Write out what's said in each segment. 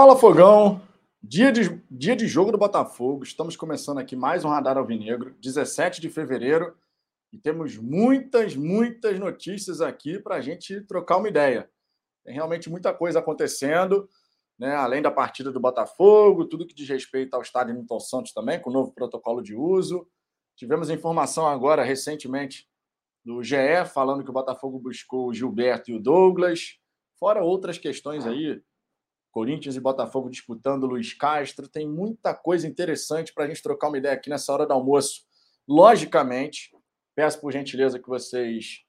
Fala Fogão, dia de, dia de jogo do Botafogo. Estamos começando aqui mais um Radar Alvinegro, 17 de fevereiro, e temos muitas, muitas notícias aqui para a gente trocar uma ideia. Tem realmente muita coisa acontecendo, né? além da partida do Botafogo, tudo que diz respeito ao estádio Newton Santos também, com o novo protocolo de uso. Tivemos informação agora, recentemente, do GE, falando que o Botafogo buscou o Gilberto e o Douglas, fora outras questões aí Corinthians e Botafogo disputando Luiz Castro. Tem muita coisa interessante para a gente trocar uma ideia aqui nessa hora do almoço. Logicamente, peço por gentileza que vocês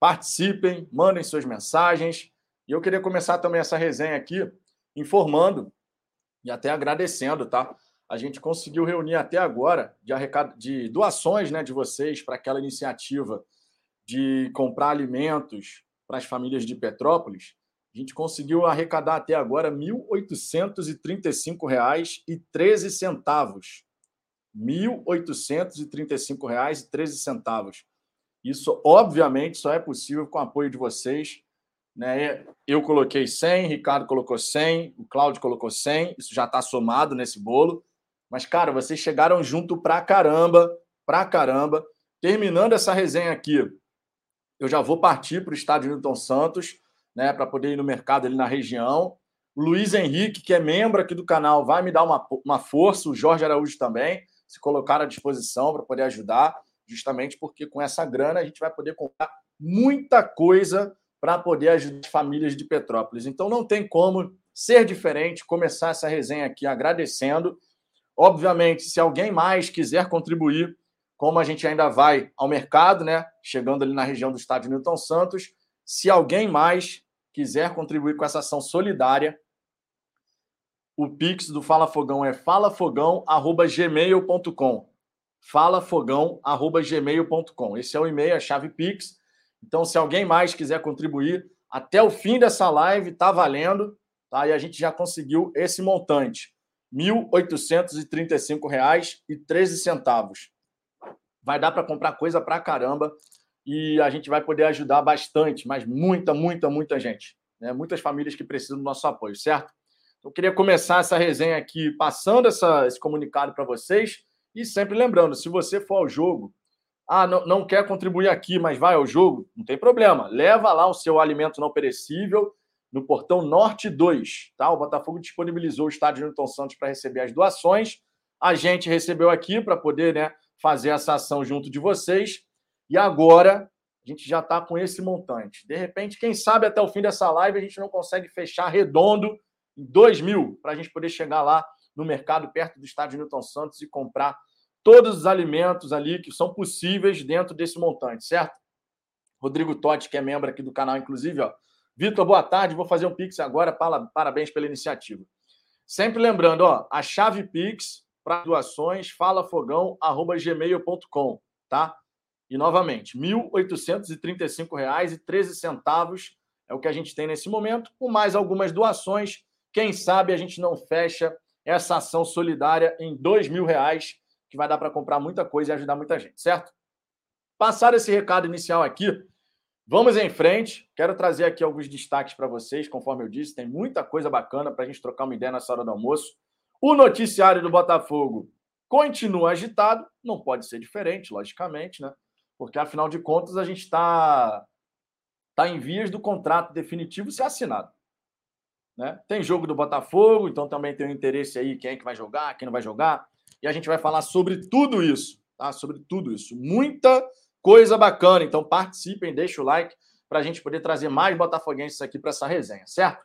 participem, mandem suas mensagens. E eu queria começar também essa resenha aqui informando e até agradecendo, tá? A gente conseguiu reunir até agora de, arrecad... de doações né, de vocês para aquela iniciativa de comprar alimentos para as famílias de Petrópolis. A gente conseguiu arrecadar até agora R$ 1.835,13. R$ 1.835,13. Isso, obviamente, só é possível com o apoio de vocês. Né? Eu coloquei 100, Ricardo colocou 100, o Cláudio colocou 100, isso já está somado nesse bolo. Mas, cara, vocês chegaram junto pra caramba, pra caramba. Terminando essa resenha aqui, eu já vou partir para o estádio Newton Santos né, para poder ir no mercado ali na região. O Luiz Henrique, que é membro aqui do canal, vai me dar uma, uma força, o Jorge Araújo também, se colocar à disposição para poder ajudar, justamente porque com essa grana a gente vai poder comprar muita coisa para poder ajudar as famílias de Petrópolis. Então não tem como ser diferente, começar essa resenha aqui agradecendo. Obviamente, se alguém mais quiser contribuir, como a gente ainda vai ao mercado, né? Chegando ali na região do estádio Newton Santos, se alguém mais quiser contribuir com essa ação solidária, o Pix do Fala Fogão é falafogão.gmail.com. falafogão.gmail.com. Esse é o e-mail, a chave Pix. Então, se alguém mais quiser contribuir, até o fim dessa live está valendo, tá? E a gente já conseguiu esse montante, R$ 1.835,13. Vai dar para comprar coisa para caramba e a gente vai poder ajudar bastante, mas muita, muita, muita gente. Né? Muitas famílias que precisam do nosso apoio, certo? Eu queria começar essa resenha aqui passando essa, esse comunicado para vocês e sempre lembrando: se você for ao jogo, ah, não, não quer contribuir aqui, mas vai ao jogo, não tem problema. Leva lá o seu alimento não perecível no portão Norte 2. Tá? O Botafogo disponibilizou o estádio Newton Santos para receber as doações. A gente recebeu aqui para poder né, fazer essa ação junto de vocês. E agora a gente já está com esse montante. De repente, quem sabe até o fim dessa live a gente não consegue fechar redondo em 2 mil para a gente poder chegar lá no mercado perto do estádio Newton Santos e comprar todos os alimentos ali que são possíveis dentro desse montante, certo? Rodrigo Totti, que é membro aqui do canal, inclusive, ó. Vitor, boa tarde. Vou fazer um Pix agora. Parabéns pela iniciativa. Sempre lembrando, ó, a chave Pix para doações, falafogão.gmail.com, tá? E, novamente, R$ 1.835,13 é o que a gente tem nesse momento, com mais algumas doações. Quem sabe a gente não fecha essa ação solidária em R$ reais, que vai dar para comprar muita coisa e ajudar muita gente, certo? Passar esse recado inicial aqui, vamos em frente. Quero trazer aqui alguns destaques para vocês, conforme eu disse, tem muita coisa bacana para a gente trocar uma ideia nessa hora do almoço. O noticiário do Botafogo continua agitado, não pode ser diferente, logicamente, né? Porque afinal de contas a gente está tá em vias do contrato definitivo ser assinado. Né? Tem jogo do Botafogo, então também tem o um interesse aí quem é que vai jogar, quem não vai jogar. E a gente vai falar sobre tudo isso, tá? Sobre tudo isso. Muita coisa bacana. Então participem, deixa o like para a gente poder trazer mais botafoguenses aqui para essa resenha, certo?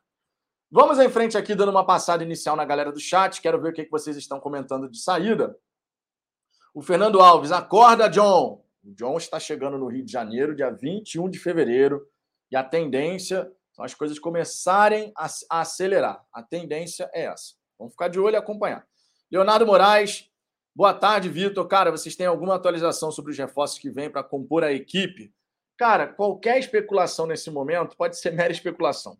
Vamos em frente aqui, dando uma passada inicial na galera do chat. Quero ver o que vocês estão comentando de saída. O Fernando Alves, acorda, John. O John está chegando no Rio de Janeiro, dia 21 de fevereiro, e a tendência são as coisas começarem a, acelerar. A tendência é essa. Vamos ficar de olho e acompanhar. Leonardo Moraes, boa tarde, Vitor. Cara, vocês têm alguma atualização sobre os reforços que vêm para compor a equipe? Cara, qualquer especulação nesse momento pode ser mera especulação.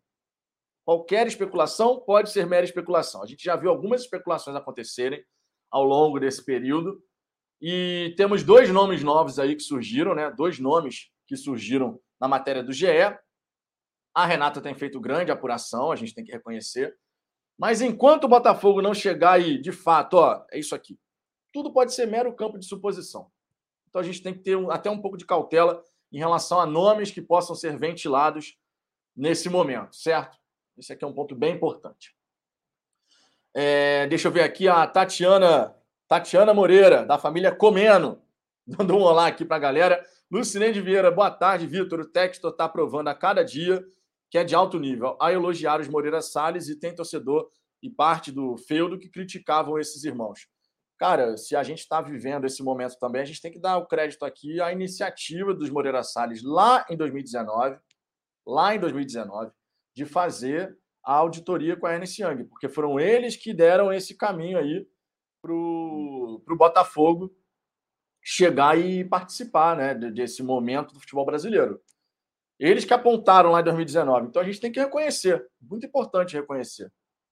Qualquer especulação pode ser mera especulação. A gente já viu algumas especulações acontecerem ao longo desse período e temos dois nomes novos aí que surgiram, né? Dois nomes que surgiram na matéria do GE. A Renata tem feito grande apuração, a gente tem que reconhecer. Mas enquanto o Botafogo não chegar aí, de fato, ó, é isso aqui. Tudo pode ser mero campo de suposição. Então a gente tem que ter um, até um pouco de cautela em relação a nomes que possam ser ventilados nesse momento, certo? Esse aqui é um ponto bem importante. É, deixa eu ver aqui a Tatiana, Tatiana Moreira, da família Comeno, dando um olá aqui para a galera. Lucineide Vieira, boa tarde, Vitor. O texto está provando a cada dia que é de alto nível a elogiar os Moreira Salles e tem torcedor e parte do feudo que criticavam esses irmãos. Cara, se a gente está vivendo esse momento também, a gente tem que dar o crédito aqui à iniciativa dos Moreira Salles lá em 2019, lá em 2019, de fazer a auditoria com a Ernst Young, porque foram eles que deram esse caminho aí para o Botafogo chegar e participar né, desse momento do futebol brasileiro. Eles que apontaram lá em 2019. Então a gente tem que reconhecer. Muito importante reconhecer.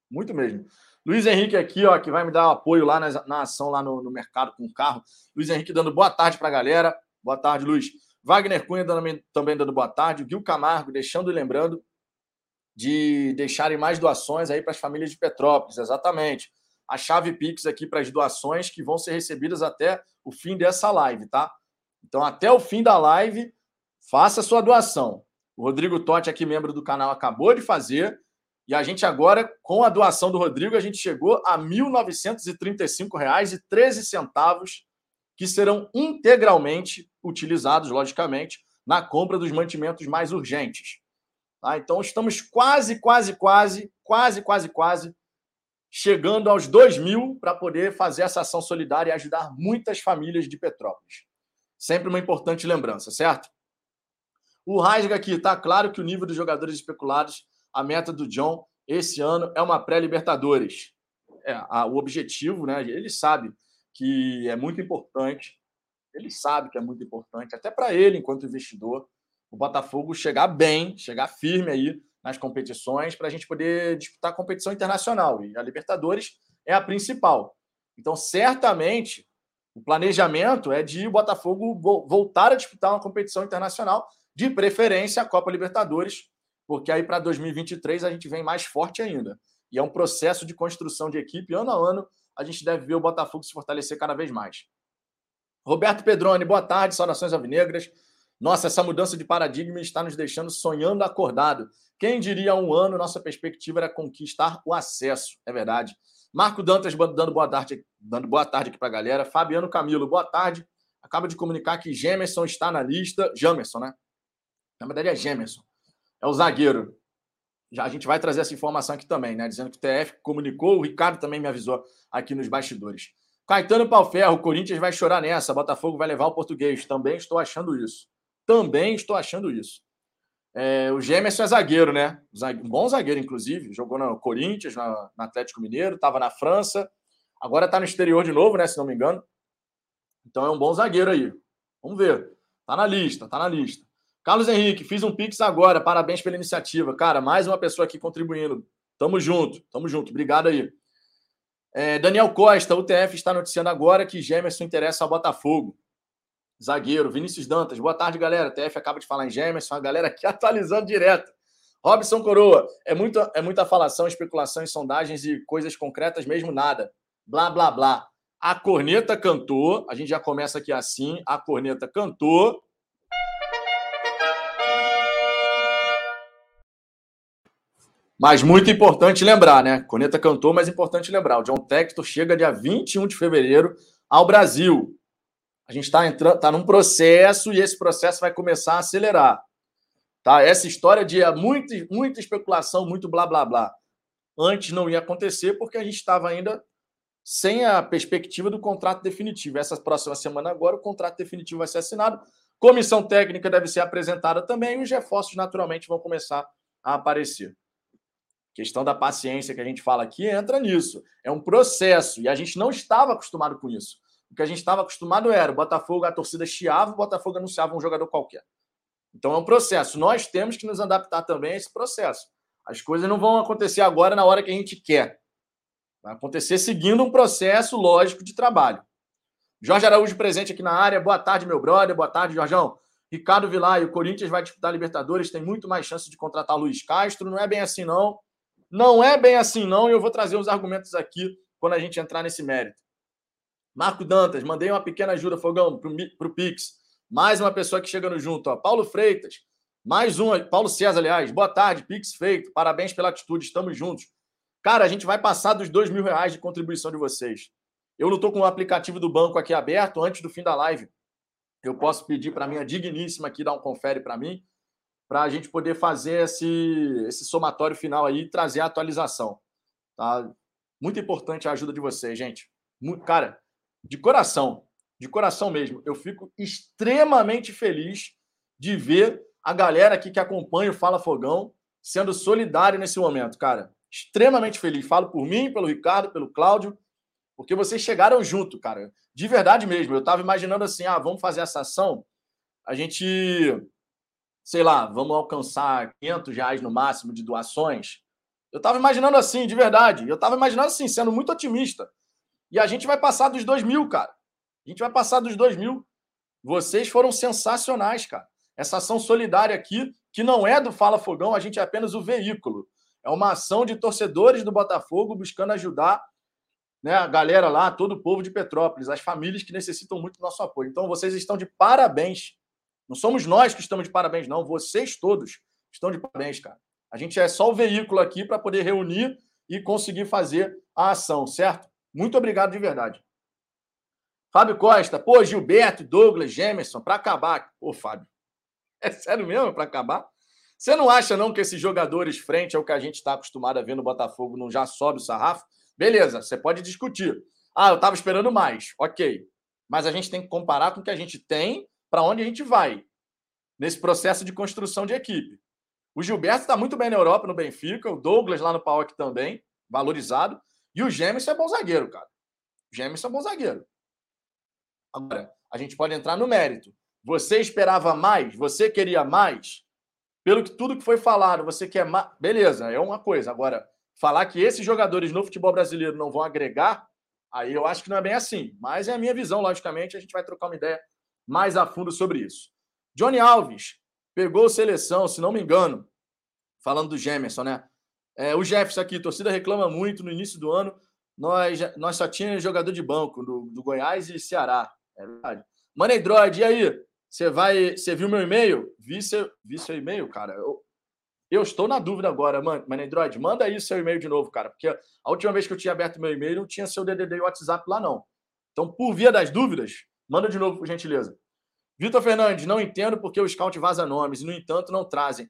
Muito mesmo. Luiz Henrique aqui, ó, que vai me dar apoio lá na, na ação lá no, no, mercado com o carro. Luiz Henrique dando boa tarde para a galera. Boa tarde, Luiz. Wagner Cunha dando, também dando boa tarde. Gil Camargo deixando e lembrando de deixarem mais doações aí para as famílias de Petrópolis. Exatamente. A chave Pix aqui para as doações que vão ser recebidas até o fim dessa live, tá? Então, até o fim da live, faça sua doação. O Rodrigo Totti, aqui, membro do canal, acabou de fazer. E a gente agora, com a doação do Rodrigo, a gente chegou a R$ 1.935,13, que serão integralmente utilizados, logicamente, na compra dos mantimentos mais urgentes. Tá? Então, estamos quase, quase, quase, quase, quase, quase chegando aos 2 mil para poder fazer essa ação solidária e ajudar muitas famílias de Petrópolis. Sempre uma importante lembrança, certo? O Rasga aqui, está claro que o nível dos jogadores especulados, a meta do John esse ano é uma pré-Libertadores. É, a, o objetivo, né? Ele sabe que é muito importante, ele sabe que é muito importante, até para ele, enquanto investidor, o Botafogo chegar bem, chegar firme aí nas competições para a gente poder disputar competição internacional. E a Libertadores é a principal. Então, certamente, o planejamento é de o Botafogo voltar a disputar uma competição internacional, de preferência a Copa Libertadores, porque aí para 2023 a gente vem mais forte ainda. E é um processo de construção de equipe. Ano a ano, a gente deve ver o Botafogo se fortalecer cada vez mais. Roberto Pedroni, boa tarde, saudações alvinegras. Nossa, essa mudança de paradigma está nos deixando sonhando acordado. Quem diria há um ano nossa perspectiva era conquistar o acesso? É verdade. Marco Dantas dando boa tarde, dando boa tarde aqui para a galera. Fabiano Camilo, boa tarde. Acaba de comunicar que Gemerson está na lista. Jamerson, né? Na verdade é Gemerson. É o zagueiro. Já a gente vai trazer essa informação aqui também, né? Dizendo que o TF comunicou, o Ricardo também me avisou aqui nos bastidores. Caetano Palferro, o Corinthians vai chorar nessa, Botafogo vai levar o português. Também estou achando isso. Também estou achando isso. É, o Gemerson é zagueiro, né? Um bom zagueiro, inclusive. Jogou no Corinthians, no Atlético Mineiro, estava na França. Agora está no exterior de novo, né? Se não me engano. Então é um bom zagueiro aí. Vamos ver. Tá na lista, tá na lista. Carlos Henrique, fiz um Pix agora. Parabéns pela iniciativa. Cara, mais uma pessoa aqui contribuindo. Tamo junto, tamo junto. Obrigado aí. É, Daniel Costa, o TF está noticiando agora que Gemerson interessa ao Botafogo zagueiro. Vinícius Dantas, boa tarde, galera. TF acaba de falar em Gemerson, a galera aqui atualizando direto. Robson Coroa, é, muito, é muita falação, especulação, sondagens e coisas concretas, mesmo nada. Blá, blá, blá. A corneta cantou, a gente já começa aqui assim, a corneta cantou. Mas muito importante lembrar, né? Corneta cantou, mas importante lembrar. O John Textor chega dia 21 de fevereiro ao Brasil. A gente está entrando, está num processo e esse processo vai começar a acelerar. Tá? Essa história de muita, muita especulação, muito blá blá blá. Antes não ia acontecer porque a gente estava ainda sem a perspectiva do contrato definitivo. Essa próxima semana agora o contrato definitivo vai ser assinado. Comissão técnica deve ser apresentada também e os reforços naturalmente vão começar a aparecer. A questão da paciência que a gente fala aqui entra nisso. É um processo e a gente não estava acostumado com isso. O que a gente estava acostumado era o Botafogo, a torcida chiava, o Botafogo anunciava um jogador qualquer. Então é um processo. Nós temos que nos adaptar também a esse processo. As coisas não vão acontecer agora na hora que a gente quer. Vai acontecer seguindo um processo lógico de trabalho. Jorge Araújo presente aqui na área. Boa tarde, meu brother. Boa tarde, Jorjão. Ricardo Vilar, o Corinthians vai disputar Libertadores, tem muito mais chance de contratar Luiz Castro. Não é bem assim, não. Não é bem assim, não, e eu vou trazer os argumentos aqui quando a gente entrar nesse mérito. Marco Dantas, mandei uma pequena ajuda, Fogão, para o Pix. Mais uma pessoa que chegando junto. Ó. Paulo Freitas, mais um. Paulo César, aliás. Boa tarde, Pix feito. Parabéns pela atitude, estamos juntos. Cara, a gente vai passar dos dois mil reais de contribuição de vocês. Eu não estou com o aplicativo do banco aqui aberto antes do fim da live. Eu posso pedir para minha digníssima aqui dar um confere para mim, para a gente poder fazer esse, esse somatório final aí e trazer a atualização. Tá? Muito importante a ajuda de vocês, gente. Muito, cara, de coração, de coração mesmo, eu fico extremamente feliz de ver a galera aqui que acompanha o Fala Fogão sendo solidário nesse momento, cara. Extremamente feliz. Falo por mim, pelo Ricardo, pelo Cláudio, porque vocês chegaram junto, cara. De verdade mesmo. Eu estava imaginando assim: ah, vamos fazer essa ação, a gente, sei lá, vamos alcançar 500 reais no máximo de doações. Eu estava imaginando assim, de verdade. Eu estava imaginando assim, sendo muito otimista. E a gente vai passar dos 2 mil, cara. A gente vai passar dos 2 mil. Vocês foram sensacionais, cara. Essa ação solidária aqui, que não é do Fala Fogão, a gente é apenas o veículo. É uma ação de torcedores do Botafogo buscando ajudar né, a galera lá, todo o povo de Petrópolis, as famílias que necessitam muito do nosso apoio. Então, vocês estão de parabéns. Não somos nós que estamos de parabéns, não. Vocês todos estão de parabéns, cara. A gente é só o veículo aqui para poder reunir e conseguir fazer a ação, certo? Muito obrigado de verdade. Fábio Costa, pô, Gilberto, Douglas, Gemerson, para acabar. Pô, Fábio, é sério mesmo para acabar? Você não acha, não, que esses jogadores, frente ao que a gente está acostumado a ver no Botafogo, não já sobe o sarrafo? Beleza, você pode discutir. Ah, eu estava esperando mais. Ok. Mas a gente tem que comparar com o que a gente tem para onde a gente vai nesse processo de construção de equipe. O Gilberto está muito bem na Europa, no Benfica, o Douglas lá no PAOK também, valorizado. E o Gêmeos é bom zagueiro, cara. O é bom zagueiro. Agora, a gente pode entrar no mérito. Você esperava mais? Você queria mais? Pelo que tudo que foi falado, você quer mais. Beleza, é uma coisa. Agora, falar que esses jogadores no futebol brasileiro não vão agregar, aí eu acho que não é bem assim. Mas é a minha visão, logicamente. A gente vai trocar uma ideia mais a fundo sobre isso. Johnny Alves pegou seleção, se não me engano, falando do Gemerson, né? É, o Jefferson aqui, torcida reclama muito no início do ano. Nós, nós só tínhamos jogador de banco do, do Goiás e Ceará. É verdade. Mano Android, e aí? Você vai. Você viu meu e-mail? Vi seu, vi seu e-mail, cara. Eu, eu estou na dúvida agora, mano. Android, manda aí seu e-mail de novo, cara. Porque a última vez que eu tinha aberto meu e-mail, não tinha seu DDD e WhatsApp lá, não. Então, por via das dúvidas, manda de novo, por gentileza. Vitor Fernandes, não entendo porque o scout vaza nomes no entanto, não trazem.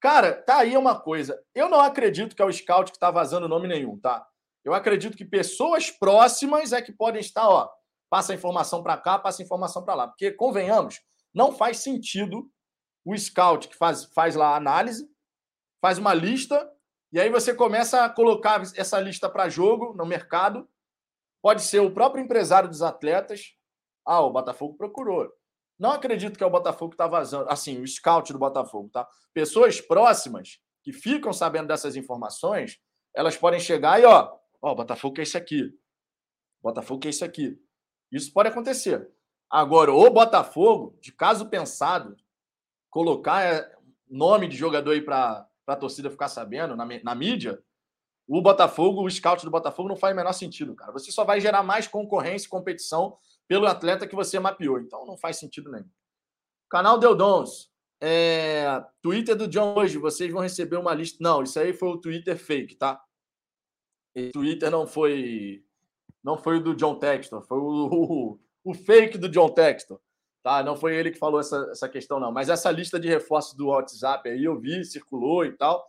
Cara, tá aí uma coisa. Eu não acredito que é o scout que está vazando nome nenhum, tá? Eu acredito que pessoas próximas é que podem estar, ó, passa a informação para cá, passa a informação para lá. Porque, convenhamos, não faz sentido o scout que faz, faz lá a análise, faz uma lista, e aí você começa a colocar essa lista para jogo no mercado. Pode ser o próprio empresário dos atletas. Ah, o Botafogo procurou. Não acredito que é o Botafogo que está vazando. Assim, o scout do Botafogo, tá? Pessoas próximas que ficam sabendo dessas informações, elas podem chegar e, ó, ó, Botafogo é esse aqui. Botafogo é esse aqui. Isso pode acontecer. Agora, o Botafogo, de caso pensado, colocar é, nome de jogador aí para a torcida ficar sabendo na, na mídia, o Botafogo, o scout do Botafogo não faz o menor sentido, cara. Você só vai gerar mais concorrência e competição pelo atleta que você mapeou. Então não faz sentido nenhum. Canal Deldons. É, Twitter do John hoje, vocês vão receber uma lista. Não, isso aí foi o Twitter fake, tá? O Twitter não foi. Não foi o do John Textor, foi o, o, o fake do John Textor. Tá? Não foi ele que falou essa, essa questão, não. Mas essa lista de reforços do WhatsApp aí eu vi, circulou e tal.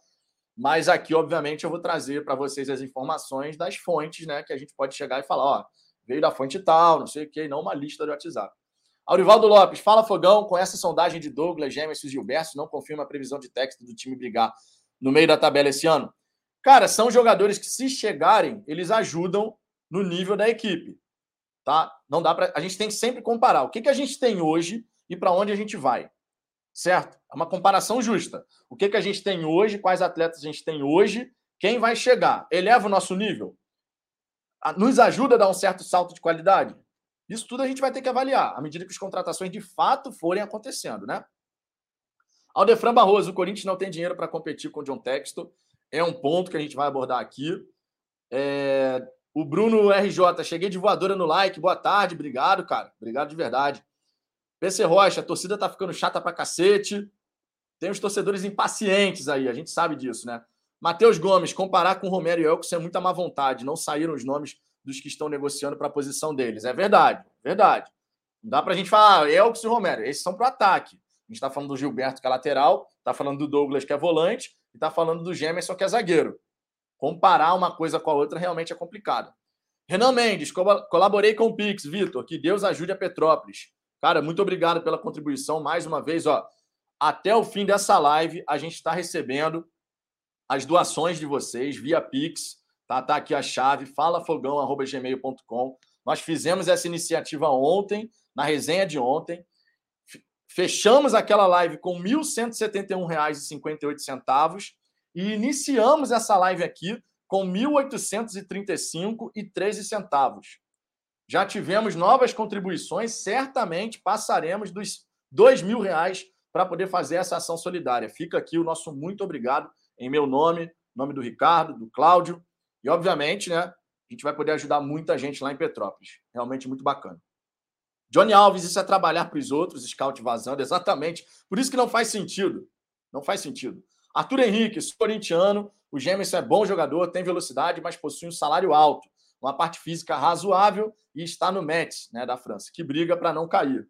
Mas aqui, obviamente, eu vou trazer para vocês as informações das fontes, né? Que a gente pode chegar e falar, ó, veio da fonte tal, não sei o quê, não uma lista de WhatsApp. Aurivaldo Lopes, fala Fogão, com essa sondagem de Douglas, Gêmeos e Gilberto, não confirma a previsão de texto do time brigar no meio da tabela esse ano? Cara, são jogadores que, se chegarem, eles ajudam no nível da equipe. Tá? Não dá para. A gente tem que sempre comparar o que, que a gente tem hoje e para onde a gente vai. Certo? É uma comparação justa. O que, que a gente tem hoje, quais atletas a gente tem hoje, quem vai chegar? Eleva o nosso nível? Nos ajuda a dar um certo salto de qualidade? Isso tudo a gente vai ter que avaliar, à medida que as contratações de fato forem acontecendo, né? Aldefran Barroso, o Corinthians não tem dinheiro para competir com o John Texto. é um ponto que a gente vai abordar aqui. É... O Bruno RJ, cheguei de voadora no like. Boa tarde, obrigado, cara. Obrigado de verdade. PC Rocha, a torcida tá ficando chata pra cacete. Tem os torcedores impacientes aí, a gente sabe disso, né? Matheus Gomes, comparar com Romero e Elkson é muita má vontade. Não saíram os nomes dos que estão negociando para a posição deles. É verdade, verdade. Não dá para a gente falar, ah, Elkson e Romero, esses são para o ataque. A gente está falando do Gilberto, que é lateral, está falando do Douglas, que é volante, e está falando do Gemerson, que é zagueiro. Comparar uma coisa com a outra realmente é complicado. Renan Mendes, colaborei com o Pix, Vitor, que Deus ajude a Petrópolis. Cara, muito obrigado pela contribuição mais uma vez. Ó, até o fim dessa live, a gente está recebendo as doações de vocês via Pix. Tá, tá aqui a chave, falafogão.gmail.com. Nós fizemos essa iniciativa ontem, na resenha de ontem. Fechamos aquela live com R$ 1.171,58 e iniciamos essa live aqui com R$ 1.835,13. Já tivemos novas contribuições, certamente passaremos dos R$ mil reais para poder fazer essa ação solidária. Fica aqui o nosso muito obrigado em meu nome, nome do Ricardo, do Cláudio, e obviamente, né, a gente vai poder ajudar muita gente lá em Petrópolis. Realmente muito bacana. Johnny Alves, isso é trabalhar para os outros, scout vazando, exatamente. Por isso que não faz sentido. Não faz sentido. Arthur Henrique, corintiano, o Gêmeos é bom jogador, tem velocidade, mas possui um salário alto, uma parte física razoável e está no Metz, né, da França, que briga para não cair.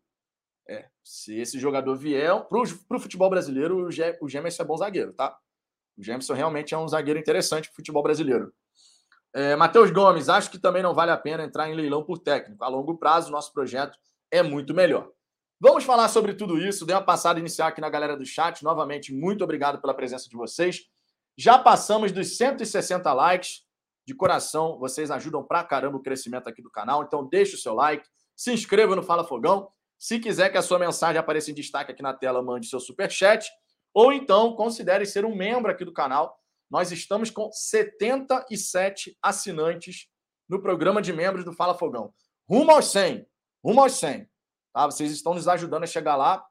É, se esse jogador vier, para o futebol brasileiro, o Gêmeos é bom zagueiro, tá? O Jameson realmente é um zagueiro interessante para o futebol brasileiro. É, Matheus Gomes, acho que também não vale a pena entrar em leilão por técnico. A longo prazo, nosso projeto é muito melhor. Vamos falar sobre tudo isso. Dei uma passada inicial aqui na galera do chat. Novamente, muito obrigado pela presença de vocês. Já passamos dos 160 likes. De coração, vocês ajudam pra caramba o crescimento aqui do canal. Então, deixe o seu like, se inscreva no Fala Fogão. Se quiser que a sua mensagem apareça em destaque aqui na tela, mande seu super chat. Ou então, considere ser um membro aqui do canal. Nós estamos com 77 assinantes no programa de membros do Fala Fogão. Rumo aos 100. Rumo aos 100. Tá? Vocês estão nos ajudando a chegar lá.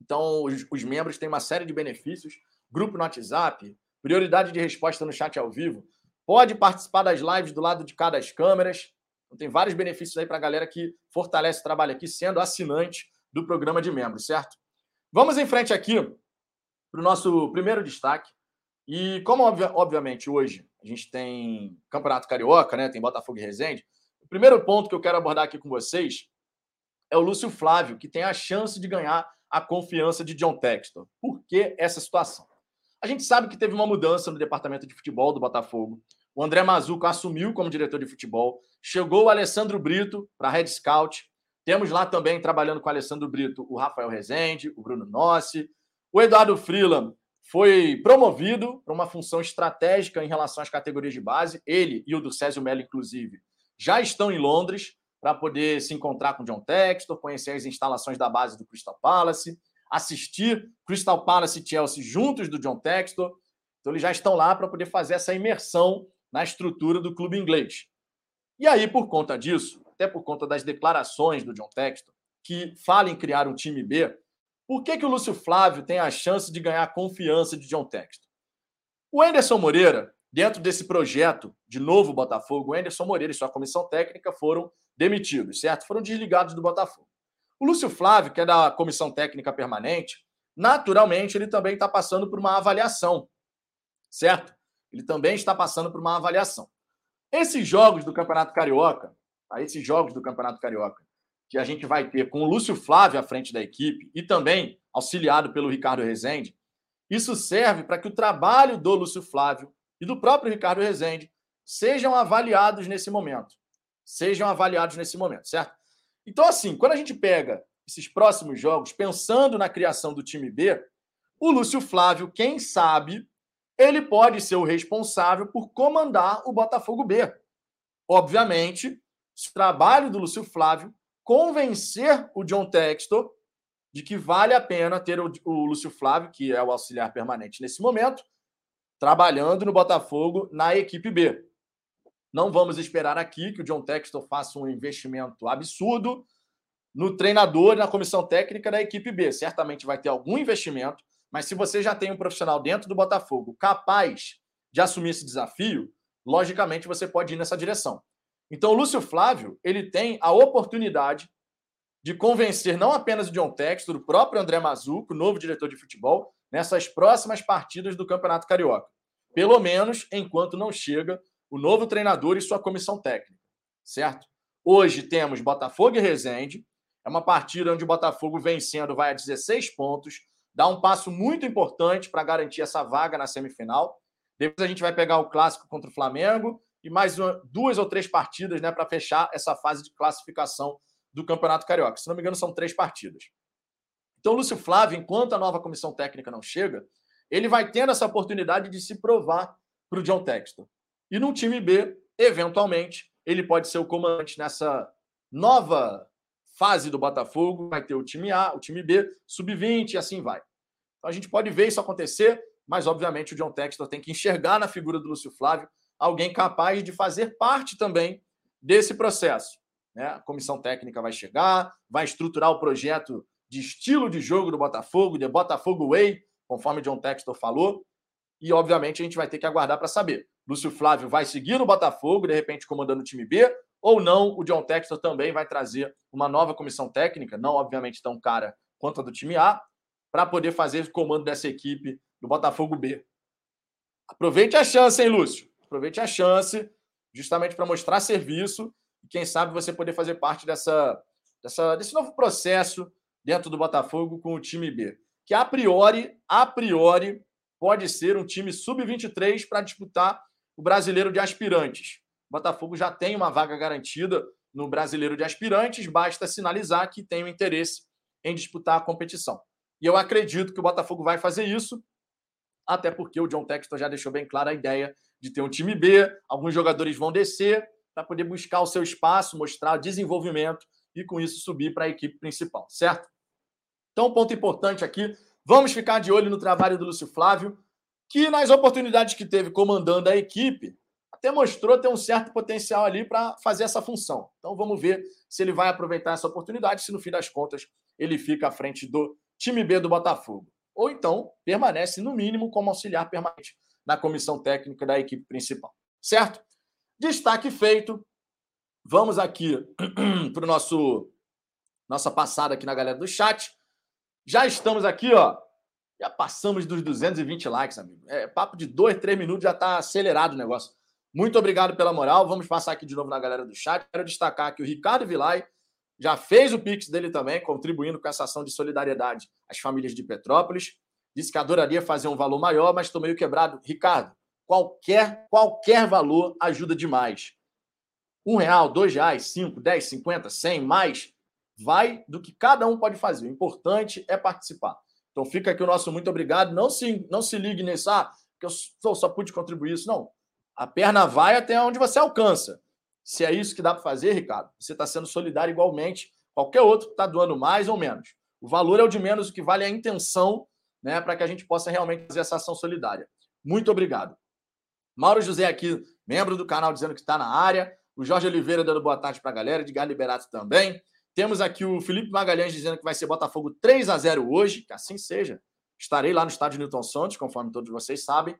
Então, os, os membros têm uma série de benefícios. Grupo no WhatsApp, prioridade de resposta no chat ao vivo. Pode participar das lives do lado de cada das câmeras. Então, tem vários benefícios aí para a galera que fortalece o trabalho aqui, sendo assinante do programa de membros, certo? Vamos em frente aqui para o nosso primeiro destaque. E como, obviamente, hoje a gente tem Campeonato Carioca, né? tem Botafogo e Resende, o primeiro ponto que eu quero abordar aqui com vocês é o Lúcio Flávio, que tem a chance de ganhar a confiança de John Textor. Por que essa situação? A gente sabe que teve uma mudança no departamento de futebol do Botafogo. O André Mazuco assumiu como diretor de futebol. Chegou o Alessandro Brito para Red Scout. Temos lá também, trabalhando com o Alessandro Brito, o Rafael Rezende, o Bruno Nossi, o Eduardo Freeland foi promovido para uma função estratégica em relação às categorias de base. Ele e o do Césio Mello, inclusive, já estão em Londres para poder se encontrar com John Textor, conhecer as instalações da base do Crystal Palace, assistir Crystal Palace e Chelsea juntos do John Textor. Então, eles já estão lá para poder fazer essa imersão na estrutura do clube inglês. E aí, por conta disso, até por conta das declarações do John Textor, que fala em criar um time B, por que, que o Lúcio Flávio tem a chance de ganhar a confiança de John Textor? O Anderson Moreira, dentro desse projeto de novo Botafogo, o Anderson Moreira e sua comissão técnica foram demitidos, certo? Foram desligados do Botafogo. O Lúcio Flávio, que é da comissão técnica permanente, naturalmente ele também está passando por uma avaliação, certo? Ele também está passando por uma avaliação. Esses jogos do Campeonato Carioca, tá? esses jogos do Campeonato Carioca, que a gente vai ter com o Lúcio Flávio à frente da equipe e também auxiliado pelo Ricardo Rezende, isso serve para que o trabalho do Lúcio Flávio e do próprio Ricardo Rezende sejam avaliados nesse momento. Sejam avaliados nesse momento, certo? Então, assim, quando a gente pega esses próximos jogos, pensando na criação do time B, o Lúcio Flávio, quem sabe, ele pode ser o responsável por comandar o Botafogo B. Obviamente, o trabalho do Lúcio Flávio convencer o John Textor de que vale a pena ter o, o Lúcio Flávio, que é o auxiliar permanente nesse momento, trabalhando no Botafogo na equipe B. Não vamos esperar aqui que o John Textor faça um investimento absurdo no treinador e na comissão técnica da equipe B. Certamente vai ter algum investimento, mas se você já tem um profissional dentro do Botafogo capaz de assumir esse desafio, logicamente você pode ir nessa direção. Então, o Lúcio Flávio, ele tem a oportunidade de convencer não apenas o John Textor, o próprio André Mazuco, novo diretor de futebol, nessas próximas partidas do Campeonato Carioca. Pelo menos enquanto não chega o novo treinador e sua comissão técnica, certo? Hoje temos Botafogo e Resende. É uma partida onde o Botafogo vencendo vai a 16 pontos, dá um passo muito importante para garantir essa vaga na semifinal. Depois a gente vai pegar o clássico contra o Flamengo e mais uma, duas ou três partidas né, para fechar essa fase de classificação do Campeonato Carioca. Se não me engano, são três partidas. Então, Lúcio Flávio, enquanto a nova comissão técnica não chega, ele vai tendo essa oportunidade de se provar para o John Texton. E no time B, eventualmente, ele pode ser o comandante nessa nova fase do Botafogo. Vai ter o time A, o time B, sub-20 e assim vai. Então a gente pode ver isso acontecer, mas obviamente o John Textor tem que enxergar na figura do Lúcio Flávio alguém capaz de fazer parte também desse processo. Né? A comissão técnica vai chegar, vai estruturar o projeto de estilo de jogo do Botafogo, de Botafogo Way, conforme John Textor falou. E, obviamente, a gente vai ter que aguardar para saber. Lúcio Flávio vai seguir no Botafogo, de repente comandando o time B, ou não, o John Textor também vai trazer uma nova comissão técnica, não obviamente tão cara quanto a do time A, para poder fazer o comando dessa equipe do Botafogo B. Aproveite a chance, hein, Lúcio? Aproveite a chance, justamente para mostrar serviço e, quem sabe, você poder fazer parte dessa, dessa, desse novo processo dentro do Botafogo com o time B. Que a priori, a priori, pode ser um time sub-23 para disputar o brasileiro de aspirantes. O Botafogo já tem uma vaga garantida no brasileiro de aspirantes, basta sinalizar que tem o interesse em disputar a competição. E eu acredito que o Botafogo vai fazer isso, até porque o John Textor já deixou bem clara a ideia de ter um time B, alguns jogadores vão descer para poder buscar o seu espaço, mostrar desenvolvimento e com isso subir para a equipe principal, certo? Então, ponto importante aqui, vamos ficar de olho no trabalho do Lúcio Flávio, que nas oportunidades que teve comandando a equipe, até mostrou ter um certo potencial ali para fazer essa função. Então, vamos ver se ele vai aproveitar essa oportunidade, se no fim das contas ele fica à frente do time B do Botafogo. Ou então permanece, no mínimo, como auxiliar permanente na comissão técnica da equipe principal. Certo? Destaque feito. Vamos aqui para o nosso nossa passada aqui na galera do chat. Já estamos aqui, ó. Já passamos dos 220 likes, amigo. É papo de dois, três minutos, já está acelerado o negócio. Muito obrigado pela moral. Vamos passar aqui de novo na galera do chat. Quero destacar que o Ricardo Vilay já fez o Pix dele também, contribuindo com essa ação de solidariedade às famílias de Petrópolis. Disse que adoraria fazer um valor maior, mas estou meio quebrado. Ricardo, qualquer, qualquer valor ajuda demais. Um real, dois reais, cinco, dez, cinquenta, cem, mais, vai do que cada um pode fazer. O importante é participar. Então fica aqui o nosso muito obrigado. Não se, não se ligue nisso, ah, que eu só, só pude contribuir isso. Não. A perna vai até onde você alcança. Se é isso que dá para fazer, Ricardo, você está sendo solidário igualmente. Qualquer outro está doando mais ou menos. O valor é o de menos, o que vale é a intenção né, para que a gente possa realmente fazer essa ação solidária. Muito obrigado. Mauro José aqui, membro do canal, dizendo que está na área. O Jorge Oliveira dando boa tarde para a galera. Edgar Liberato também. Temos aqui o Felipe Magalhães dizendo que vai ser Botafogo 3 a 0 hoje. Que assim seja. Estarei lá no estádio Newton Santos, conforme todos vocês sabem.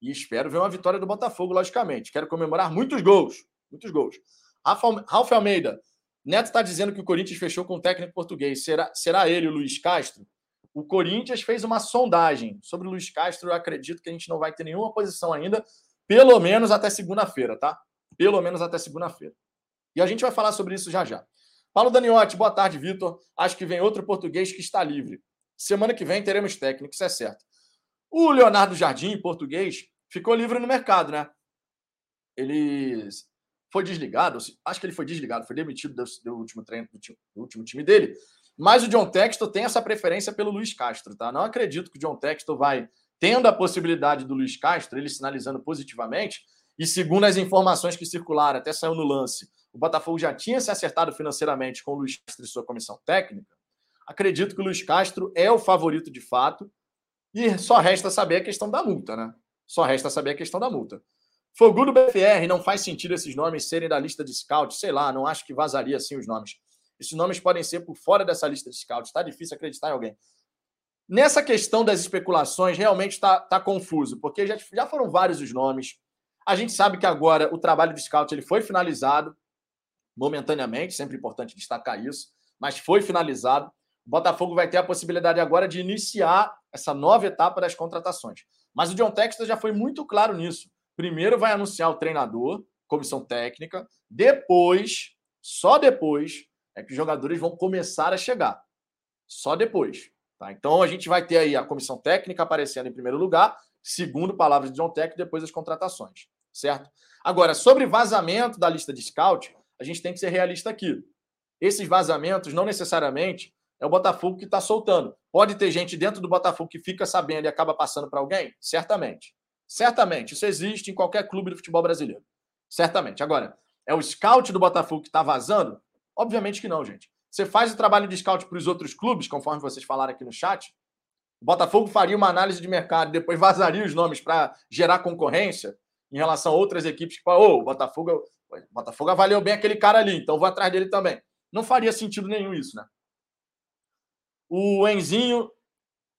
E espero ver uma vitória do Botafogo, logicamente. Quero comemorar muitos gols. Muitos gols. Ralf Almeida. Neto está dizendo que o Corinthians fechou com o técnico português. Será, será ele o Luiz Castro? O Corinthians fez uma sondagem sobre o Luiz Castro. Eu acredito que a gente não vai ter nenhuma posição ainda, pelo menos até segunda-feira, tá? Pelo menos até segunda-feira. E a gente vai falar sobre isso já já. Paulo Daniotti, boa tarde, Vitor. Acho que vem outro português que está livre. Semana que vem teremos técnico, isso é certo. O Leonardo Jardim, português, ficou livre no mercado, né? Ele foi desligado, acho que ele foi desligado, foi demitido do, último treino, do último time dele. Mas o John Textor tem essa preferência pelo Luiz Castro, tá? Não acredito que o John Textor vai, tendo a possibilidade do Luiz Castro, ele sinalizando positivamente, e segundo as informações que circularam, até saiu no lance, o Botafogo já tinha se acertado financeiramente com o Luiz Castro e sua comissão técnica. Acredito que o Luiz Castro é o favorito de fato, e só resta saber a questão da multa, né? Só resta saber a questão da multa. Fogu do BFR, não faz sentido esses nomes serem da lista de scout, sei lá, não acho que vazaria assim os nomes. Esses nomes podem ser por fora dessa lista de scouts. Está difícil acreditar em alguém. Nessa questão das especulações, realmente está tá confuso, porque já, já foram vários os nomes. A gente sabe que agora o trabalho de scout ele foi finalizado momentaneamente, sempre importante destacar isso, mas foi finalizado. O Botafogo vai ter a possibilidade agora de iniciar essa nova etapa das contratações. Mas o John Textor já foi muito claro nisso. Primeiro vai anunciar o treinador, comissão técnica, depois, só depois, é que os jogadores vão começar a chegar. Só depois. Tá? Então a gente vai ter aí a comissão técnica aparecendo em primeiro lugar, segundo palavras de John Tech, depois as contratações. Certo? Agora, sobre vazamento da lista de scout, a gente tem que ser realista aqui. Esses vazamentos não necessariamente é o Botafogo que está soltando. Pode ter gente dentro do Botafogo que fica sabendo e acaba passando para alguém? Certamente. Certamente. Isso existe em qualquer clube do futebol brasileiro. Certamente. Agora, é o scout do Botafogo que está vazando? Obviamente que não, gente. Você faz o trabalho de scout para os outros clubes, conforme vocês falaram aqui no chat. O Botafogo faria uma análise de mercado depois vazaria os nomes para gerar concorrência em relação a outras equipes que, oh, o Botafogo, o Botafogo avaliou bem aquele cara ali, então vou atrás dele também. Não faria sentido nenhum isso, né? O Enzinho,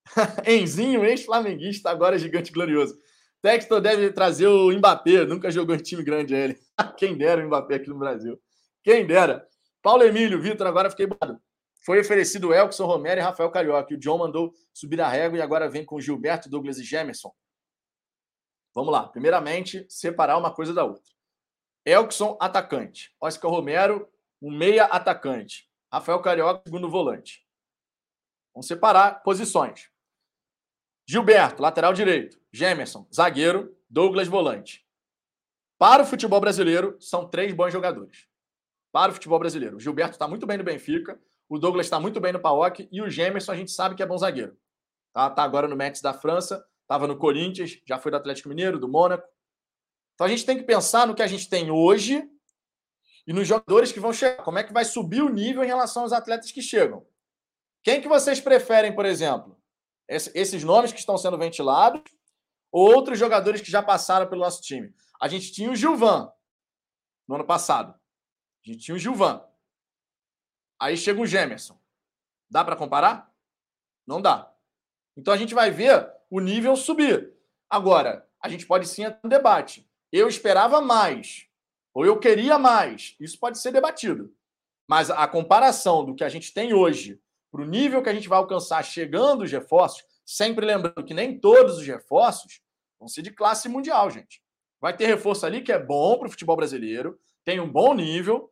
Enzinho, ex-flamenguista, agora gigante glorioso. Textor deve trazer o Mbappé, nunca jogou em time grande ele. Quem dera o Mbappé aqui no Brasil. Quem dera. Paulo Emílio, Vitor, agora fiquei bado. Foi oferecido Elkson Romero e Rafael Carioca. O John mandou subir a régua e agora vem com Gilberto, Douglas e Gemerson. Vamos lá. Primeiramente, separar uma coisa da outra. Elkson, atacante. Oscar Romero, um meia atacante. Rafael Carioca, segundo volante. Vamos separar posições. Gilberto, lateral direito. Gemerson, zagueiro. Douglas, volante. Para o futebol brasileiro, são três bons jogadores para o futebol brasileiro. O Gilberto está muito bem no Benfica, o Douglas está muito bem no PAOK e o Gemerson a gente sabe que é bom zagueiro. Tá, tá agora no Metz da França, estava no Corinthians, já foi do Atlético Mineiro, do Mônaco. Então a gente tem que pensar no que a gente tem hoje e nos jogadores que vão chegar. Como é que vai subir o nível em relação aos atletas que chegam? Quem que vocês preferem, por exemplo? esses nomes que estão sendo ventilados ou outros jogadores que já passaram pelo nosso time? A gente tinha o Gilvan no ano passado. A gente tinha o Gilvan. Aí chega o Gemerson. Dá para comparar? Não dá. Então a gente vai ver o nível subir. Agora, a gente pode sim ter um debate. Eu esperava mais, ou eu queria mais. Isso pode ser debatido. Mas a comparação do que a gente tem hoje para o nível que a gente vai alcançar chegando os reforços, sempre lembrando que nem todos os reforços vão ser de classe mundial, gente. Vai ter reforço ali que é bom para o futebol brasileiro, tem um bom nível,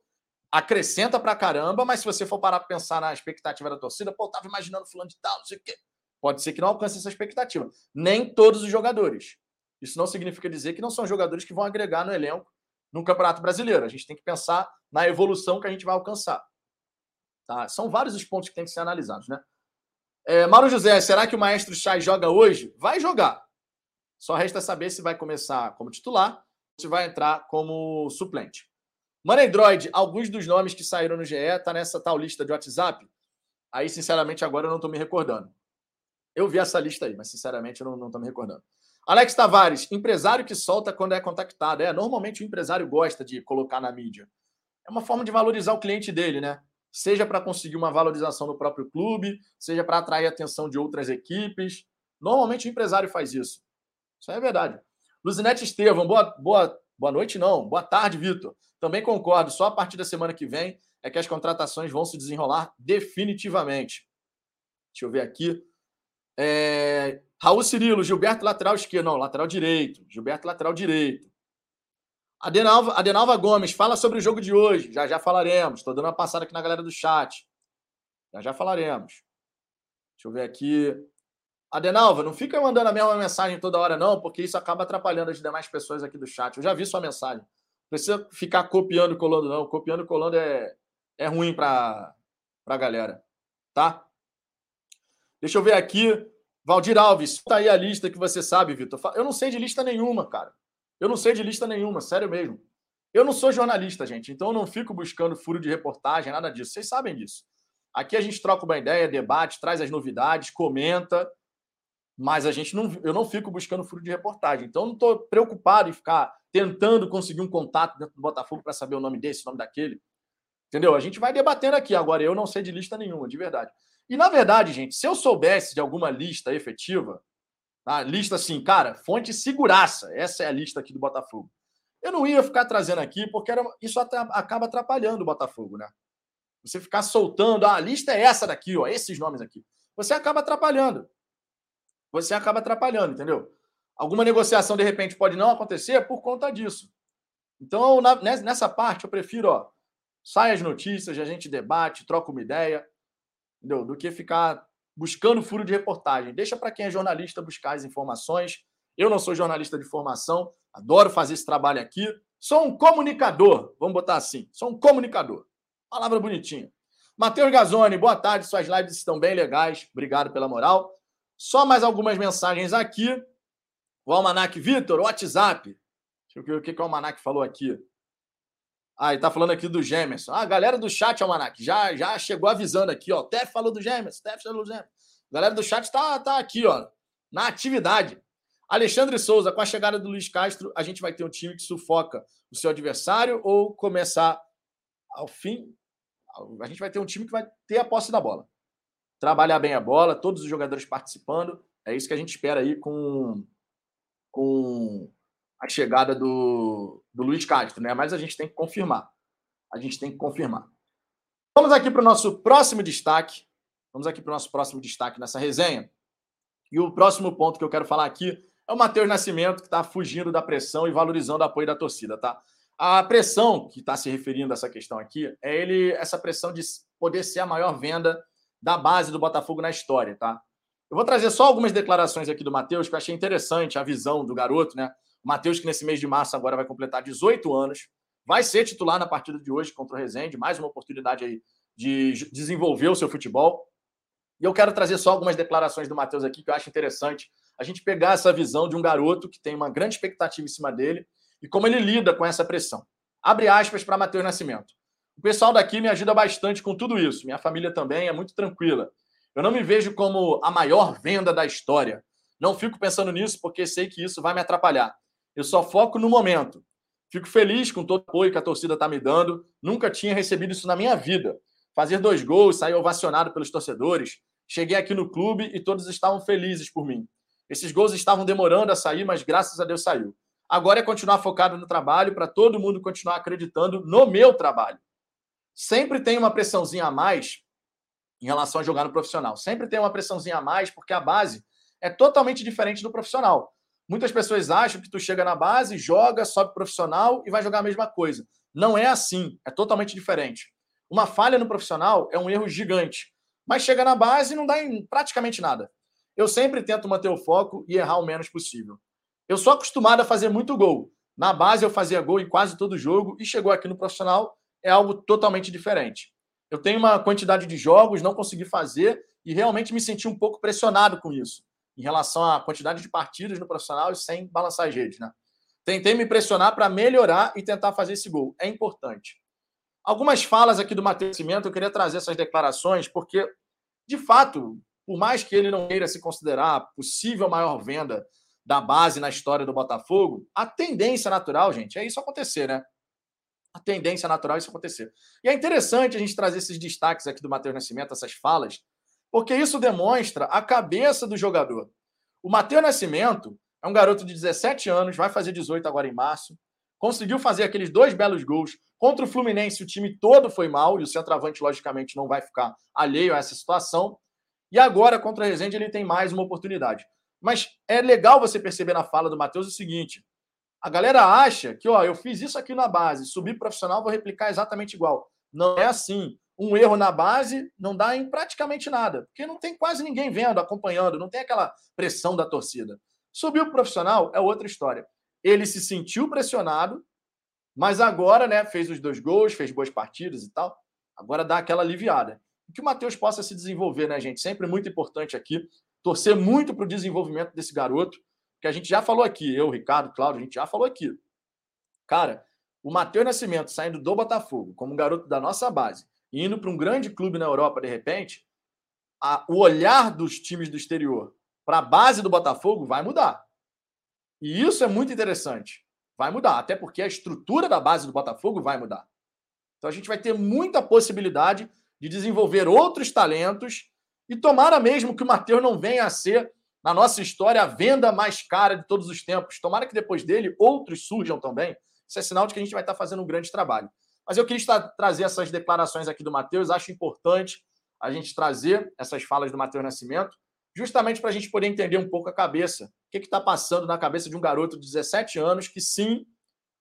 acrescenta pra caramba, mas se você for parar pra pensar na expectativa da torcida, pô, tava imaginando fulano de tal, não sei o quê. Pode ser que não alcance essa expectativa. Nem todos os jogadores. Isso não significa dizer que não são jogadores que vão agregar no elenco no Campeonato Brasileiro. A gente tem que pensar na evolução que a gente vai alcançar. Tá? São vários os pontos que têm que ser analisados, né? É, Mauro José, será que o Maestro Chay joga hoje? Vai jogar. Só resta saber se vai começar como titular ou se vai entrar como suplente. Android, alguns dos nomes que saíram no GE tá nessa tal lista de WhatsApp. Aí, sinceramente, agora eu não estou me recordando. Eu vi essa lista aí, mas sinceramente eu não estou me recordando. Alex Tavares, empresário que solta quando é contactado. É, normalmente o empresário gosta de colocar na mídia. É uma forma de valorizar o cliente dele, né? Seja para conseguir uma valorização no próprio clube, seja para atrair a atenção de outras equipes. Normalmente o empresário faz isso. Isso é verdade. Luzinete Estevam, boa, boa, boa noite, não. Boa tarde, Vitor. Também concordo, só a partir da semana que vem é que as contratações vão se desenrolar definitivamente. Deixa eu ver aqui. É... Raul Cirilo, Gilberto lateral esquerdo. Não, lateral direito. Gilberto lateral direito. Adenalva, Adenalva Gomes, fala sobre o jogo de hoje. Já já falaremos. Estou dando uma passada aqui na galera do chat. Já já falaremos. Deixa eu ver aqui. Adenalva, não fica mandando a mesma mensagem toda hora, não, porque isso acaba atrapalhando as demais pessoas aqui do chat. Eu já vi sua mensagem precisa ficar copiando e colando, não. Copiando e colando é, é ruim para a galera. Tá? Deixa eu ver aqui. Valdir Alves, tá aí a lista que você sabe, Vitor. Eu não sei de lista nenhuma, cara. Eu não sei de lista nenhuma, sério mesmo. Eu não sou jornalista, gente, então eu não fico buscando furo de reportagem, nada disso. Vocês sabem disso. Aqui a gente troca uma ideia, debate, traz as novidades, comenta, mas a gente não, eu não fico buscando furo de reportagem. Então não estou preocupado em ficar tentando conseguir um contato dentro do Botafogo para saber o nome desse, o nome daquele. Entendeu? A gente vai debatendo aqui. Agora, eu não sei de lista nenhuma, de verdade. E, na verdade, gente, se eu soubesse de alguma lista efetiva, tá? lista assim, cara, fonte seguraça, essa é a lista aqui do Botafogo. Eu não ia ficar trazendo aqui, porque era, isso acaba atrapalhando o Botafogo, né? Você ficar soltando, ah, a lista é essa daqui, ó, esses nomes aqui. Você acaba atrapalhando. Você acaba atrapalhando, entendeu? Alguma negociação, de repente, pode não acontecer por conta disso. Então, na, nessa parte, eu prefiro, ó, sai as notícias, a gente debate, troca uma ideia, entendeu? Do que ficar buscando furo de reportagem. Deixa para quem é jornalista buscar as informações. Eu não sou jornalista de formação, adoro fazer esse trabalho aqui. Sou um comunicador, vamos botar assim. Sou um comunicador. Palavra bonitinha. Matheus Gazoni, boa tarde. Suas lives estão bem legais. Obrigado pela moral. Só mais algumas mensagens aqui. O Almanac Vitor, WhatsApp. Deixa eu ver o que, que o Almanac falou aqui. Ah, ele tá falando aqui do Gemerson. Ah, galera do chat, Almanac, já, já chegou avisando aqui, ó. Tef falou do Gemerson, Tef falou do Gemerson. A galera do chat tá, tá aqui, ó, na atividade. Alexandre Souza, com a chegada do Luiz Castro, a gente vai ter um time que sufoca o seu adversário ou começar ao fim? A gente vai ter um time que vai ter a posse da bola. Trabalhar bem a bola, todos os jogadores participando. É isso que a gente espera aí com, com a chegada do, do Luiz Castro, né? Mas a gente tem que confirmar. A gente tem que confirmar. Vamos aqui para o nosso próximo destaque. Vamos aqui para o nosso próximo destaque nessa resenha. E o próximo ponto que eu quero falar aqui é o Matheus Nascimento, que está fugindo da pressão e valorizando o apoio da torcida, tá? A pressão que está se referindo a essa questão aqui é ele, essa pressão de poder ser a maior venda da base do Botafogo na história, tá? Eu vou trazer só algumas declarações aqui do Matheus, que eu achei interessante a visão do garoto, né? O Matheus, que nesse mês de março agora vai completar 18 anos, vai ser titular na partida de hoje contra o Rezende, mais uma oportunidade aí de desenvolver o seu futebol. E eu quero trazer só algumas declarações do Matheus aqui que eu acho interessante a gente pegar essa visão de um garoto que tem uma grande expectativa em cima dele e como ele lida com essa pressão. Abre aspas para Matheus Nascimento. O pessoal daqui me ajuda bastante com tudo isso. Minha família também é muito tranquila. Eu não me vejo como a maior venda da história. Não fico pensando nisso porque sei que isso vai me atrapalhar. Eu só foco no momento. Fico feliz com todo o apoio que a torcida está me dando. Nunca tinha recebido isso na minha vida. Fazer dois gols, sair ovacionado pelos torcedores. Cheguei aqui no clube e todos estavam felizes por mim. Esses gols estavam demorando a sair, mas graças a Deus saiu. Agora é continuar focado no trabalho para todo mundo continuar acreditando no meu trabalho. Sempre tem uma pressãozinha a mais em relação a jogar no profissional. Sempre tem uma pressãozinha a mais porque a base é totalmente diferente do profissional. Muitas pessoas acham que tu chega na base, joga, sobe profissional e vai jogar a mesma coisa. Não é assim, é totalmente diferente. Uma falha no profissional é um erro gigante, mas chega na base e não dá em praticamente nada. Eu sempre tento manter o foco e errar o menos possível. Eu sou acostumado a fazer muito gol. Na base eu fazia gol em quase todo jogo e chegou aqui no profissional é algo totalmente diferente. Eu tenho uma quantidade de jogos, não consegui fazer e realmente me senti um pouco pressionado com isso em relação à quantidade de partidas no profissional e sem balançar as redes, né? Tentei me pressionar para melhorar e tentar fazer esse gol. É importante. Algumas falas aqui do Matheus Cimento, eu queria trazer essas declarações, porque, de fato, por mais que ele não queira se considerar possível maior venda da base na história do Botafogo, a tendência natural, gente, é isso acontecer, né? A tendência natural é isso acontecer. E é interessante a gente trazer esses destaques aqui do Matheus Nascimento, essas falas, porque isso demonstra a cabeça do jogador. O Matheus Nascimento é um garoto de 17 anos, vai fazer 18 agora em março, conseguiu fazer aqueles dois belos gols. Contra o Fluminense, o time todo foi mal, e o centroavante, logicamente, não vai ficar alheio a essa situação. E agora, contra a Resende, ele tem mais uma oportunidade. Mas é legal você perceber na fala do Matheus o seguinte: a galera acha que, ó, eu fiz isso aqui na base, subi profissional, vou replicar exatamente igual. Não é assim um erro na base não dá em praticamente nada, porque não tem quase ninguém vendo, acompanhando, não tem aquela pressão da torcida. Subiu profissional é outra história. Ele se sentiu pressionado, mas agora, né, fez os dois gols, fez boas partidas e tal. Agora dá aquela aliviada. Que o Matheus possa se desenvolver, né, gente? Sempre muito importante aqui. Torcer muito para o desenvolvimento desse garoto, que a gente já falou aqui, eu, Ricardo, Claudio, a gente já falou aqui. Cara, o Matheus Nascimento saindo do Botafogo como um garoto da nossa base indo para um grande clube na Europa, de repente, a, o olhar dos times do exterior para a base do Botafogo vai mudar. E isso é muito interessante. Vai mudar, até porque a estrutura da base do Botafogo vai mudar. Então a gente vai ter muita possibilidade de desenvolver outros talentos E tomara mesmo que o Matheus não venha a ser, na nossa história, a venda mais cara de todos os tempos. Tomara que depois dele outros surjam também. Isso é sinal de que a gente vai estar fazendo um grande trabalho. Mas eu queria estar, trazer essas declarações aqui do Matheus. Acho importante a gente trazer essas falas do Matheus Nascimento, justamente para a gente poder entender um pouco a cabeça. O que está passando na cabeça de um garoto de 17 anos que, sim,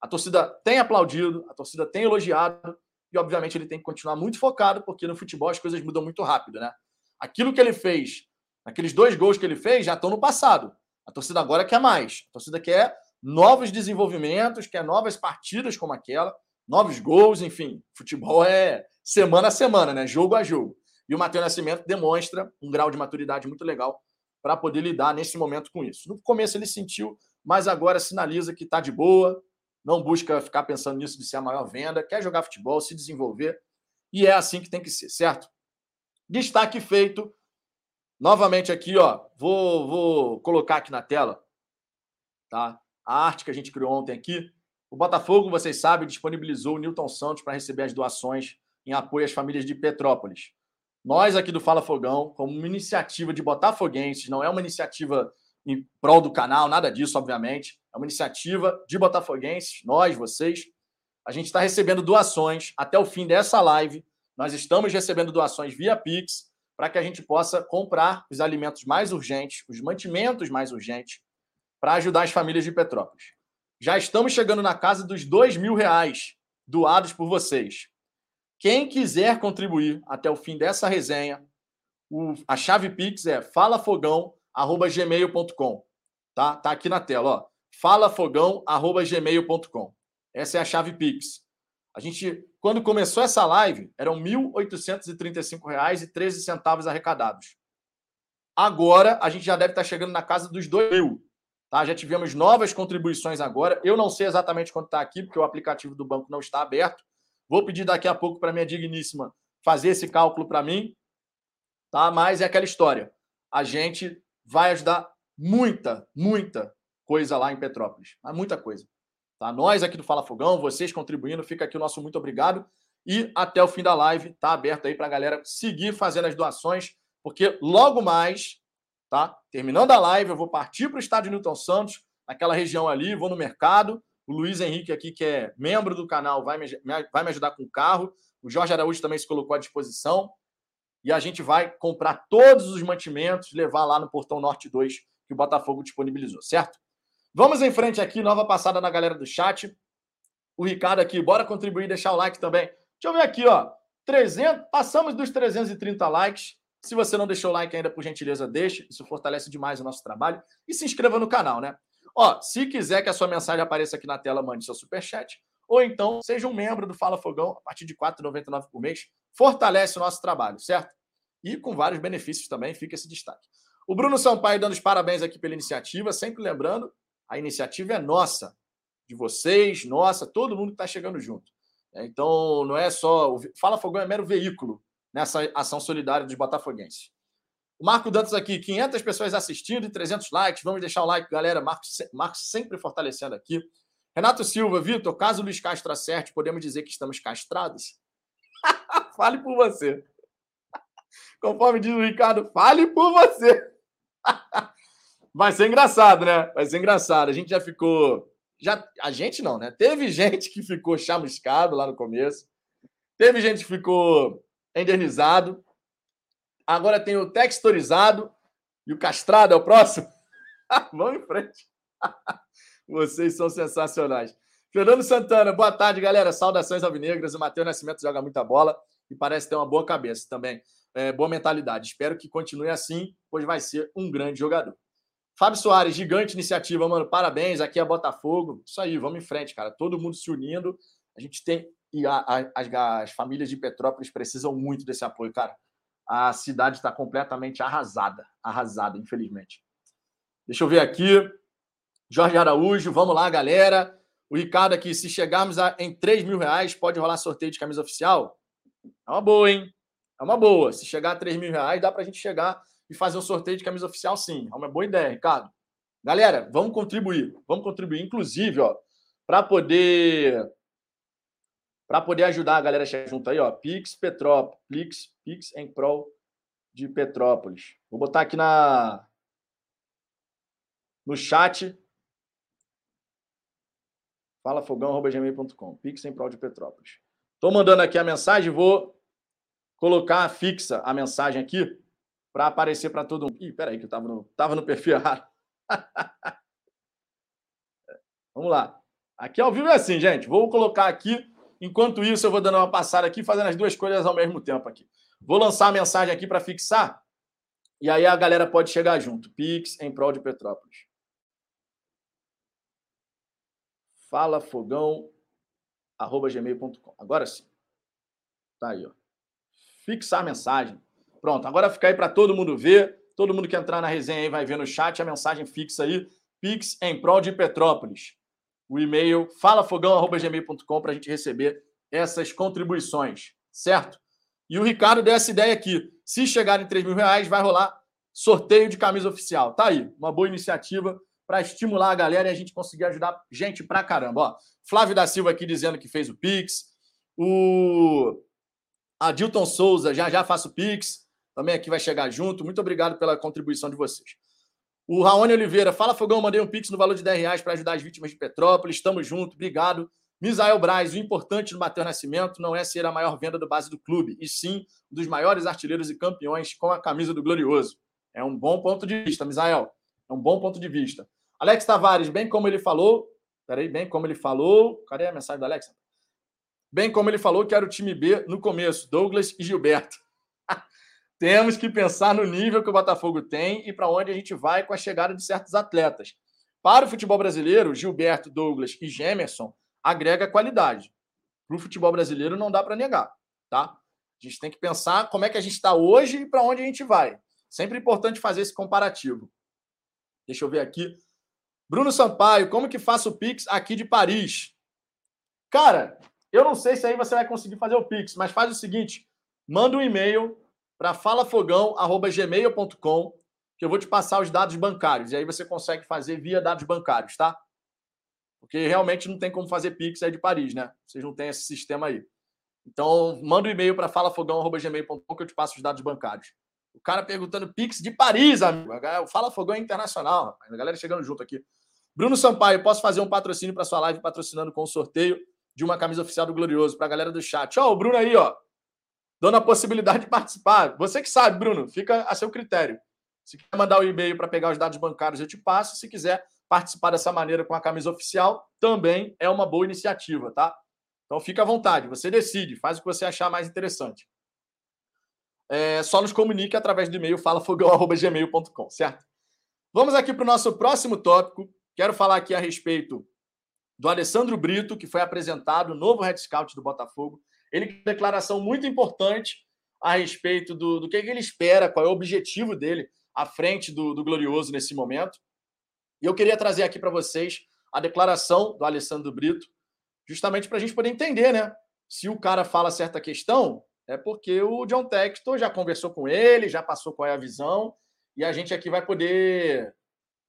a torcida tem aplaudido, a torcida tem elogiado, e obviamente ele tem que continuar muito focado, porque no futebol as coisas mudam muito rápido, né? Aquilo que ele fez, aqueles dois gols que ele fez, já estão no passado. A torcida agora quer mais. A torcida quer novos desenvolvimentos, quer novas partidas como aquela, novos gols, enfim. Futebol é semana a semana, né? Jogo a jogo. E o Matheus Nascimento demonstra um grau de maturidade muito legal para poder lidar nesse momento com isso. No começo ele sentiu, mas agora sinaliza que está de boa, não busca ficar pensando nisso de ser a maior venda, quer jogar futebol, se desenvolver, e é assim que tem que ser, certo? Destaque feito. Novamente aqui, ó, vou, vou colocar aqui na tela, tá? A arte que a gente criou ontem aqui. O Botafogo, vocês sabem, disponibilizou o Newton Santos para receber as doações em apoio às famílias de Petrópolis. Nós aqui do Fala Fogão, como uma iniciativa de botafoguenses, não é uma iniciativa em prol do canal, nada disso, obviamente. É uma iniciativa de botafoguenses, nós, vocês. A gente está recebendo doações até o fim dessa live. Nós estamos recebendo doações via Pix para que a gente possa comprar os alimentos mais urgentes, os mantimentos mais urgentes, para ajudar as famílias de Petrópolis. Já estamos chegando na casa dos dois mil reais doados por vocês. Quem quiser contribuir até o fim dessa resenha, o, a chave Pix é falafogão.gmail.com. Tá? tá aqui na tela, ó falafogão@gmail.com. Essa é a chave Pix. A gente, quando começou essa live, eram R$ 1.835,13 arrecadados. Agora, a gente já deve estar chegando na casa dos R$ mil. Tá? Já tivemos novas contribuições agora. Eu não sei exatamente quanto está aqui, porque o aplicativo do banco não está aberto. Vou pedir daqui a pouco para minha digníssima fazer esse cálculo para mim. Tá? Mas é aquela história. A gente vai ajudar muita, muita, coisa lá em Petrópolis. Muita coisa. Tá? Nós aqui do Fala Fogão, vocês contribuindo, fica aqui o nosso muito obrigado. E até o fim da live, tá aberto aí para a galera seguir fazendo as doações, porque logo mais, tá? Terminando a live, eu vou partir para o estádio Newton Santos, naquela região ali, vou no mercado. O Luiz Henrique aqui, que é membro do canal, vai me, vai me ajudar com o carro. O Jorge Araújo também se colocou à disposição. E a gente vai comprar todos os mantimentos, levar lá no Portão Norte 2 que o Botafogo disponibilizou, certo? Vamos em frente aqui, nova passada na galera do chat. O Ricardo aqui, bora contribuir, deixar o like também. Deixa eu ver aqui, ó. 300, passamos dos 330 likes. Se você não deixou o like ainda, por gentileza, deixe. Isso fortalece demais o nosso trabalho. E se inscreva no canal, né? Ó, se quiser que a sua mensagem apareça aqui na tela, mande seu superchat. Ou então, seja um membro do Fala Fogão a partir de R$ 4,99 por mês. Fortalece o nosso trabalho, certo? E com vários benefícios também, fica esse destaque. O Bruno Sampaio dando os parabéns aqui pela iniciativa, sempre lembrando a iniciativa é nossa, de vocês, nossa, todo mundo está chegando junto. É, então, não é só. Fala Fogão é mero veículo nessa ação solidária dos botafoguenses. O Marco Dantas aqui, 500 pessoas assistindo e 300 likes. Vamos deixar o like, galera. Marcos sempre fortalecendo aqui. Renato Silva, Vitor, caso o Luiz Castro acerte, podemos dizer que estamos castrados? fale por você. Conforme diz o Ricardo, fale por você. Vai ser engraçado, né? Vai ser engraçado. A gente já ficou. Já, a gente não, né? Teve gente que ficou chamuscado lá no começo. Teve gente que ficou indernizado. Agora tem o texturizado e o castrado é o próximo. Vamos em frente. Vocês são sensacionais. Fernando Santana, boa tarde, galera. Saudações alvinegras. O Matheus Nascimento joga muita bola e parece ter uma boa cabeça também. É, boa mentalidade. Espero que continue assim, pois vai ser um grande jogador. Fábio Soares, gigante iniciativa, mano. Parabéns. Aqui é Botafogo. Isso aí, vamos em frente, cara. Todo mundo se unindo. A gente tem. E a, a, as, as famílias de Petrópolis precisam muito desse apoio, cara. A cidade está completamente arrasada. Arrasada, infelizmente. Deixa eu ver aqui. Jorge Araújo, vamos lá, galera. O Ricardo aqui, se chegarmos a, em 3 mil reais, pode rolar sorteio de camisa oficial? É uma boa, hein? É uma boa. Se chegar a 3 mil reais, dá para a gente chegar e fazer um sorteio de camisa oficial, sim. É uma boa ideia, Ricardo. Galera, vamos contribuir. Vamos contribuir. Inclusive, ó, para poder para poder ajudar a galera a chegar junto aí, ó, Pix Petrópolis, Pix, Pix em Pro de Petrópolis. Vou botar aqui na no chat. falafogão.gmail.com. Pix em prol de Petrópolis. Estou mandando aqui a mensagem, vou colocar fixa a mensagem aqui para aparecer para todo mundo. Ih, peraí, que eu estava no, tava no perfil errado. Vamos lá. Aqui ao vivo é assim, gente. Vou colocar aqui. Enquanto isso, eu vou dando uma passada aqui, fazendo as duas coisas ao mesmo tempo aqui. Vou lançar a mensagem aqui para fixar. E aí a galera pode chegar junto. Pix em prol de Petrópolis. Fala fogão arroba gmail.com. Agora sim. Tá aí, ó. Fixar a mensagem. Pronto, agora fica aí para todo mundo ver. Todo mundo que entrar na resenha aí vai ver no chat a mensagem fixa aí. Pix em prol de Petrópolis. O e-mail falafogão.gmail.com para a gente receber essas contribuições, certo? E o Ricardo deu essa ideia aqui. Se chegar em 3 mil reais, vai rolar sorteio de camisa oficial. Tá aí, uma boa iniciativa para estimular a galera e a gente conseguir ajudar gente pra caramba. Ó, Flávio da Silva aqui dizendo que fez o Pix. O Adilton Souza, já já faço o Pix. Também aqui vai chegar junto. Muito obrigado pela contribuição de vocês. O Raoni Oliveira, fala Fogão, mandei um Pix no valor de 10 reais para ajudar as vítimas de Petrópolis. Estamos junto, obrigado. Misael Braz, o importante do Matheus Nascimento não é ser a maior venda do base do clube, e sim um dos maiores artilheiros e campeões com a camisa do Glorioso. É um bom ponto de vista, Misael. É um bom ponto de vista. Alex Tavares, bem como ele falou. Peraí, bem como ele falou. Cadê a mensagem do Alex? Bem como ele falou que era o time B no começo, Douglas e Gilberto. Temos que pensar no nível que o Botafogo tem e para onde a gente vai com a chegada de certos atletas. Para o futebol brasileiro, Gilberto, Douglas e Gemerson agrega qualidade. Para o futebol brasileiro não dá para negar, tá? A gente tem que pensar como é que a gente está hoje e para onde a gente vai. Sempre importante fazer esse comparativo. Deixa eu ver aqui. Bruno Sampaio, como que faço o Pix aqui de Paris? Cara, eu não sei se aí você vai conseguir fazer o Pix, mas faz o seguinte: manda um e-mail para falafogão.gmail.com que eu vou te passar os dados bancários. E aí você consegue fazer via dados bancários, tá? Porque realmente não tem como fazer Pix aí de Paris, né? Vocês não têm esse sistema aí. Então, manda um e-mail para falafogão.gmail.com que eu te passo os dados bancários. O cara perguntando Pix de Paris, amigo. Fala Fogão Internacional, rapaz. A galera chegando junto aqui. Bruno Sampaio, posso fazer um patrocínio para sua live patrocinando com o sorteio de uma camisa oficial do Glorioso para a galera do chat. Ó, o Bruno aí, ó. Dando a possibilidade de participar. Você que sabe, Bruno, fica a seu critério. Se quer mandar o um e-mail para pegar os dados bancários, eu te passo. Se quiser participar dessa maneira com a camisa oficial, também é uma boa iniciativa, tá? Então fica à vontade, você decide, faz o que você achar mais interessante é, só nos comunique através do e-mail falafogão.gmail.com, certo? Vamos aqui para o nosso próximo tópico. Quero falar aqui a respeito do Alessandro Brito, que foi apresentado, novo head scout do Botafogo. Ele tem uma declaração muito importante a respeito do, do que, ele espera, qual é o objetivo dele à frente do, do Glorioso nesse momento. E eu queria trazer aqui para vocês a declaração do Alessandro Brito, justamente para a gente poder entender, né? Se o cara fala certa questão, é porque o John Textor já conversou com ele, já passou qual é a visão, e a gente aqui vai poder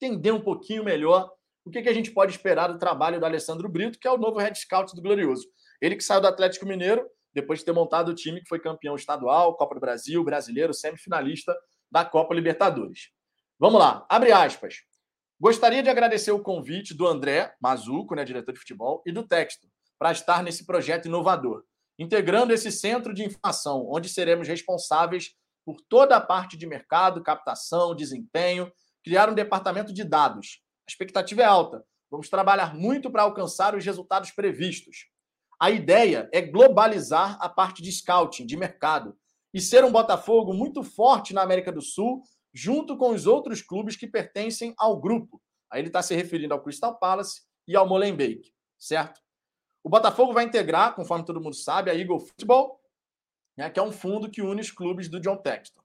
entender um pouquinho melhor o que, que a gente pode esperar do trabalho do Alessandro Brito, que é o novo head scout do Glorioso. Ele que saiu do Atlético Mineiro, depois de ter montado o time que foi campeão estadual, Copa do Brasil, brasileiro, semifinalista da Copa Libertadores. Vamos lá, abre aspas. Gostaria de agradecer o convite do André Mazuco, né, diretor de futebol, e do Texto, para estar nesse projeto inovador integrando esse centro de informação, onde seremos responsáveis por toda a parte de mercado, captação, desempenho, criar um departamento de dados. A expectativa é alta. Vamos trabalhar muito para alcançar os resultados previstos. A ideia é globalizar a parte de scouting, de mercado, e ser um Botafogo muito forte na América do Sul, junto com os outros clubes que pertencem ao grupo. Aí ele está se referindo ao Crystal Palace e ao Molenbeek, certo? O Botafogo vai integrar, conforme todo mundo sabe, a Eagle Football, né, que é um fundo que une os clubes do John Texton,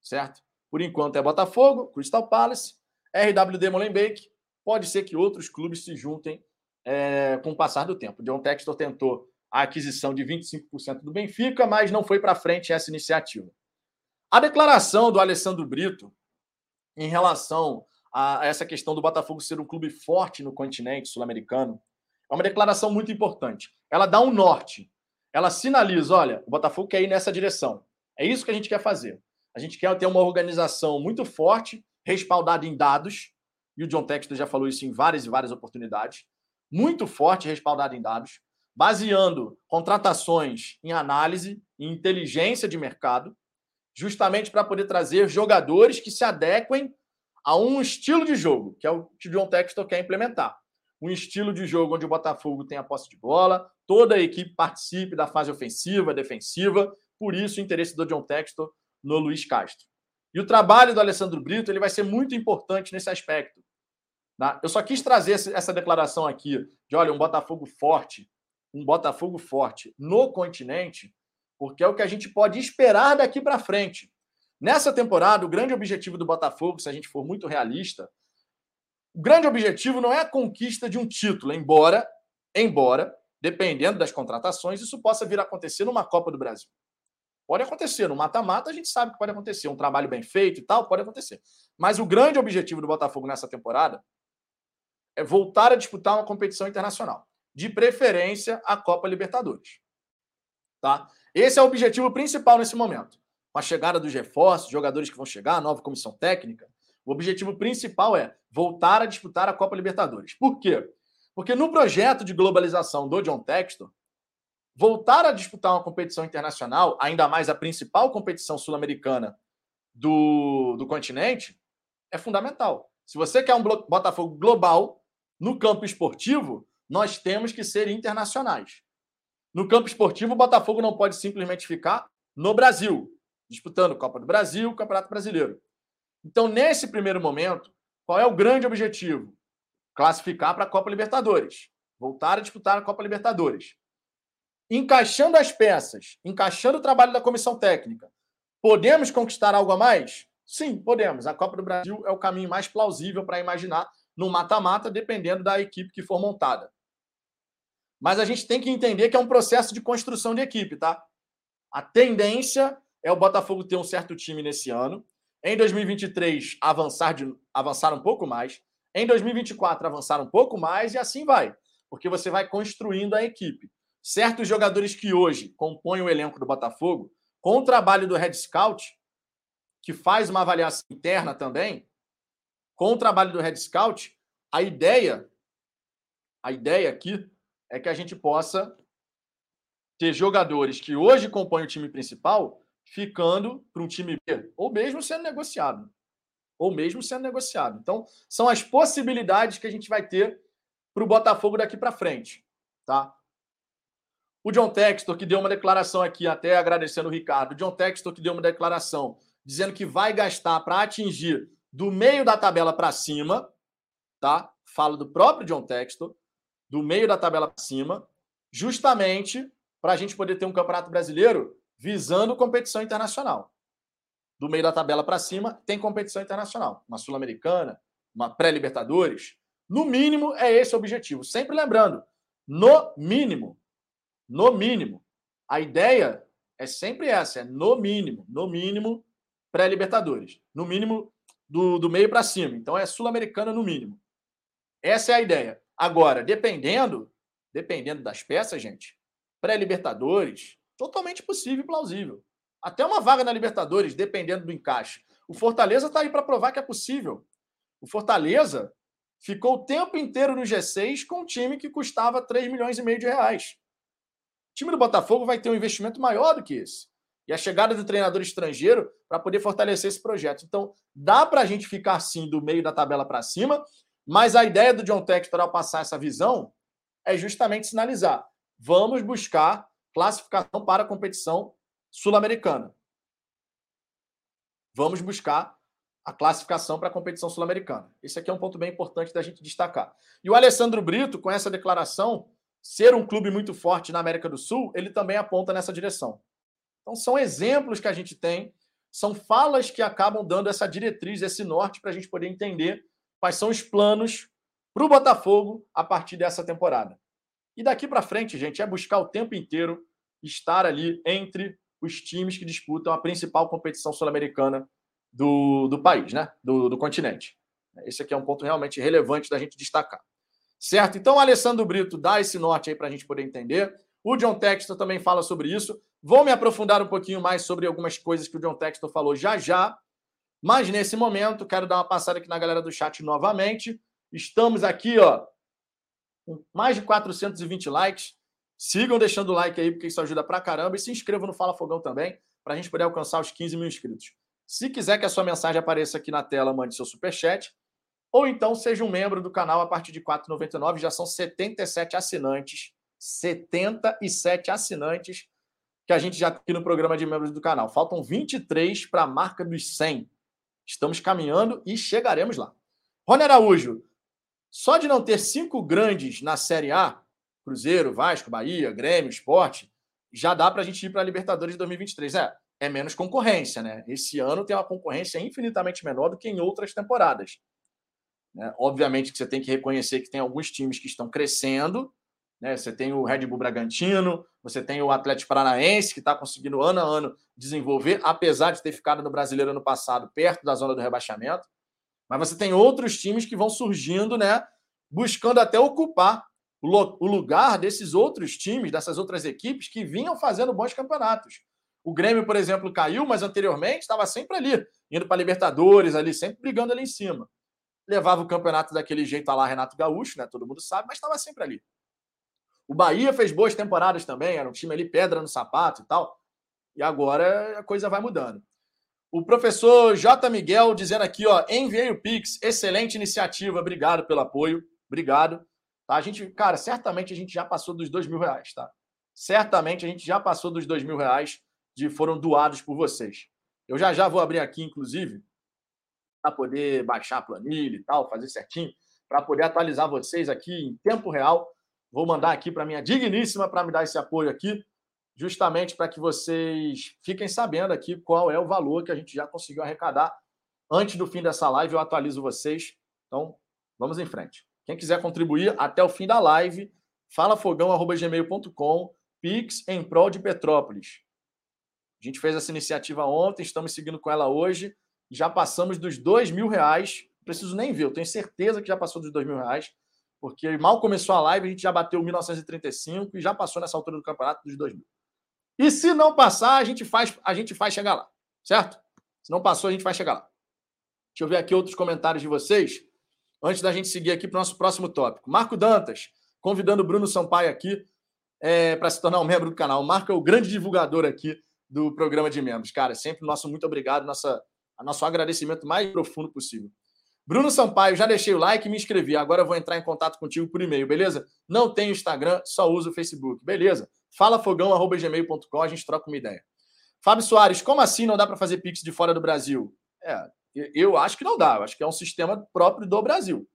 certo? Por enquanto é Botafogo, Crystal Palace, RWD Molenbeek. Pode ser que outros clubes se juntem é, com o passar do tempo. John Textor tentou a aquisição de 25% do Benfica, mas não foi para frente essa iniciativa. A declaração do Alessandro Brito em relação a essa questão do Botafogo ser um clube forte no continente sul-americano é uma declaração muito importante. Ela dá um norte. Ela sinaliza: olha, o Botafogo quer ir nessa direção. É isso que a gente quer fazer. A gente quer ter uma organização muito forte, respaldada em dados, e o John Textor já falou isso em várias e várias oportunidades. Muito forte, respaldada em dados, baseando contratações em análise, em inteligência de mercado, justamente para poder trazer jogadores que se adequem a um estilo de jogo, que é o que o John Textor quer implementar. Um estilo de jogo onde o Botafogo tem a posse de bola, toda a equipe participe da fase ofensiva, defensiva, por isso o interesse do John Textor no Luiz Castro. E o trabalho do Alessandro Brito ele vai ser muito importante nesse aspecto. Tá? Eu só quis trazer essa declaração aqui de, olha, um Botafogo forte, um Botafogo forte no continente, porque é o que a gente pode esperar daqui para frente. Nessa temporada, o grande objetivo do Botafogo, se a gente for muito realista, o grande objetivo não é a conquista de um título, embora, embora, dependendo das contratações, isso possa vir a acontecer numa Copa do Brasil. Pode acontecer, no mata-mata a gente sabe que pode acontecer, um trabalho bem feito e tal, pode acontecer. Mas o grande objetivo do Botafogo nessa temporada voltar a disputar uma competição internacional, de preferência a Copa Libertadores. Tá? Esse é o objetivo principal nesse momento. Com a chegada dos reforços, jogadores que vão chegar, nova comissão técnica, o objetivo principal é voltar a disputar a Copa Libertadores. Por quê? Porque no projeto de globalização do John Textor, voltar a disputar uma competição internacional, ainda mais a principal competição sul-americana do, do continente, é fundamental. Se você quer um Botafogo global no campo esportivo, nós temos que ser internacionais. No campo esportivo, o Botafogo não pode simplesmente ficar no Brasil, disputando Copa do Brasil, Campeonato Brasileiro. Então, nesse primeiro momento, qual é o grande objetivo? Classificar para a Copa Libertadores. Voltar a disputar a Copa Libertadores encaixando as peças, encaixando o trabalho da comissão técnica, podemos conquistar algo a mais? Sim, podemos. A Copa do Brasil é o caminho mais plausível para imaginar no mata-mata, dependendo da equipe que for montada. Mas a gente tem que entender que é um processo de construção de equipe, tá? A tendência é o Botafogo ter um certo time nesse ano. Em 2023, avançar, de, avançar um pouco mais. Em 2024, avançar um pouco mais e assim vai. Porque você vai construindo a equipe certos jogadores que hoje compõem o elenco do Botafogo, com o trabalho do Red Scout, que faz uma avaliação interna também, com o trabalho do Red Scout, a ideia, a ideia aqui é que a gente possa ter jogadores que hoje compõem o time principal ficando para um time B, ou mesmo sendo negociado. Ou mesmo sendo negociado. Então, são as possibilidades que a gente vai ter para o Botafogo daqui para frente. Tá? O John Textor, que deu uma declaração aqui, até agradecendo o Ricardo. O John Textor, que deu uma declaração dizendo que vai gastar para atingir do meio da tabela para cima, tá? Falo do próprio John Textor, do meio da tabela para cima, justamente para a gente poder ter um campeonato brasileiro visando competição internacional. Do meio da tabela para cima tem competição internacional, uma sul-americana, uma pré-libertadores. No mínimo é esse o objetivo. Sempre lembrando, no mínimo, no mínimo. A ideia é sempre essa, é no mínimo, no mínimo pré-libertadores, no mínimo do, do meio para cima. Então é sul-americana no mínimo. Essa é a ideia. Agora, dependendo, dependendo das peças, gente, pré-libertadores, totalmente possível e plausível. Até uma vaga na Libertadores, dependendo do encaixe. O Fortaleza está aí para provar que é possível. O Fortaleza ficou o tempo inteiro no G6 com um time que custava 3 milhões e meio de reais time do Botafogo vai ter um investimento maior do que esse. E a chegada do treinador estrangeiro para poder fortalecer esse projeto. Então, dá para a gente ficar assim do meio da tabela para cima, mas a ideia do John Textor ao passar essa visão é justamente sinalizar: vamos buscar classificação para a competição sul-americana. Vamos buscar a classificação para a competição sul-americana. Esse aqui é um ponto bem importante da gente destacar. E o Alessandro Brito, com essa declaração, ser um clube muito forte na América do Sul, ele também aponta nessa direção. Então, são exemplos que a gente tem, são falas que acabam dando essa diretriz, esse norte, para a gente poder entender quais são os planos para o Botafogo a partir dessa temporada. E daqui para frente, gente, é buscar o tempo inteiro estar ali entre os times que disputam a principal competição sul-americana do, do país, né? Do, do continente. Esse aqui é um ponto realmente relevante da gente destacar. Certo? Então, Alessandro Brito dá esse norte aí para a gente poder entender. O John Textor também fala sobre isso. Vou me aprofundar um pouquinho mais sobre algumas coisas que o John Textor falou já já. Mas nesse momento, quero dar uma passada aqui na galera do chat novamente. Estamos aqui, ó, com mais de 420 likes. Sigam deixando o like aí, porque isso ajuda pra caramba. E se inscrevam no Fala Fogão também, para a gente poder alcançar os 15 mil inscritos. Se quiser que a sua mensagem apareça aqui na tela, mande seu superchat. Ou então seja um membro do canal a partir de R$ 4,99. Já são 77 assinantes. 77 assinantes que a gente já tem aqui no programa de membros do canal. Faltam 23 para a marca dos 100. Estamos caminhando e chegaremos lá. Rony Araújo, só de não ter cinco grandes na Série A, Cruzeiro, Vasco, Bahia, Grêmio, Esporte, já dá para a gente ir para a Libertadores de 2023. É, é menos concorrência, né? Esse ano tem uma concorrência infinitamente menor do que em outras temporadas. Né? Obviamente que você tem que reconhecer que tem alguns times que estão crescendo. Né? Você tem o Red Bull Bragantino, você tem o Atlético Paranaense, que está conseguindo ano a ano desenvolver, apesar de ter ficado no brasileiro ano passado, perto da zona do rebaixamento. Mas você tem outros times que vão surgindo, né? Buscando até ocupar o lugar desses outros times, dessas outras equipes que vinham fazendo bons campeonatos. O Grêmio, por exemplo, caiu, mas anteriormente estava sempre ali, indo para Libertadores, ali, sempre brigando ali em cima. Levava o campeonato daquele jeito lá, Renato Gaúcho, né? Todo mundo sabe, mas estava sempre ali. O Bahia fez boas temporadas também, era um time ali pedra no sapato e tal. E agora a coisa vai mudando. O professor J. Miguel dizendo aqui, ó, enviei o Pix, excelente iniciativa, obrigado pelo apoio, obrigado. Tá? A gente, cara, certamente a gente já passou dos dois mil reais, tá? Certamente a gente já passou dos dois mil reais de foram doados por vocês. Eu já já vou abrir aqui, inclusive, para poder baixar a planilha e tal, fazer certinho, para poder atualizar vocês aqui em tempo real. Vou mandar aqui para minha digníssima para me dar esse apoio aqui, justamente para que vocês fiquem sabendo aqui qual é o valor que a gente já conseguiu arrecadar. Antes do fim dessa live, eu atualizo vocês. Então, vamos em frente. Quem quiser contribuir até o fim da live, falafogão.gmail.com, Pix em prol de Petrópolis. A gente fez essa iniciativa ontem, estamos seguindo com ela hoje. Já passamos dos dois mil reais. Preciso nem ver, eu tenho certeza que já passou dos dois mil reais, porque mal começou a live, a gente já bateu 1935 e já passou nessa altura do campeonato dos dois mil. E se não passar, a gente faz, a gente faz chegar lá, certo? Se não passou, a gente vai chegar lá. Deixa eu ver aqui outros comentários de vocês, antes da gente seguir aqui para o nosso próximo tópico. Marco Dantas, convidando o Bruno Sampaio aqui é, para se tornar um membro do canal. Marco é o grande divulgador aqui do programa de membros. Cara, sempre nosso muito obrigado, nossa, nosso agradecimento mais profundo possível. Bruno Sampaio, já deixei o like e me inscrevi. Agora vou entrar em contato contigo por e-mail, beleza? Não tenho Instagram, só uso o Facebook, beleza? falafogão.gmail.com, a gente troca uma ideia. Fábio Soares, como assim não dá para fazer Pix de fora do Brasil? É, eu acho que não dá. Eu acho que é um sistema próprio do Brasil.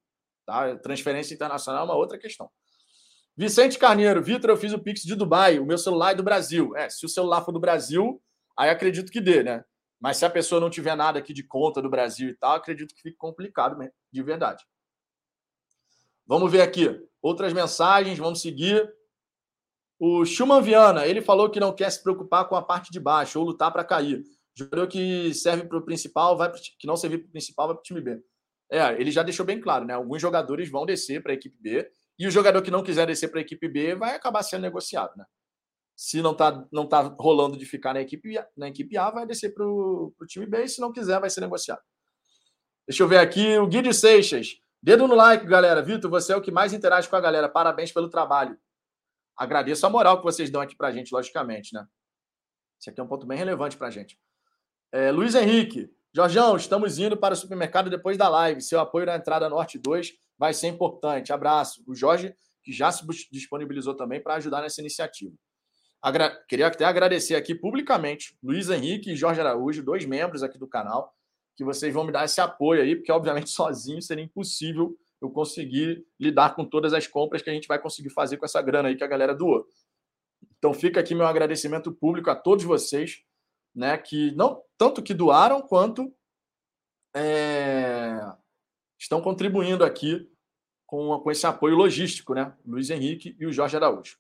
Tá? Transferência internacional é uma outra questão. Vicente Carneiro, Vitor, eu fiz o Pix de Dubai, o meu celular é do Brasil. É, se o celular for do Brasil, aí acredito que dê, né? Mas se a pessoa não tiver nada aqui de conta do Brasil e tal, acredito que fique complicado mesmo, de verdade. Vamos ver aqui outras mensagens, vamos seguir. O Schumann Viana, ele falou que não quer se preocupar com a parte de baixo ou lutar para cair. Jogador que serve para o principal, vai pro, que não servir para o principal, vai para o time B. É, ele já deixou bem claro, né? Alguns jogadores vão descer para a equipe B e o jogador que não quiser descer para a equipe B vai acabar sendo negociado, né? Se não está não tá rolando de ficar na equipe, na equipe A, vai descer para o time B, e se não quiser, vai ser negociado. Deixa eu ver aqui, o Guido Seixas. Dedo no like, galera. Vitor, você é o que mais interage com a galera. Parabéns pelo trabalho. Agradeço a moral que vocês dão aqui para a gente, logicamente, né? Esse aqui é um ponto bem relevante para a gente. É, Luiz Henrique. Jorjão, estamos indo para o supermercado depois da live. Seu apoio na entrada Norte 2 vai ser importante. Abraço. O Jorge, que já se disponibilizou também para ajudar nessa iniciativa. Agra... Queria até agradecer aqui publicamente Luiz Henrique e Jorge Araújo, dois membros aqui do canal, que vocês vão me dar esse apoio aí, porque obviamente sozinho seria impossível eu conseguir lidar com todas as compras que a gente vai conseguir fazer com essa grana aí que a galera doou. Então fica aqui meu agradecimento público a todos vocês, né, que não tanto que doaram quanto é, estão contribuindo aqui com, com esse apoio logístico, né? Luiz Henrique e o Jorge Araújo.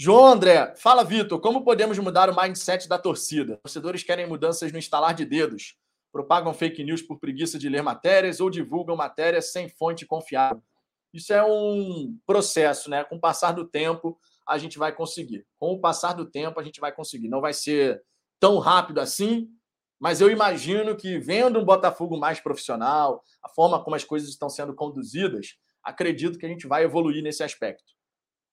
João André, fala, Vitor, como podemos mudar o mindset da torcida? Torcedores querem mudanças no instalar de dedos, propagam fake news por preguiça de ler matérias ou divulgam matérias sem fonte confiável. Isso é um processo, né? Com o passar do tempo, a gente vai conseguir. Com o passar do tempo, a gente vai conseguir. Não vai ser tão rápido assim, mas eu imagino que, vendo um Botafogo mais profissional, a forma como as coisas estão sendo conduzidas, acredito que a gente vai evoluir nesse aspecto.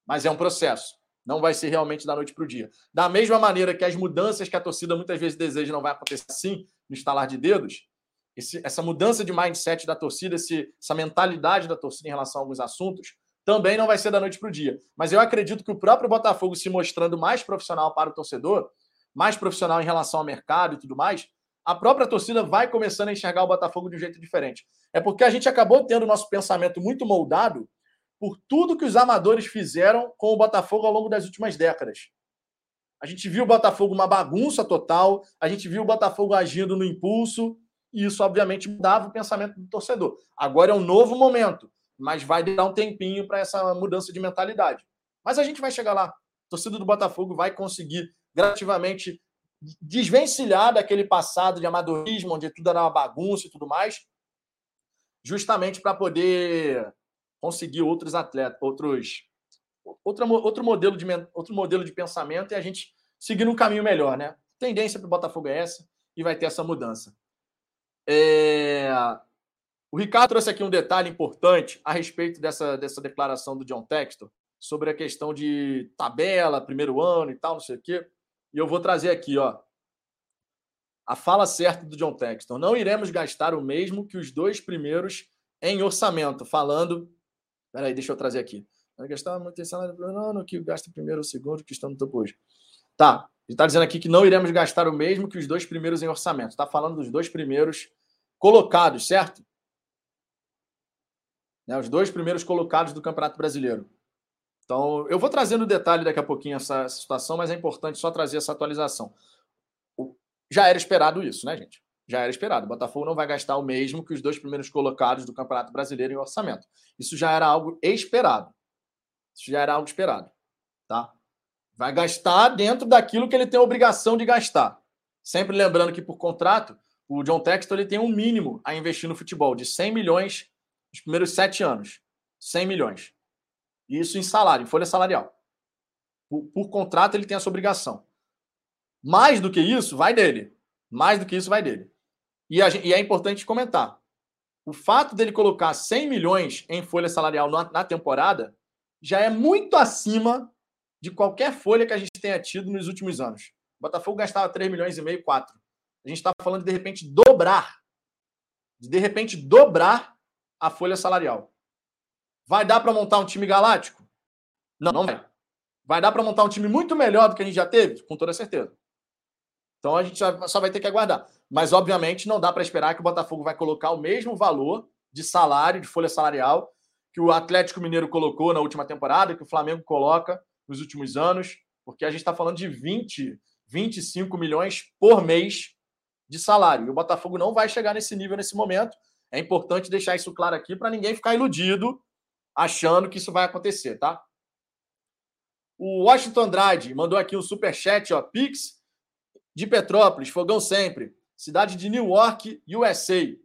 Mas é um processo. Não vai ser realmente da noite para o dia. Da mesma maneira que as mudanças que a torcida muitas vezes deseja não vai acontecer assim, no estalar de dedos, esse, essa mudança de mindset da torcida, esse, essa mentalidade da torcida em relação a alguns assuntos, também não vai ser da noite para o dia. Mas eu acredito que o próprio Botafogo se mostrando mais profissional para o torcedor, mais profissional em relação ao mercado e tudo mais, a própria torcida vai começando a enxergar o Botafogo de um jeito diferente. É porque a gente acabou tendo nosso pensamento muito moldado por tudo que os amadores fizeram com o Botafogo ao longo das últimas décadas. A gente viu o Botafogo uma bagunça total, a gente viu o Botafogo agindo no impulso, e isso, obviamente, mudava o pensamento do torcedor. Agora é um novo momento, mas vai dar um tempinho para essa mudança de mentalidade. Mas a gente vai chegar lá. A torcida do Botafogo vai conseguir gradativamente desvencilhar daquele passado de amadorismo, onde tudo era uma bagunça e tudo mais, justamente para poder conseguir outros atletas, outros outro, outro modelo de outro modelo de pensamento e a gente seguir um caminho melhor, né? Tendência para o Botafogo é essa e vai ter essa mudança. É... O Ricardo trouxe aqui um detalhe importante a respeito dessa, dessa declaração do John Textor sobre a questão de tabela, primeiro ano e tal, não sei o quê. E eu vou trazer aqui, ó. A fala certa do John Texton. Não iremos gastar o mesmo que os dois primeiros em orçamento. Falando. Peraí, deixa eu trazer aqui. Vai gastar em salário não, no que gasta primeiro ou segundo, que estão no topo hoje. Tá. Ele está dizendo aqui que não iremos gastar o mesmo que os dois primeiros em orçamento. Está falando dos dois primeiros colocados, certo? Né, os dois primeiros colocados do Campeonato Brasileiro. Então, eu vou trazendo detalhe daqui a pouquinho essa, situação, mas é importante só trazer essa atualização. O, já era esperado isso, né, gente? Já era esperado. O Botafogo não vai gastar o mesmo que os dois primeiros colocados do Campeonato Brasileiro em orçamento. Isso já era algo esperado. Isso já era algo esperado, tá? Vai gastar dentro daquilo que ele tem a obrigação de gastar. Sempre lembrando que, por contrato, o John Textor ele tem um mínimo a investir no futebol de 100 milhões nos primeiros sete anos. 100 milhões. Isso em salário, em folha salarial. Por, por, contrato, ele tem essa obrigação. Mais do que isso, vai dele. Mais do que isso, vai dele. E, a, e é importante comentar. O fato dele colocar 100 milhões em folha salarial na, na temporada já é muito acima de qualquer folha que a gente tenha tido nos últimos anos. O Botafogo gastava 3 milhões e meio, 4. A gente está falando de, de repente, dobrar. De, de repente, dobrar a folha salarial. Vai dar para montar um time galáctico? Não, não vai. Vai dar para montar um time muito melhor do que a gente já teve? Com toda certeza. Então a gente só vai ter que aguardar. Mas, obviamente, não dá para esperar que o Botafogo vai colocar o mesmo valor de salário, de folha salarial, que o Atlético Mineiro colocou na última temporada, que o Flamengo coloca nos últimos anos, porque a gente está falando de 20, 25 milhões por mês de salário. E o Botafogo não vai chegar nesse nível nesse momento. É importante deixar isso claro aqui para ninguém ficar iludido achando que isso vai acontecer, tá? O Washington Andrade mandou aqui um super chat, ó, Pix de Petrópolis, fogão sempre, cidade de Newark, USA.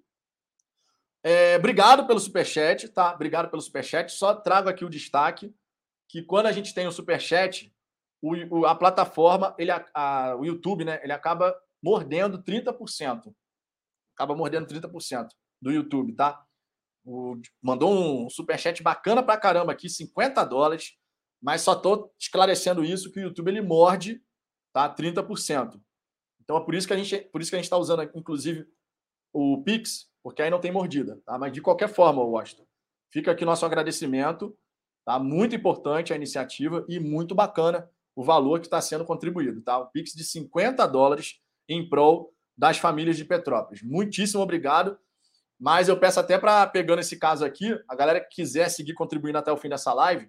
É, obrigado pelo super chat, tá? Obrigado pelo super chat. Só trago aqui o destaque que quando a gente tem o super chat, o, o, a plataforma, ele, a, a, o YouTube, né, ele acaba mordendo 30%. Acaba mordendo 30% do YouTube, tá? O, mandou um superchat bacana pra caramba aqui, 50 dólares, mas só tô esclarecendo isso que o YouTube ele morde, tá? 30%. Então é por isso que a gente, por isso que a gente está usando, inclusive, o Pix, porque aí não tem mordida, tá? Mas de qualquer forma, Washington, fica aqui nosso agradecimento, tá? Muito importante a iniciativa e muito bacana o valor que está sendo contribuído, tá? O Pix de 50 dólares em prol das famílias de Petrópolis. Muitíssimo obrigado. Mas eu peço até para, pegando esse caso aqui, a galera que quiser seguir contribuindo até o fim dessa live,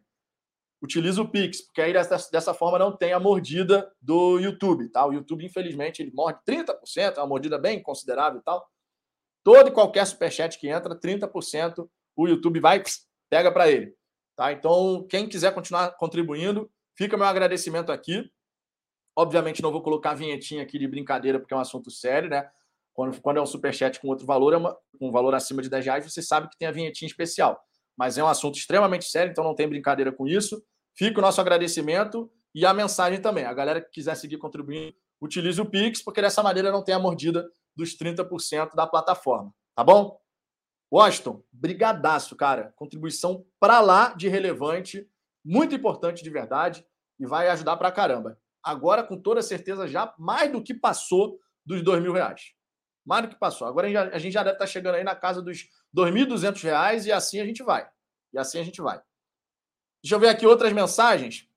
utiliza o Pix, porque aí dessa, dessa forma não tem a mordida do YouTube, tá? O YouTube, infelizmente, ele morde 30%, é uma mordida bem considerável e tal. Todo e qualquer superchat que entra, 30%, o YouTube vai, pega para ele. Tá? Então, quem quiser continuar contribuindo, fica meu agradecimento aqui. Obviamente, não vou colocar a vinhetinha aqui de brincadeira, porque é um assunto sério, né? Quando, quando é um superchat com outro valor, é uma, um valor acima de 10 reais, você sabe que tem a vinhetinha especial. Mas é um assunto extremamente sério, então não tem brincadeira com isso. fica o nosso agradecimento e a mensagem também. A galera que quiser seguir contribuindo, utilize o Pix, porque dessa maneira não tem a mordida dos 30% da plataforma. Tá bom? Washington, brigadaço, cara. Contribuição para lá de relevante, muito importante de verdade e vai ajudar para caramba. Agora, com toda certeza, já mais do que passou dos dois mil reais. Mais do que passou. Agora a gente, já, deve estar tá chegando aí na casa dos R$ 2.200 e assim a gente vai. E assim a gente vai. Deixa eu ver aqui outras mensagens.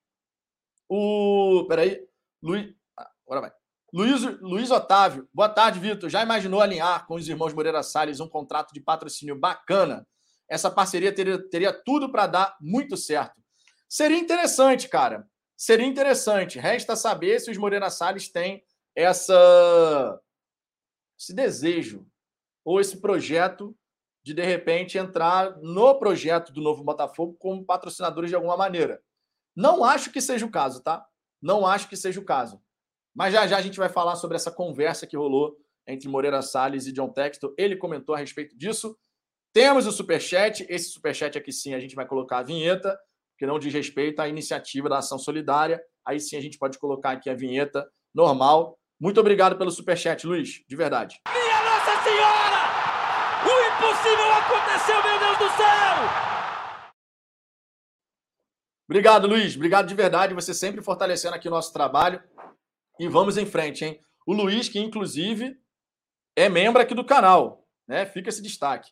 O. Peraí. Luiz. Ah, agora vai. Luiz, Luiz Otávio. Boa tarde, Vitor. Já imaginou alinhar com os irmãos Moreira Salles um contrato de patrocínio bacana? Essa parceria teria, teria tudo para dar muito certo. Seria interessante, cara. Seria interessante. Resta saber se os Moreira Salles têm essa esse desejo ou esse projeto de de repente entrar no projeto do novo Botafogo como patrocinadores de alguma maneira. Não acho que seja o caso, tá? Não acho que seja o caso. Mas já já a gente vai falar sobre essa conversa que rolou entre Moreira Salles e John Textor. Ele comentou a respeito disso. Temos o superchat. Esse superchat aqui sim a gente vai colocar a vinheta, que não diz respeito à iniciativa da Ação Solidária. Aí sim a gente pode colocar aqui a vinheta normal. Muito obrigado pelo superchat, Luiz, de verdade. Minha Nossa Senhora! O impossível aconteceu, meu Deus do céu! Obrigado, Luiz. Obrigado de verdade. Você sempre fortalecendo aqui o nosso trabalho. E vamos em frente, hein? O Luiz, que inclusive é membro aqui do canal, né? Fica esse destaque.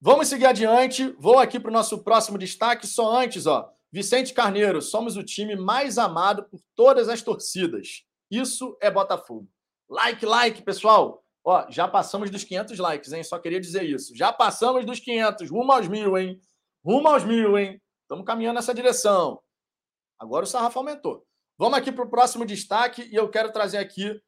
Vamos seguir adiante. Vou aqui para o nosso próximo destaque. Só antes, ó. Vicente Carneiro, somos o time mais amado por todas as torcidas. Isso é Botafogo. Like, like, pessoal. Ó, já passamos dos 500 likes, hein? Só queria dizer isso. Já passamos dos 500, rumo aos mil, hein? Rumo aos mil, hein? Estamos caminhando nessa direção. Agora o sarrafo aumentou. Vamos aqui para o próximo destaque e eu quero trazer aqui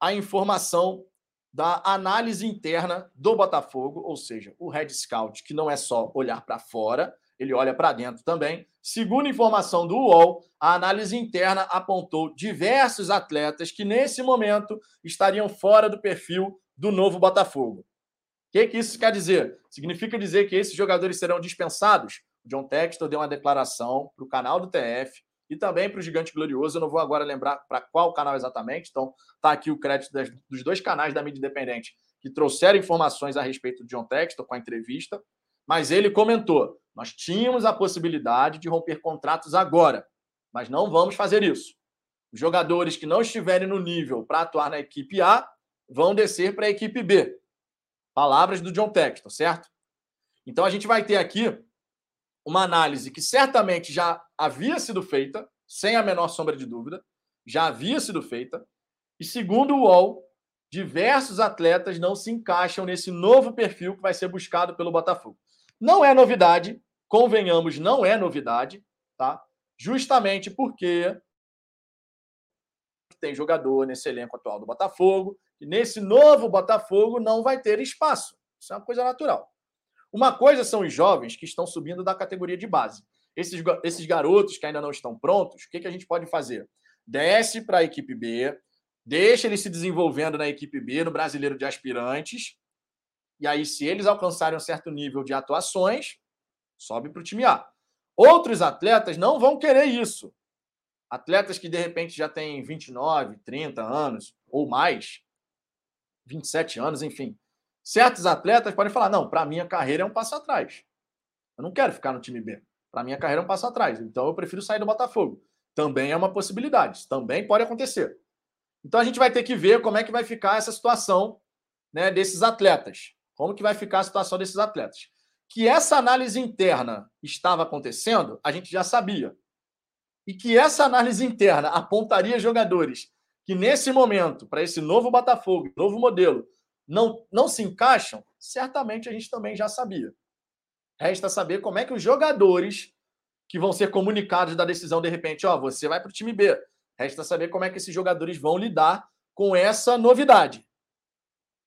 a informação da análise interna do Botafogo, ou seja, o Red Scout, que não é só olhar para fora, ele olha para dentro também. Segundo informação do UOL, a análise interna apontou diversos atletas que, nesse momento, estariam fora do perfil do novo Botafogo. O que, que isso quer dizer? Significa dizer que esses jogadores serão dispensados? O John Textor deu uma declaração para o canal do TF e também para o Gigante Glorioso. Eu não vou agora lembrar para qual canal exatamente, então está aqui o crédito das, dos dois canais da mídia independente que trouxeram informações a respeito do John Textor com a entrevista. Mas ele comentou: nós tínhamos a possibilidade de romper contratos agora, mas não vamos fazer isso. Os jogadores que não estiverem no nível para atuar na equipe A vão descer para a equipe B. Palavras do John Texton, certo? Então a gente vai ter aqui uma análise que certamente já havia sido feita, sem a menor sombra de dúvida, já havia sido feita, e segundo o UOL, diversos atletas não se encaixam nesse novo perfil que vai ser buscado pelo Botafogo. Não é novidade, convenhamos, não é novidade, tá? Justamente porque tem jogador nesse elenco atual do Botafogo, e nesse novo Botafogo não vai ter espaço. Isso é uma coisa natural. Uma coisa são os jovens que estão subindo da categoria de base. Esses, esses garotos que ainda não estão prontos, o que, que a gente pode fazer? Desce para a equipe B, deixa eles se desenvolvendo na equipe B, no brasileiro de aspirantes, e aí, se eles alcançarem um certo nível de atuações, sobe para o time A. Outros atletas não vão querer isso. Atletas que de repente já têm 29, 30 anos ou mais, 27 anos, enfim. Certos atletas podem falar: não, para minha carreira é um passo atrás. Eu não quero ficar no time B. Para minha carreira é um passo atrás. Então eu prefiro sair do Botafogo. Também é uma possibilidade. Também pode acontecer. Então a gente vai ter que ver como é que vai ficar essa situação né, desses atletas. Como que vai ficar a situação desses atletas? Que essa análise interna estava acontecendo, a gente já sabia. E que essa análise interna apontaria jogadores que, nesse momento, para esse novo Botafogo, novo modelo, não, não se encaixam, certamente a gente também já sabia. Resta saber como é que os jogadores que vão ser comunicados da decisão, de repente, ó, você vai para o time B. Resta saber como é que esses jogadores vão lidar com essa novidade.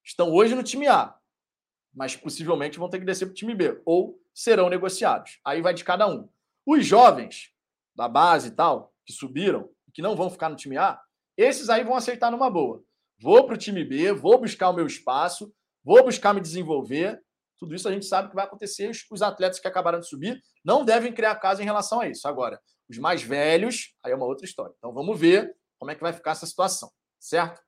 Estão hoje no time A mas possivelmente vão ter que descer para o time B ou serão negociados. Aí vai de cada um. Os jovens da base e tal, que subiram, que não vão ficar no time A, esses aí vão aceitar numa boa. Vou para o time B, vou buscar o meu espaço, vou buscar me desenvolver. Tudo isso a gente sabe que vai acontecer. Os atletas que acabaram de subir não devem criar casa em relação a isso. Agora, Os mais velhos, aí é uma outra história. Então vamos ver como é que vai ficar essa situação, certo?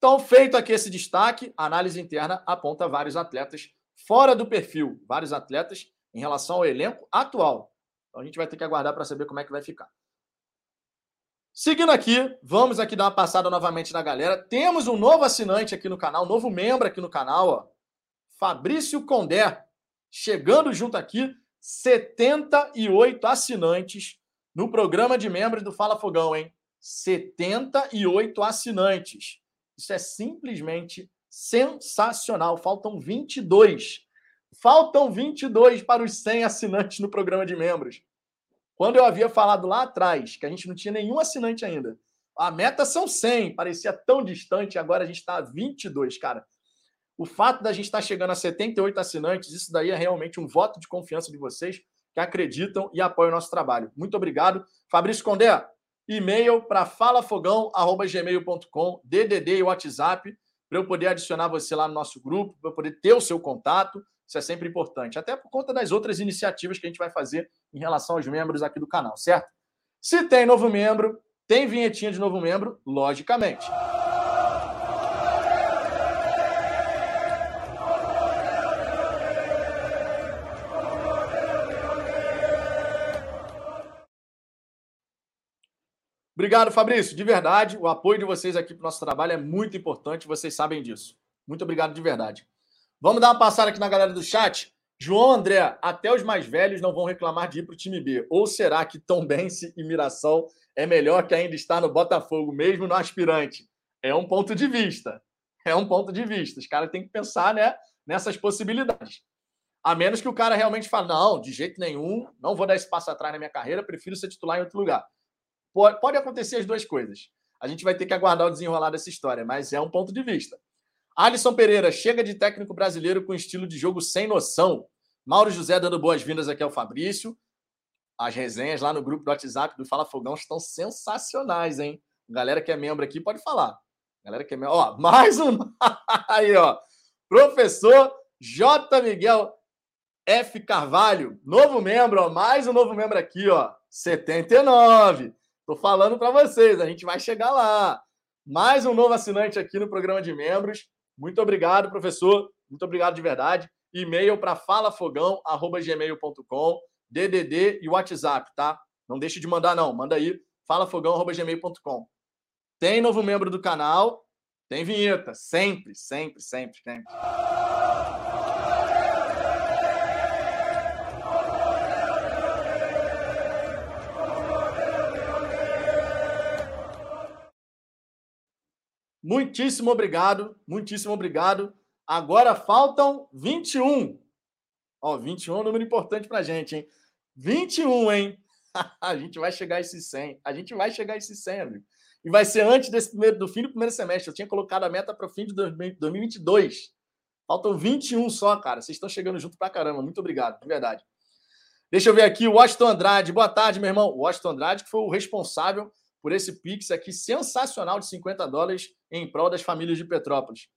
Então, feito aqui esse destaque, a análise interna aponta vários atletas fora do perfil, vários atletas em relação ao elenco atual. Então a gente vai ter que aguardar para saber como é que vai ficar. Seguindo aqui, vamos aqui dar uma passada novamente na galera. Temos um novo assinante aqui no canal, um novo membro aqui no canal, ó. Fabrício Condé. Chegando junto aqui, 78 assinantes no programa de membros do Fala Fogão, hein? 78 assinantes. Isso é simplesmente sensacional. Faltam 22. Faltam 22 para os 100 assinantes no programa de membros. Quando eu havia falado lá atrás que a gente não tinha nenhum assinante ainda, a meta são 100, parecia tão distante, agora a gente está a 22, cara. O fato da gente estar tá chegando a 78 assinantes, isso daí é realmente um voto de confiança de vocês que acreditam e apoiam o nosso trabalho. Muito obrigado. Fabrício Condé, e-mail para falafogão.gmail.com, DDD e WhatsApp, para eu poder adicionar você lá no nosso grupo, para eu poder ter o seu contato. Isso é sempre importante, até por conta das outras iniciativas que a gente vai fazer em relação aos membros aqui do canal, certo? Se tem novo membro, tem vinhetinha de novo membro, logicamente. Obrigado, Fabrício. De verdade, o apoio de vocês aqui para o nosso trabalho é muito importante, vocês sabem disso. Muito obrigado de verdade. Vamos dar uma passada aqui na galera do chat. João André, até os mais velhos não vão reclamar de ir para o time B. Ou será que Tom Bense e Mirassol é melhor que ainda estar no Botafogo, mesmo no aspirante? É um ponto de vista. É um ponto de vista. Os caras têm que pensar né, nessas possibilidades. A menos que o cara realmente fale, não, de jeito nenhum, não vou dar esse passo atrás na minha carreira, prefiro ser titular em outro lugar. Pode, pode acontecer as duas coisas. A gente vai ter que aguardar o desenrolar dessa história, mas é um ponto de vista. Alisson Pereira chega de técnico brasileiro com estilo de jogo sem noção. Mauro José dando boas-vindas aqui ao Fabrício. As resenhas lá no grupo do WhatsApp do Fala Fogão estão sensacionais, hein? Galera que é membro aqui pode falar. Galera que é membro. Ó, mais um. Aí, ó. Professor J. Miguel F. Carvalho, novo membro, ó. Mais um novo membro aqui, ó. 79. Tô falando para vocês, a gente vai chegar lá. Mais um novo assinante aqui no programa de membros. Muito obrigado, professor. Muito obrigado de verdade. E-mail para falafogão.gmail.com, DDD e WhatsApp, tá? Não deixe de mandar, não. Manda aí, falafogão.gmail.com. Tem novo membro do canal, tem vinheta. Sempre, sempre, sempre, sempre. Muitíssimo obrigado, muitíssimo obrigado. Agora faltam 21. Ó, 21 é um número importante pra gente, hein? 21, hein? a gente vai chegar a esses 100. A gente vai chegar a esses 100, amigo. E vai ser antes desse primeiro, do fim do primeiro semestre. Eu tinha colocado a meta para o fim de 2022. Faltam 21 só, cara. Vocês estão chegando junto pra caramba. Muito obrigado, de verdade. Deixa eu ver aqui. O Washington Andrade. Boa tarde, meu irmão. O Washington Andrade, que foi o responsável por esse Pix aqui sensacional de 50 dólares em prol das famílias de Petrópolis.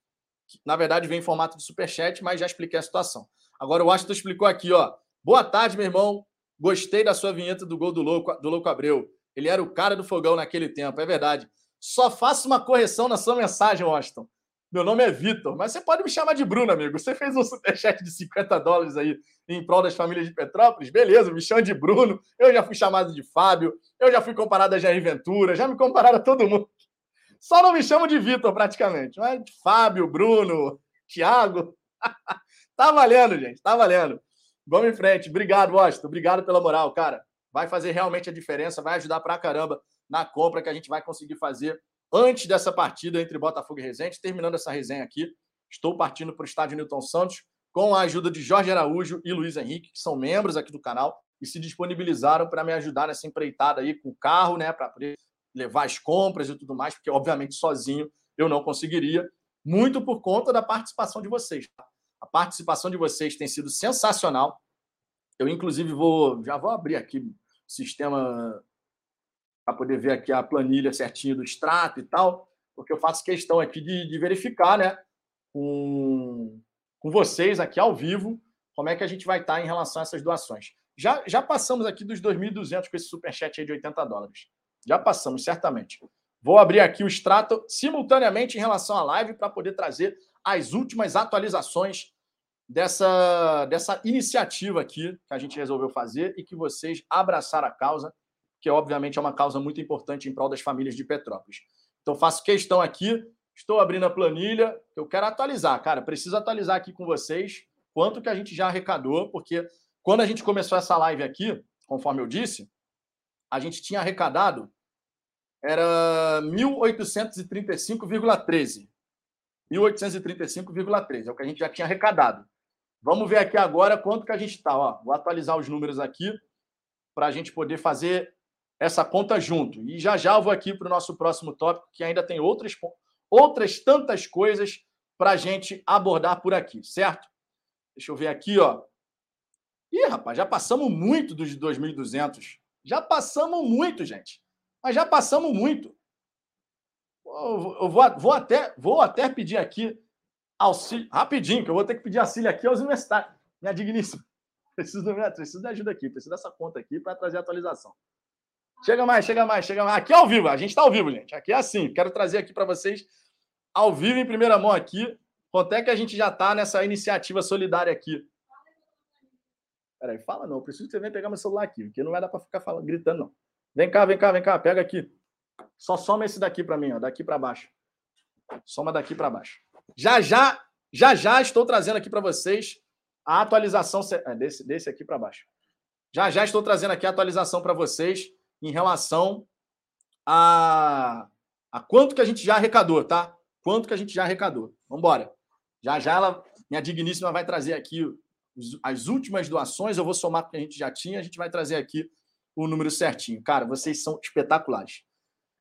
Na verdade, vem em formato de superchat, mas já expliquei a situação. Agora o Washington explicou aqui, ó. Boa tarde, meu irmão. Gostei da sua vinheta do gol do Louco, do Louco Abreu. Ele era o cara do fogão naquele tempo, é verdade. Só faço uma correção na sua mensagem, Washington. Meu nome é Vitor, mas você pode me chamar de Bruno, amigo. Você fez um superchat de 50 dólares aí em prol das famílias de Petrópolis, beleza, me chama de Bruno. Eu já fui chamado de Fábio, eu já fui comparado a Jair Ventura, já me compararam a todo mundo. Só não me chamam de Vitor, praticamente. Mas Fábio, Bruno, Thiago. tá valendo, gente, tá valendo. Vamos em frente. Obrigado, Washington. Obrigado pela moral, cara. Vai fazer realmente a diferença, vai ajudar pra caramba na compra que a gente vai conseguir fazer antes dessa partida entre Botafogo e Resende. Terminando essa resenha aqui, estou partindo para o estádio Newton Santos com a ajuda de Jorge Araújo e Luiz Henrique, que são membros aqui do canal e se disponibilizaram para me ajudar nessa empreitada aí com o carro, né, para poder levar as compras e tudo mais, porque obviamente sozinho eu não conseguiria, muito por conta da participação de vocês. Tá? A participação de vocês tem sido sensacional. Eu inclusive vou, já vou abrir aqui o sistema para poder ver aqui a planilha certinho do extrato e tal, porque eu faço questão aqui de, de verificar, né, com, com vocês aqui ao vivo, como é que a gente vai estar em relação a essas doações. Já, já passamos aqui dos 2.200 com esse superchat aí de 80 dólares. Já passamos, certamente. Vou abrir aqui o extrato simultaneamente em relação à live para poder trazer as últimas atualizações dessa, dessa iniciativa aqui que a gente resolveu fazer e que vocês abraçaram a causa, que obviamente é uma causa muito importante em prol das famílias de Petrópolis. Então, faço questão aqui, estou abrindo a planilha, eu quero atualizar, cara, preciso atualizar aqui com vocês quanto que a gente já arrecadou, porque quando a gente começou essa live aqui, conforme eu disse, a gente tinha arrecadado era 1835,13. 1835,13 é o que a gente já tinha arrecadado. Vamos ver aqui agora quanto que a gente está. Vou atualizar os números aqui para a gente poder fazer essa conta junto. E já já eu vou aqui para o nosso próximo tópico, que ainda tem outras, outras tantas coisas para a gente abordar por aqui, certo? Deixa eu ver aqui, ó. Ih, rapaz, já passamos muito dos 2.200. Já passamos muito, gente. Mas já passamos muito. Eu vou, vou, até, vou até pedir aqui auxílio, rapidinho, que eu vou ter que pedir auxílio aqui aos universitários. Minha digníssima. Preciso, preciso de ajuda aqui, preciso dessa conta aqui para trazer a atualização. Chega mais, chega mais, chega mais. Aqui é ao vivo, a gente está ao vivo, gente. Aqui é assim. Quero trazer aqui para vocês, ao vivo, em primeira mão aqui, quanto é que a gente já está nessa iniciativa solidária aqui. Peraí, fala não. Preciso que você venha pegar meu celular aqui, porque não vai dar para ficar falando, gritando, não. Vem cá, vem cá, vem cá. Pega aqui. Só soma esse daqui para mim, ó, daqui para baixo. Soma daqui para baixo. Já já, já já estou trazendo aqui para vocês a atualização é, desse, desse aqui para baixo. Já já estou trazendo aqui a atualização para vocês em relação a, a quanto que a gente já arrecadou, tá? Quanto que a gente já arrecadou. Vamos embora. Já já ela, minha digníssima vai trazer aqui as últimas doações, eu vou somar porque a gente já tinha, a gente vai trazer aqui o número certinho. Cara, vocês são espetaculares.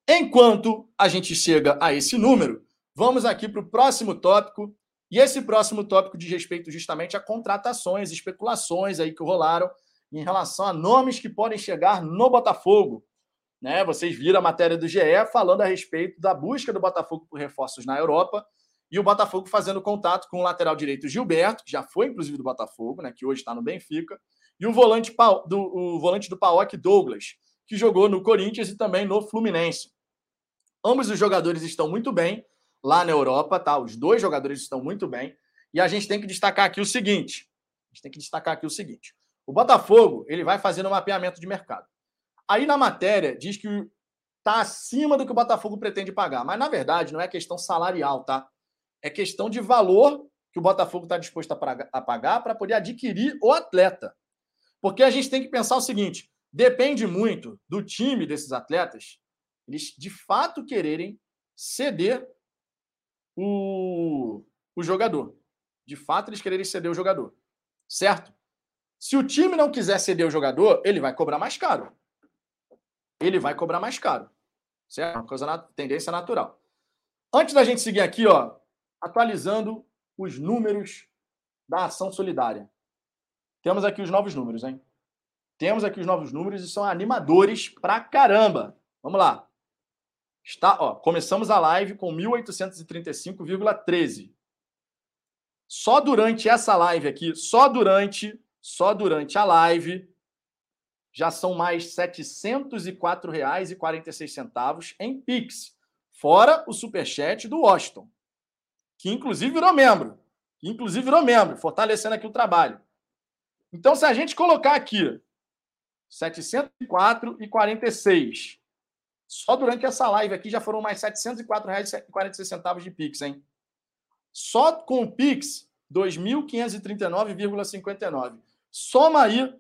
Enquanto a gente chega a esse número, vamos aqui para o próximo tópico. E esse próximo tópico diz respeito justamente a contratações, especulações aí que rolaram em relação a nomes que podem chegar no Botafogo. Né? Vocês viram a matéria do GE falando a respeito da busca do Botafogo por reforços na Europa e o Botafogo fazendo contato com o lateral direito Gilberto, que já foi inclusive do Botafogo, né? que hoje está no Benfica, e o volante do, o volante do Paok, Douglas, que jogou no Corinthians e também no Fluminense. Ambos os jogadores estão muito bem lá na Europa, tá? Os dois jogadores estão muito bem. E a gente tem que destacar aqui o seguinte: a gente tem que destacar aqui o seguinte. O Botafogo ele vai fazendo um mapeamento de mercado. Aí na matéria diz que está acima do que o Botafogo pretende pagar, mas na verdade não é questão salarial, tá? É questão de valor que o Botafogo está disposto a pagar para poder adquirir o atleta. Porque a gente tem que pensar o seguinte: depende muito do time desses atletas, eles de fato quererem ceder o, o jogador. De fato, eles quererem ceder o jogador. Certo? Se o time não quiser ceder o jogador, ele vai cobrar mais caro. Ele vai cobrar mais caro. Certo? Uma coisa, tendência natural. Antes da gente seguir aqui, ó, atualizando os números da ação solidária. Temos aqui os novos números, hein? Temos aqui os novos números e são animadores pra caramba. Vamos lá. Está, ó, começamos a live com 1835,13. Só durante essa live aqui, só durante, só durante a live, já são mais R$ 704,46 em Pix, fora o superchat do Washington, que inclusive virou membro, que inclusive virou membro, fortalecendo aqui o trabalho. Então, se a gente colocar aqui 704,46, só durante essa live aqui já foram mais R$ 704,46 de Pix, hein? Só com o Pix, 2.539,59. Soma aí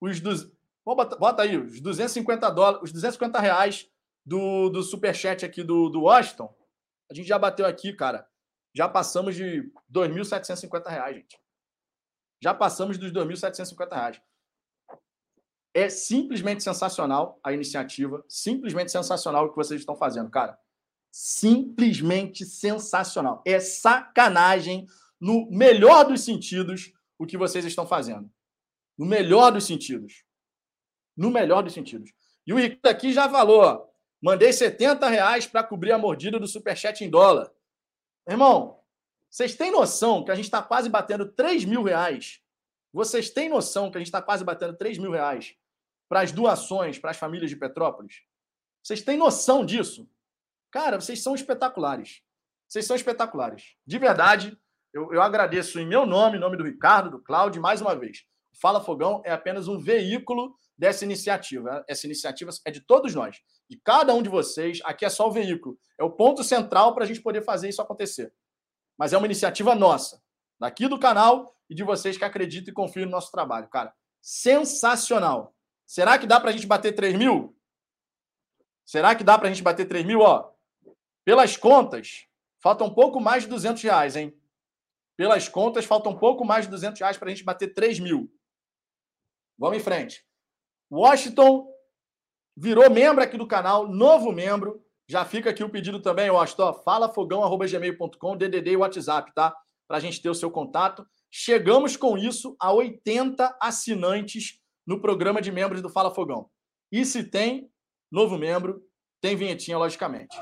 os dos, bota, bota aí os 250 dólares, os 250 reais do, do superchat aqui do, do Washington. A gente já bateu aqui, cara. Já passamos de R$ 2.750, gente. Já passamos dos R$ 2.750. É simplesmente sensacional a iniciativa, simplesmente sensacional o que vocês estão fazendo, cara. Simplesmente sensacional. É sacanagem no melhor dos sentidos o que vocês estão fazendo. No melhor dos sentidos. No melhor dos sentidos. E o Ricardo aqui já falou, mandei 70 reais para cobrir a mordida do Superchat em dólar. Irmão, vocês têm noção que a gente está quase batendo 3 mil reais Vocês têm noção que a gente está quase batendo 3 mil reais para as doações para as famílias de Petrópolis? Vocês têm noção disso? Cara, vocês são espetaculares. Vocês são espetaculares. De verdade, eu, eu agradeço em meu nome, em nome do Ricardo, do Cláudio, mais uma vez. Fala Fogão é apenas um veículo dessa iniciativa. Essa iniciativa é de todos nós, de cada um de vocês. Aqui é só o veículo. É o ponto central para a gente poder fazer isso acontecer. Mas é uma iniciativa nossa, daqui do canal e de vocês que acreditam e confiam no nosso trabalho. Cara, sensacional. Será que dá para a gente bater 3 mil? Será que dá para a gente bater 3 mil? Ó, pelas contas, falta um pouco mais de 200 reais, hein? Pelas contas, falta um pouco mais de 200 reais para a gente bater 3 mil. Vamos em frente. Washington virou membro aqui do canal, novo membro. Já fica aqui o pedido também, Washington. Fala fogão.gmail.com, DDD e WhatsApp, tá? Para a gente ter o seu contato. Chegamos com isso a 80 assinantes no programa de membros do Fala Fogão. E se tem novo membro, tem vinhetinha, logicamente.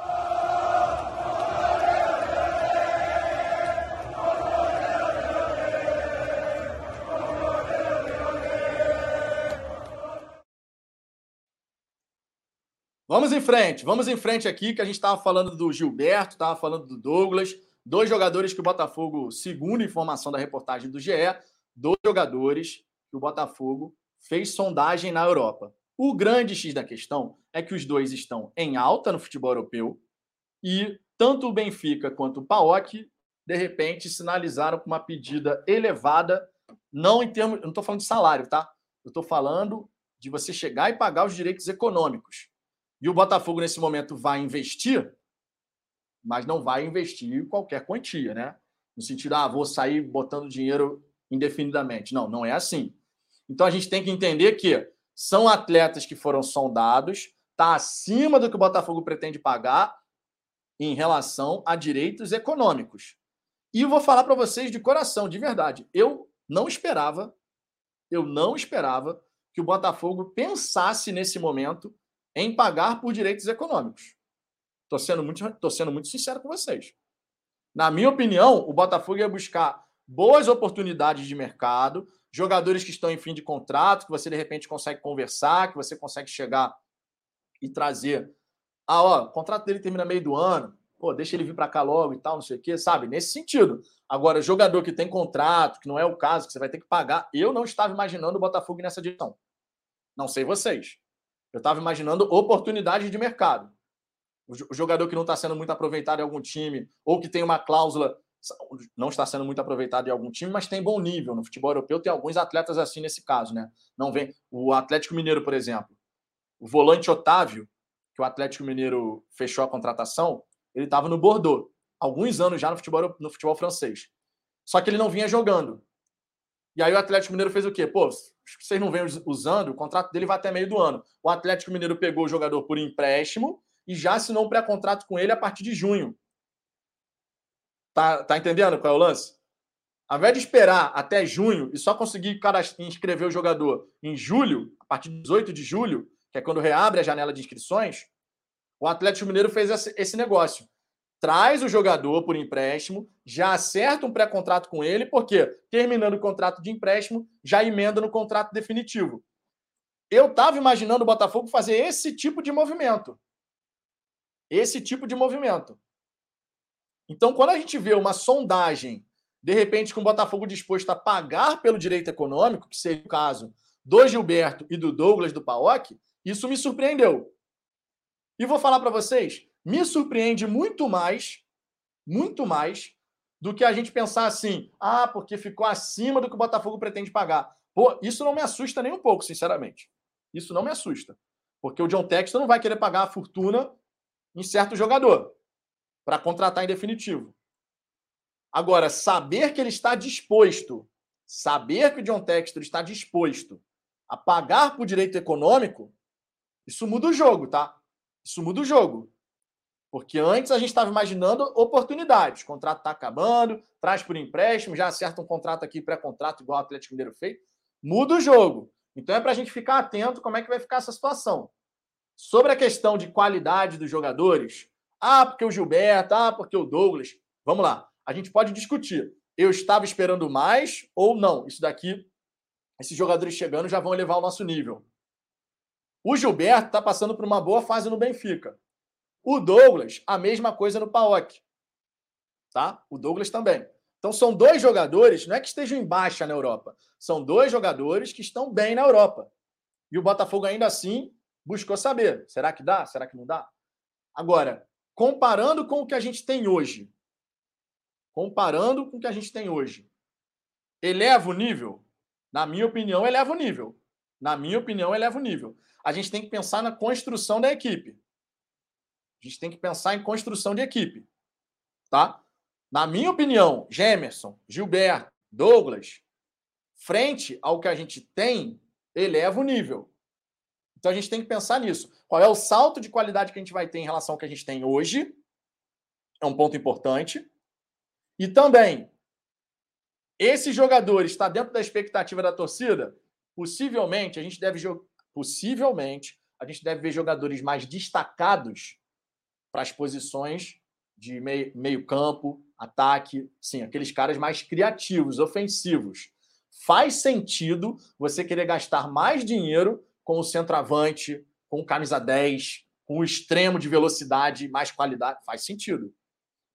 Vamos em frente, vamos em frente aqui, que a gente estava falando do Gilberto, estava falando do Douglas, dois jogadores que o Botafogo, segundo informação da reportagem do GE, dois jogadores que o Botafogo fez sondagem na Europa. O grande X da questão é que os dois estão em alta no futebol europeu e tanto o Benfica quanto o PAOK, de repente, sinalizaram com uma pedida elevada, não em termos. Não estou falando de salário, tá? Eu estou falando de você chegar e pagar os direitos econômicos. E o Botafogo, nesse momento, vai investir, mas não vai investir qualquer quantia, né? No sentido, ah, vou sair botando dinheiro indefinidamente. Não, não é assim. Então a gente tem que entender que são atletas que foram sondados, está acima do que o Botafogo pretende pagar em relação a direitos econômicos. E vou falar para vocês de coração, de verdade. Eu não esperava, eu não esperava que o Botafogo pensasse nesse momento em pagar por direitos econômicos. Estou sendo, muito, tô sendo muito sincero com vocês. Na minha opinião, o Botafogo ia buscar boas oportunidades de mercado, jogadores que estão em fim de contrato, que você de repente consegue conversar, que você consegue chegar e trazer. Ah, ó, o contrato dele termina meio do ano, pô, deixa ele vir para cá logo e tal, não sei o quê, sabe? Nesse sentido. Agora, jogador que tem contrato, que não é o caso, que você vai ter que pagar, eu não estava imaginando o Botafogo nessa direção. Não sei vocês. Eu estava imaginando oportunidades de mercado. O jogador que não está sendo muito aproveitado em algum time, ou que tem uma cláusula, não está sendo muito aproveitado em algum time, mas tem bom nível. No futebol europeu tem alguns atletas assim nesse caso, né? Não vem. O Atlético Mineiro, por exemplo, o volante Otávio, que o Atlético Mineiro fechou a contratação, ele estava no Bordeaux, alguns anos já no futebol, no futebol francês. Só que ele não vinha jogando. E aí o Atlético Mineiro fez o quê? Pô, vocês não vêm usando, o contrato dele vai até meio do ano. O Atlético Mineiro pegou o jogador por empréstimo e já assinou um pré-contrato com ele a partir de junho. Tá, tá entendendo qual é o lance? Ao invés de esperar até junho e só conseguir inscrever o jogador em julho, a partir de 18 de julho, que é quando reabre a janela de inscrições, o Atlético Mineiro fez esse negócio traz o jogador por empréstimo, já acerta um pré-contrato com ele, porque terminando o contrato de empréstimo, já emenda no contrato definitivo. Eu estava imaginando o Botafogo fazer esse tipo de movimento. Esse tipo de movimento. Então, quando a gente vê uma sondagem, de repente, com o Botafogo disposto a pagar pelo direito econômico, que seria o caso do Gilberto e do Douglas do Paok, isso me surpreendeu. E vou falar para vocês, me surpreende muito mais, muito mais, do que a gente pensar assim, ah, porque ficou acima do que o Botafogo pretende pagar. Pô, isso não me assusta nem um pouco, sinceramente. Isso não me assusta. Porque o John Texton não vai querer pagar a fortuna em certo jogador para contratar em definitivo. Agora, saber que ele está disposto, saber que o John Textor está disposto a pagar por direito econômico, isso muda o jogo, tá? Isso muda o jogo. Porque antes a gente estava imaginando oportunidades. O contrato está acabando, traz por empréstimo, já acerta um contrato aqui, pré-contrato, igual o Atlético Mineiro fez. Muda o jogo. Então é para a gente ficar atento como é que vai ficar essa situação. Sobre a questão de qualidade dos jogadores, ah, porque o Gilberto, ah, porque o Douglas. Vamos lá. A gente pode discutir. Eu estava esperando mais ou não. Isso daqui esses jogadores chegando já vão elevar o nosso nível. O Gilberto está passando por uma boa fase no Benfica. O Douglas, a mesma coisa no Paok. Tá? O Douglas também. Então são dois jogadores, não é que estejam em baixa na Europa, são dois jogadores que estão bem na Europa. E o Botafogo ainda assim buscou saber, será que dá? Será que não dá? Agora, comparando com o que a gente tem hoje, comparando com o que a gente tem hoje, eleva o nível? Na minha opinião, eleva o nível. Na minha opinião, eleva o nível. A gente tem que pensar na construção da equipe. A gente tem que pensar em construção de equipe. Tá? Na minha opinião, Gemerson, Gilberto, Douglas, frente ao que a gente tem, eleva o nível. Então a gente tem que pensar nisso. Qual é o salto de qualidade que a gente vai ter em relação ao que a gente tem hoje? É um ponto importante. E também, esse jogador está dentro da expectativa da torcida? Possivelmente, a gente deve possivelmente a gente deve ver jogadores mais destacados para as posições de meio, meio campo, ataque, sim, aqueles caras mais criativos, ofensivos. Faz sentido você querer gastar mais dinheiro com o centroavante, com o camisa 10, com o extremo de velocidade, mais qualidade. Faz sentido.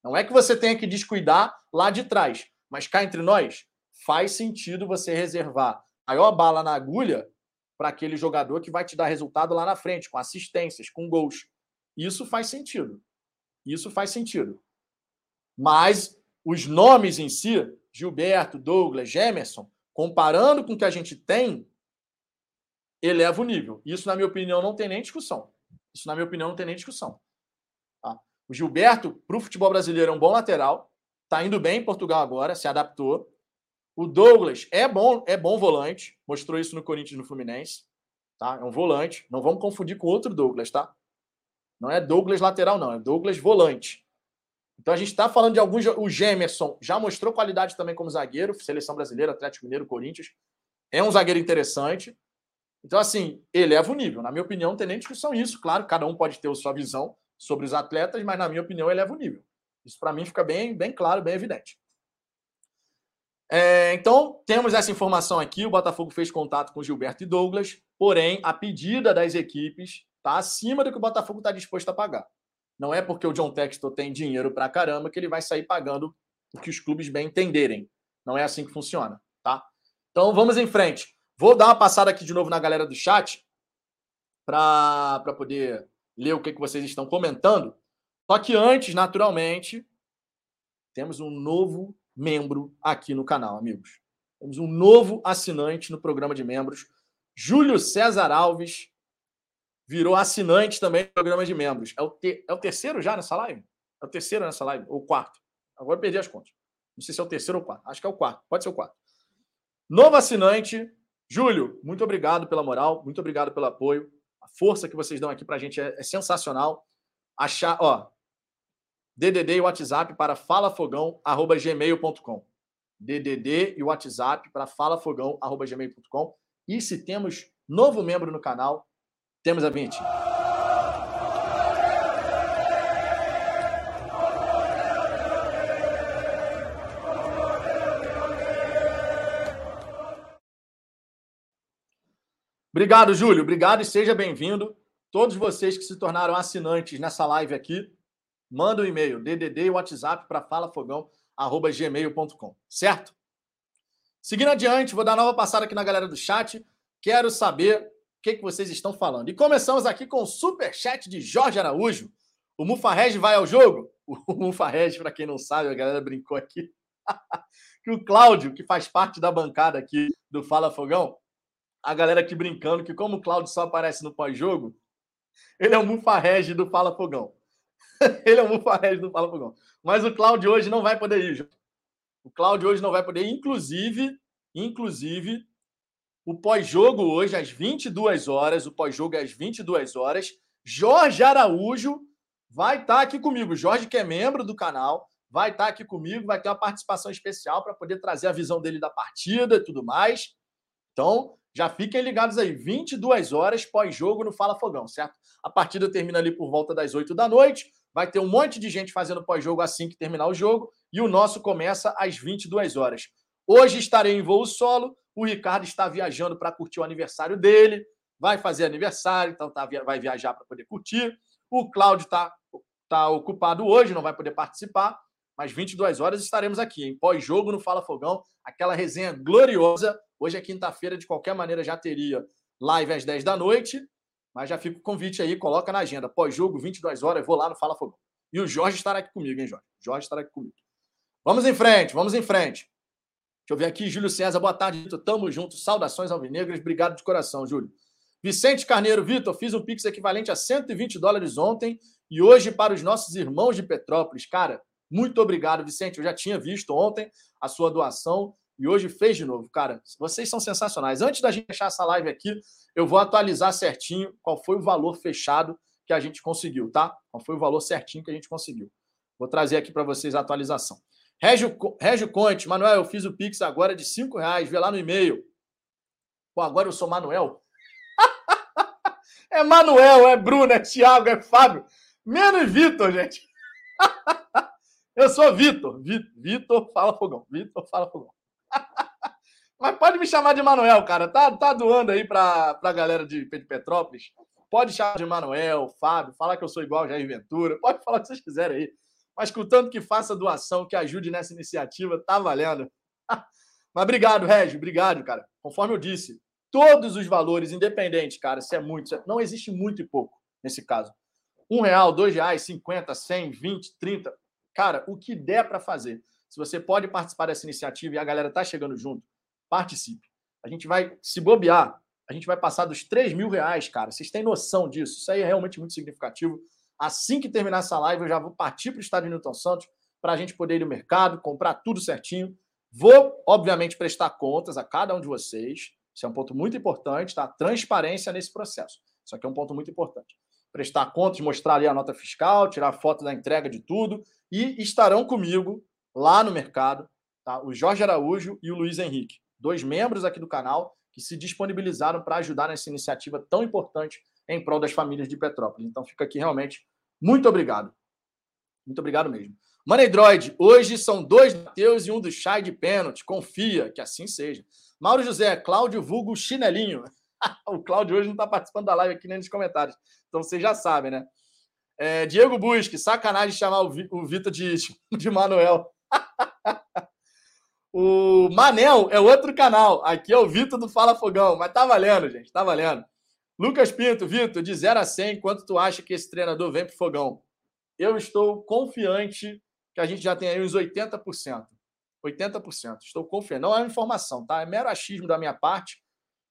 Não é que você tenha que descuidar lá de trás, mas cá entre nós, faz sentido você reservar maior bala na agulha para aquele jogador que vai te dar resultado lá na frente, com assistências, com gols. Isso faz sentido. Isso faz sentido. Mas os nomes em si, Gilberto, Douglas, Gemerson, comparando com o que a gente tem, eleva o nível. Isso, na minha opinião, não tem nem discussão. Isso, na minha opinião, não tem nem discussão. Tá? O Gilberto, para o futebol brasileiro, é um bom lateral. Está indo bem em Portugal agora, se adaptou. O Douglas é bom, é bom volante. Mostrou isso no Corinthians e no Fluminense. Tá? É um volante. Não vamos confundir com outro Douglas, tá? Não é Douglas lateral, não. É Douglas volante. Então a gente está falando de alguns. O Gemerson já mostrou qualidade também como zagueiro, seleção brasileira, Atlético Mineiro, Corinthians. É um zagueiro interessante. Então, assim, eleva o nível. Na minha opinião, não tem nem discussão isso. Claro, cada um pode ter a sua visão sobre os atletas, mas na minha opinião, eleva o nível. Isso para mim fica bem, bem claro, bem evidente. É, então, temos essa informação aqui. O Botafogo fez contato com Gilberto e Douglas, porém, a pedida das equipes está acima do que o Botafogo está disposto a pagar. Não é porque o John Textor tem dinheiro para caramba que ele vai sair pagando o que os clubes bem entenderem. Não é assim que funciona, tá? Então vamos em frente. Vou dar uma passada aqui de novo na galera do chat para poder ler o que, que vocês estão comentando. Só que antes, naturalmente, temos um novo membro aqui no canal, amigos. Temos um novo assinante no programa de membros. Júlio César Alves virou assinante também do programa de membros. É o, te... é o terceiro já nessa live? É o terceiro nessa live? Ou o quarto? Agora perdi as contas. Não sei se é o terceiro ou quarto. Acho que é o quarto. Pode ser o quarto. Novo assinante. Júlio, muito obrigado pela moral, muito obrigado pelo apoio. A força que vocês dão aqui para a gente é, é, sensacional. Achar, ó, DDD e WhatsApp para falafogão@gmail.com. DDD e WhatsApp para falafogão@gmail.com. E se temos novo membro no canal, temos a 20. Obrigado, Júlio. Obrigado e seja bem-vindo. Todos vocês que se tornaram assinantes nessa live aqui, manda um e-mail, DDD e WhatsApp para falafogão@gmail.com, certo? Seguindo adiante, vou dar nova passada aqui na galera do chat. Quero saber que, que vocês estão falando. E começamos aqui com o super chat de Jorge Araújo. O Mufarrege vai ao jogo? O Mufarrege, para quem não sabe, a galera brincou aqui. que o Cláudio, que faz parte da bancada aqui do Fala Fogão, a galera aqui brincando que como o Cláudio só aparece no pós-jogo, ele é o Mufarrege do Fala Fogão. ele é o Mufarrege do Fala Fogão. Mas o Cláudio hoje não vai poder ir. O Cláudio hoje não vai poder inclusive, inclusive, o pós-jogo hoje, às 22 horas, o pós-jogo é às 22 horas. Jorge Araújo vai estar tá aqui comigo. Jorge, que é membro do canal, vai estar tá aqui comigo, vai ter uma participação especial para poder trazer a visão dele da partida e tudo mais. Então, já fiquem ligados aí, 22 horas pós-jogo no Fala Fogão, certo? A partida termina ali por volta das 8 da noite. Vai ter um monte de gente fazendo pós-jogo assim que terminar o jogo. E o nosso começa às 22 horas. Hoje estarei em voo solo. O Ricardo está viajando para curtir o aniversário dele. Vai fazer aniversário, então tá, vai viajar para poder curtir. O Cláudio está tá ocupado hoje, não vai poder participar. Mas 22 horas estaremos aqui, em pós-jogo no Fala Fogão. Aquela resenha gloriosa. Hoje é quinta-feira, de qualquer maneira já teria live às 10 da noite. Mas já fica o convite aí, coloca na agenda. Pós-jogo, 22 horas, vou lá no Fala Fogão. E o Jorge estará aqui comigo, hein, Jorge? Jorge estará aqui comigo. Vamos em frente, vamos em frente. Deixa eu ver aqui, Júlio César, boa tarde, Vitor. Tamo junto. Saudações alvinegras, obrigado de coração, Júlio. Vicente Carneiro, Vitor, fiz um Pix equivalente a 120 dólares ontem e hoje para os nossos irmãos de Petrópolis. Cara, muito obrigado, Vicente. Eu já tinha visto ontem a sua doação e hoje fez de novo. Cara, vocês são sensacionais. Antes da gente fechar essa live aqui, eu vou atualizar certinho qual foi o valor fechado que a gente conseguiu, tá? Qual foi o valor certinho que a gente conseguiu. Vou trazer aqui para vocês a atualização. Régio, Régio Conte, Manuel, eu fiz o Pix agora de cinco reais, vê lá no e-mail. Pô, agora eu sou Manuel? é Manuel, é Bruno, é Thiago, é Fábio. Menos Vitor, gente. eu sou Vitor. Vitor Fala Fogão. Vitor Fala Fogão. Mas pode me chamar de Manuel, cara. Tá, tá doando aí pra, pra galera de, de Petrópolis. Pode chamar de Manuel, Fábio, falar que eu sou igual Jair Ventura. Pode falar o que vocês quiserem aí. Mas contanto que faça doação, que ajude nessa iniciativa, tá valendo. Mas obrigado, Régio. Obrigado, cara. Conforme eu disse, todos os valores, independente, cara, se é muito, é... não existe muito e pouco nesse caso. Um real, dois reais, cinquenta, cem, vinte, trinta. Cara, o que der para fazer. Se você pode participar dessa iniciativa e a galera tá chegando junto, participe. A gente vai se bobear, a gente vai passar dos 3 mil reais, cara. Vocês têm noção disso? Isso aí é realmente muito significativo. Assim que terminar essa live, eu já vou partir para o estádio Newton Santos para a gente poder ir no mercado, comprar tudo certinho. Vou, obviamente, prestar contas a cada um de vocês. Isso é um ponto muito importante, tá? Transparência nesse processo. Isso aqui é um ponto muito importante. Prestar contas, mostrar ali a nota fiscal, tirar foto da entrega de tudo. E estarão comigo lá no mercado, tá? O Jorge Araújo e o Luiz Henrique, dois membros aqui do canal que se disponibilizaram para ajudar nessa iniciativa tão importante em prol das famílias de Petrópolis. Então fica aqui realmente muito obrigado. Muito obrigado mesmo. Money Droid, hoje são dois Mateus e um do Chai de pênalti. Confia que assim seja. Mauro José, Cláudio Vulgo Chinelinho. o Cláudio hoje não está participando da live aqui nem nos comentários. Então vocês já sabem, né? É, Diego Busque, sacanagem chamar o, Vitor de, de Manuel. O Manel é outro canal. Aqui é o Vitor do Fala Fogão. Mas tá valendo, gente. Tá valendo. Lucas Pinto, Vitor, de 0 a 100, quanto tu acha que esse treinador vem pro Fogão? Eu estou confiante que a gente já tem aí uns 80%. 80%. Estou confiante. Não é uma informação, tá? É mero achismo da minha parte,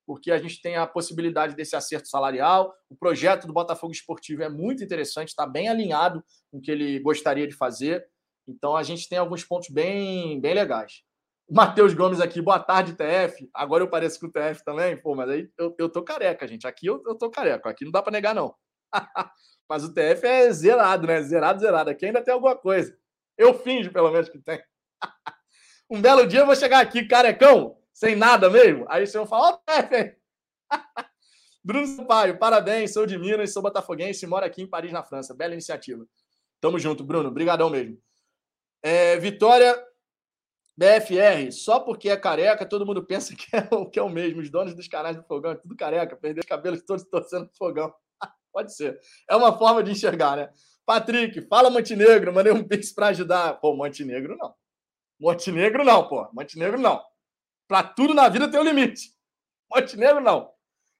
porque a gente tem a possibilidade desse acerto salarial. O projeto do Botafogo Esportivo é muito interessante, está bem alinhado com o que ele gostaria de fazer. Então a gente tem alguns pontos bem, bem legais. Matheus Gomes aqui, boa tarde, TF. Agora eu pareço com o TF também, pô, mas aí eu, eu tô careca, gente. Aqui eu, eu tô careca, aqui não dá para negar, não. mas o TF é zerado, né? Zerado, zerado. Aqui ainda tem alguma coisa. Eu finjo, pelo menos, que tem. um belo dia eu vou chegar aqui, carecão, sem nada mesmo. Aí você vai falar, ó, oh, TF! Bruno Sampaio, parabéns, sou de Minas, sou botafoguense, moro aqui em Paris, na França. Bela iniciativa. Tamo junto, Bruno. Obrigadão mesmo. É, Vitória BFR, só porque é careca, todo mundo pensa que é, o, que é o mesmo. Os donos dos canais do fogão é tudo careca, perder os cabelos todos torcendo pro fogão. Pode ser. É uma forma de enxergar, né? Patrick, fala Montenegro, mandei um pix para ajudar. Pô, Montenegro não. Montenegro não, pô. Montenegro não. Para tudo na vida tem um limite. Montenegro não.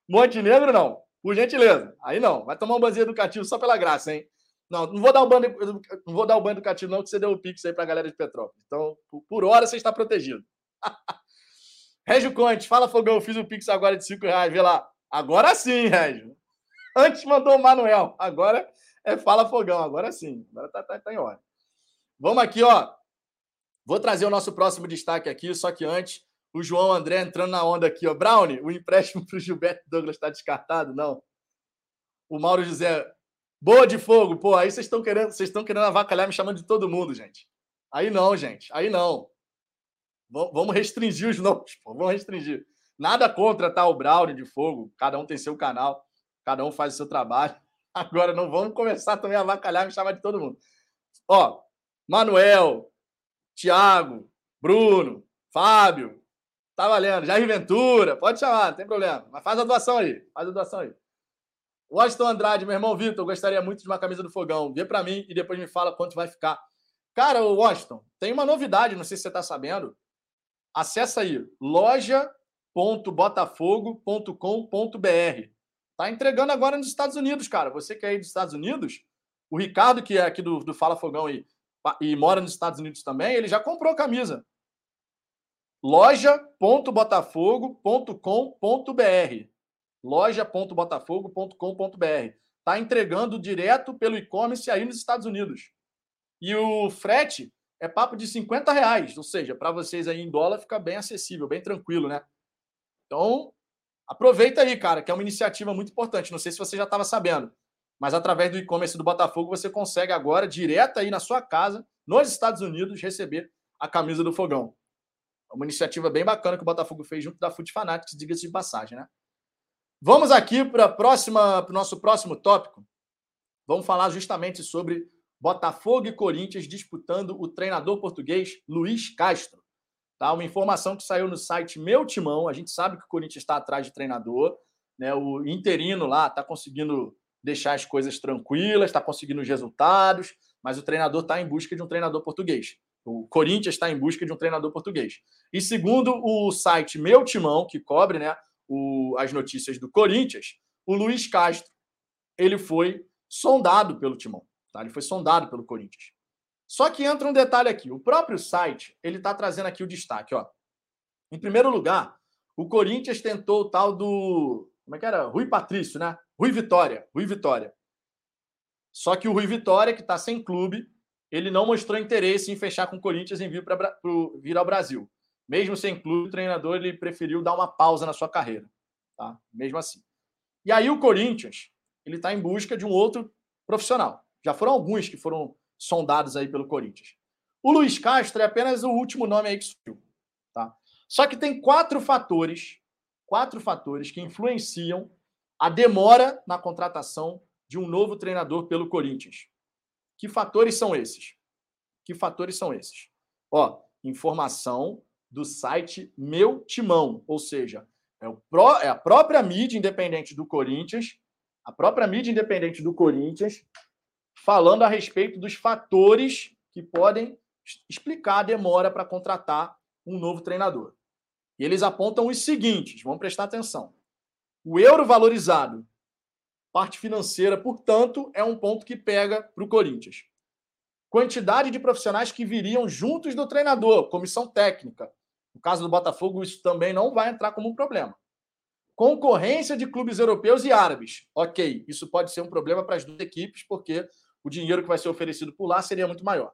Montenegro não. Por gentileza. Aí não. Vai tomar um banzinho educativo só pela graça, hein? Não, não vou dar o banho, não vou dar o banho educativo, não, que você deu o pix aí para a galera de Petrópolis. Então, por hora, você está protegido. Régio Conte, fala Fogão, fiz o pix agora de 5 reais, vê lá. Agora sim, Régio. Antes mandou o Manuel, agora é Fala Fogão, agora sim. Agora tá, tá, tá em hora. Vamos aqui, ó. Vou trazer o nosso próximo destaque aqui, só que antes, o João André entrando na onda aqui, ó. Brownie, o empréstimo para o Gilberto Douglas está descartado? Não. O Mauro José, Boa de fogo, pô, aí vocês estão querendo, vocês estão querendo avacalhar me chamando de todo mundo, gente. Aí não, gente, aí não. V vamos restringir os nomes, pô, vamos restringir. Nada contra tá, o Brownie de fogo, cada um tem seu canal, cada um faz o seu trabalho. Agora não vamos começar também a avacalhar me chamar de todo mundo. Ó, Manuel, Tiago, Bruno, Fábio, tá valendo. Jair Ventura, pode chamar, não tem problema. Mas faz a doação aí, faz a doação aí. Washington Andrade, meu irmão Vitor, gostaria muito de uma camisa do Fogão. Vê para mim e depois me fala quanto vai ficar. Cara, Washington, tem uma novidade, não sei se você está sabendo. Acesse aí, loja.botafogo.com.br. Tá entregando agora nos Estados Unidos, cara. Você que é aí dos Estados Unidos, o Ricardo, que é aqui do, do Fala Fogão aí, e mora nos Estados Unidos também, ele já comprou camisa. loja.botafogo.com.br loja.botafogo.com.br. Está entregando direto pelo e-commerce aí nos Estados Unidos. E o frete é papo de 50 reais, ou seja, para vocês aí em dólar fica bem acessível, bem tranquilo, né? Então, aproveita aí, cara, que é uma iniciativa muito importante. Não sei se você já estava sabendo, mas através do e-commerce do Botafogo você consegue agora, direto aí na sua casa, nos Estados Unidos, receber a camisa do Fogão. É uma iniciativa bem bacana que o Botafogo fez junto da Foot Fanatics, diga-se de passagem, né? Vamos aqui para o nosso próximo tópico. Vamos falar justamente sobre Botafogo e Corinthians disputando o treinador português Luiz Castro. Tá? Uma informação que saiu no site Meu Timão. A gente sabe que o Corinthians está atrás de treinador. Né? O interino lá está conseguindo deixar as coisas tranquilas, está conseguindo os resultados, mas o treinador está em busca de um treinador português. O Corinthians está em busca de um treinador português. E segundo o site Meu Timão, que cobre né, o, as notícias do Corinthians, o Luiz Castro ele foi sondado pelo Timão, tá? Ele foi sondado pelo Corinthians. Só que entra um detalhe aqui. O próprio site ele está trazendo aqui o destaque, ó. Em primeiro lugar, o Corinthians tentou o tal do como é que era? Rui Patrício, né? Rui Vitória, Rui Vitória. Só que o Rui Vitória, que está sem clube, ele não mostrou interesse em fechar com o Corinthians em vir, pra, pro, vir ao Brasil. Mesmo sem clube, o treinador ele preferiu dar uma pausa na sua carreira, tá? Mesmo assim. E aí o Corinthians, ele está em busca de um outro profissional. Já foram alguns que foram sondados aí pelo Corinthians. O Luiz Castro é apenas o último nome aí que surgiu, tá? Só que tem quatro fatores, quatro fatores que influenciam a demora na contratação de um novo treinador pelo Corinthians. Que fatores são esses? Que fatores são esses? Ó, informação do site Meu Timão, ou seja, é, o pró, é a própria mídia independente do Corinthians, a própria mídia independente do Corinthians, falando a respeito dos fatores que podem explicar a demora para contratar um novo treinador. E eles apontam os seguintes, vamos prestar atenção. O euro valorizado, parte financeira, portanto, é um ponto que pega para o Corinthians. Quantidade de profissionais que viriam juntos do treinador, comissão técnica, no caso do Botafogo, isso também não vai entrar como um problema. Concorrência de clubes europeus e árabes. Ok, isso pode ser um problema para as duas equipes, porque o dinheiro que vai ser oferecido por lá seria muito maior.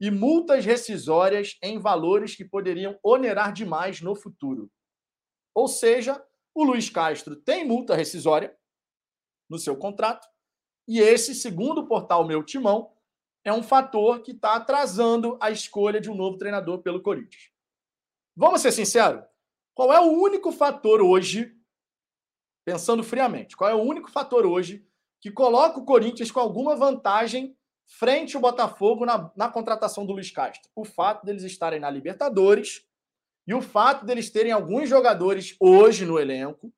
E multas rescisórias em valores que poderiam onerar demais no futuro. Ou seja, o Luiz Castro tem multa rescisória no seu contrato, e esse, segundo o portal Meu Timão, é um fator que está atrasando a escolha de um novo treinador pelo Corinthians. Vamos ser sinceros? Qual é o único fator hoje, pensando friamente, qual é o único fator hoje que coloca o Corinthians com alguma vantagem frente ao Botafogo na, na contratação do Luiz Castro? O fato deles estarem na Libertadores e o fato deles terem alguns jogadores hoje no elenco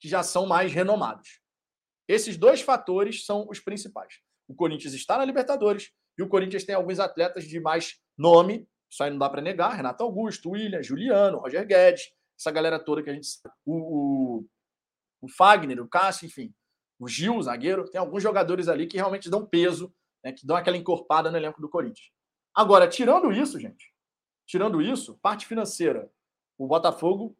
que já são mais renomados. Esses dois fatores são os principais. O Corinthians está na Libertadores e o Corinthians tem alguns atletas de mais nome isso aí não dá para negar. Renato Augusto, William, Juliano, Roger Guedes, essa galera toda que a gente. O, o, o Fagner, o Cássio, enfim. O Gil, o zagueiro. Tem alguns jogadores ali que realmente dão peso, né, que dão aquela encorpada no elenco do Corinthians. Agora, tirando isso, gente, tirando isso, parte financeira. O Botafogo,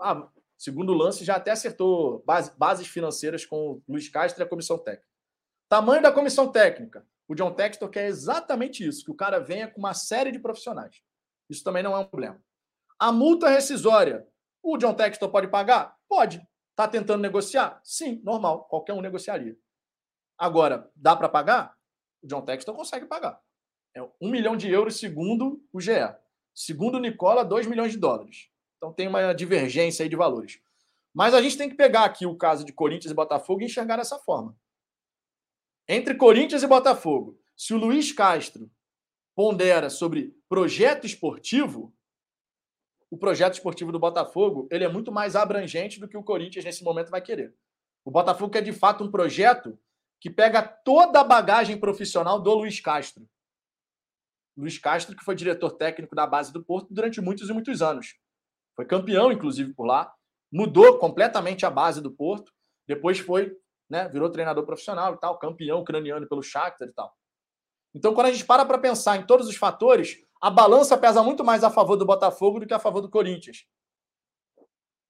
ah, segundo lance, já até acertou base, bases financeiras com o Luiz Castro e a comissão técnica. Tamanho da comissão técnica. O John Textor quer exatamente isso, que o cara venha com uma série de profissionais. Isso também não é um problema. A multa rescisória, o John Textor pode pagar? Pode. Está tentando negociar? Sim, normal. Qualquer um negociaria. Agora, dá para pagar? O John Textor consegue pagar. É um milhão de euros segundo o GE. Segundo o Nicola, 2 milhões de dólares. Então tem uma divergência aí de valores. Mas a gente tem que pegar aqui o caso de Corinthians e Botafogo e enxergar dessa forma. Entre Corinthians e Botafogo, se o Luiz Castro pondera sobre projeto esportivo, o projeto esportivo do Botafogo ele é muito mais abrangente do que o Corinthians nesse momento vai querer. O Botafogo quer de fato um projeto que pega toda a bagagem profissional do Luiz Castro. Luiz Castro, que foi diretor técnico da base do Porto durante muitos e muitos anos. Foi campeão, inclusive, por lá. Mudou completamente a base do Porto. Depois foi, né, virou treinador profissional e tal, campeão ucraniano pelo Shakhtar e tal. Então, quando a gente para para pensar em todos os fatores, a balança pesa muito mais a favor do Botafogo do que a favor do Corinthians.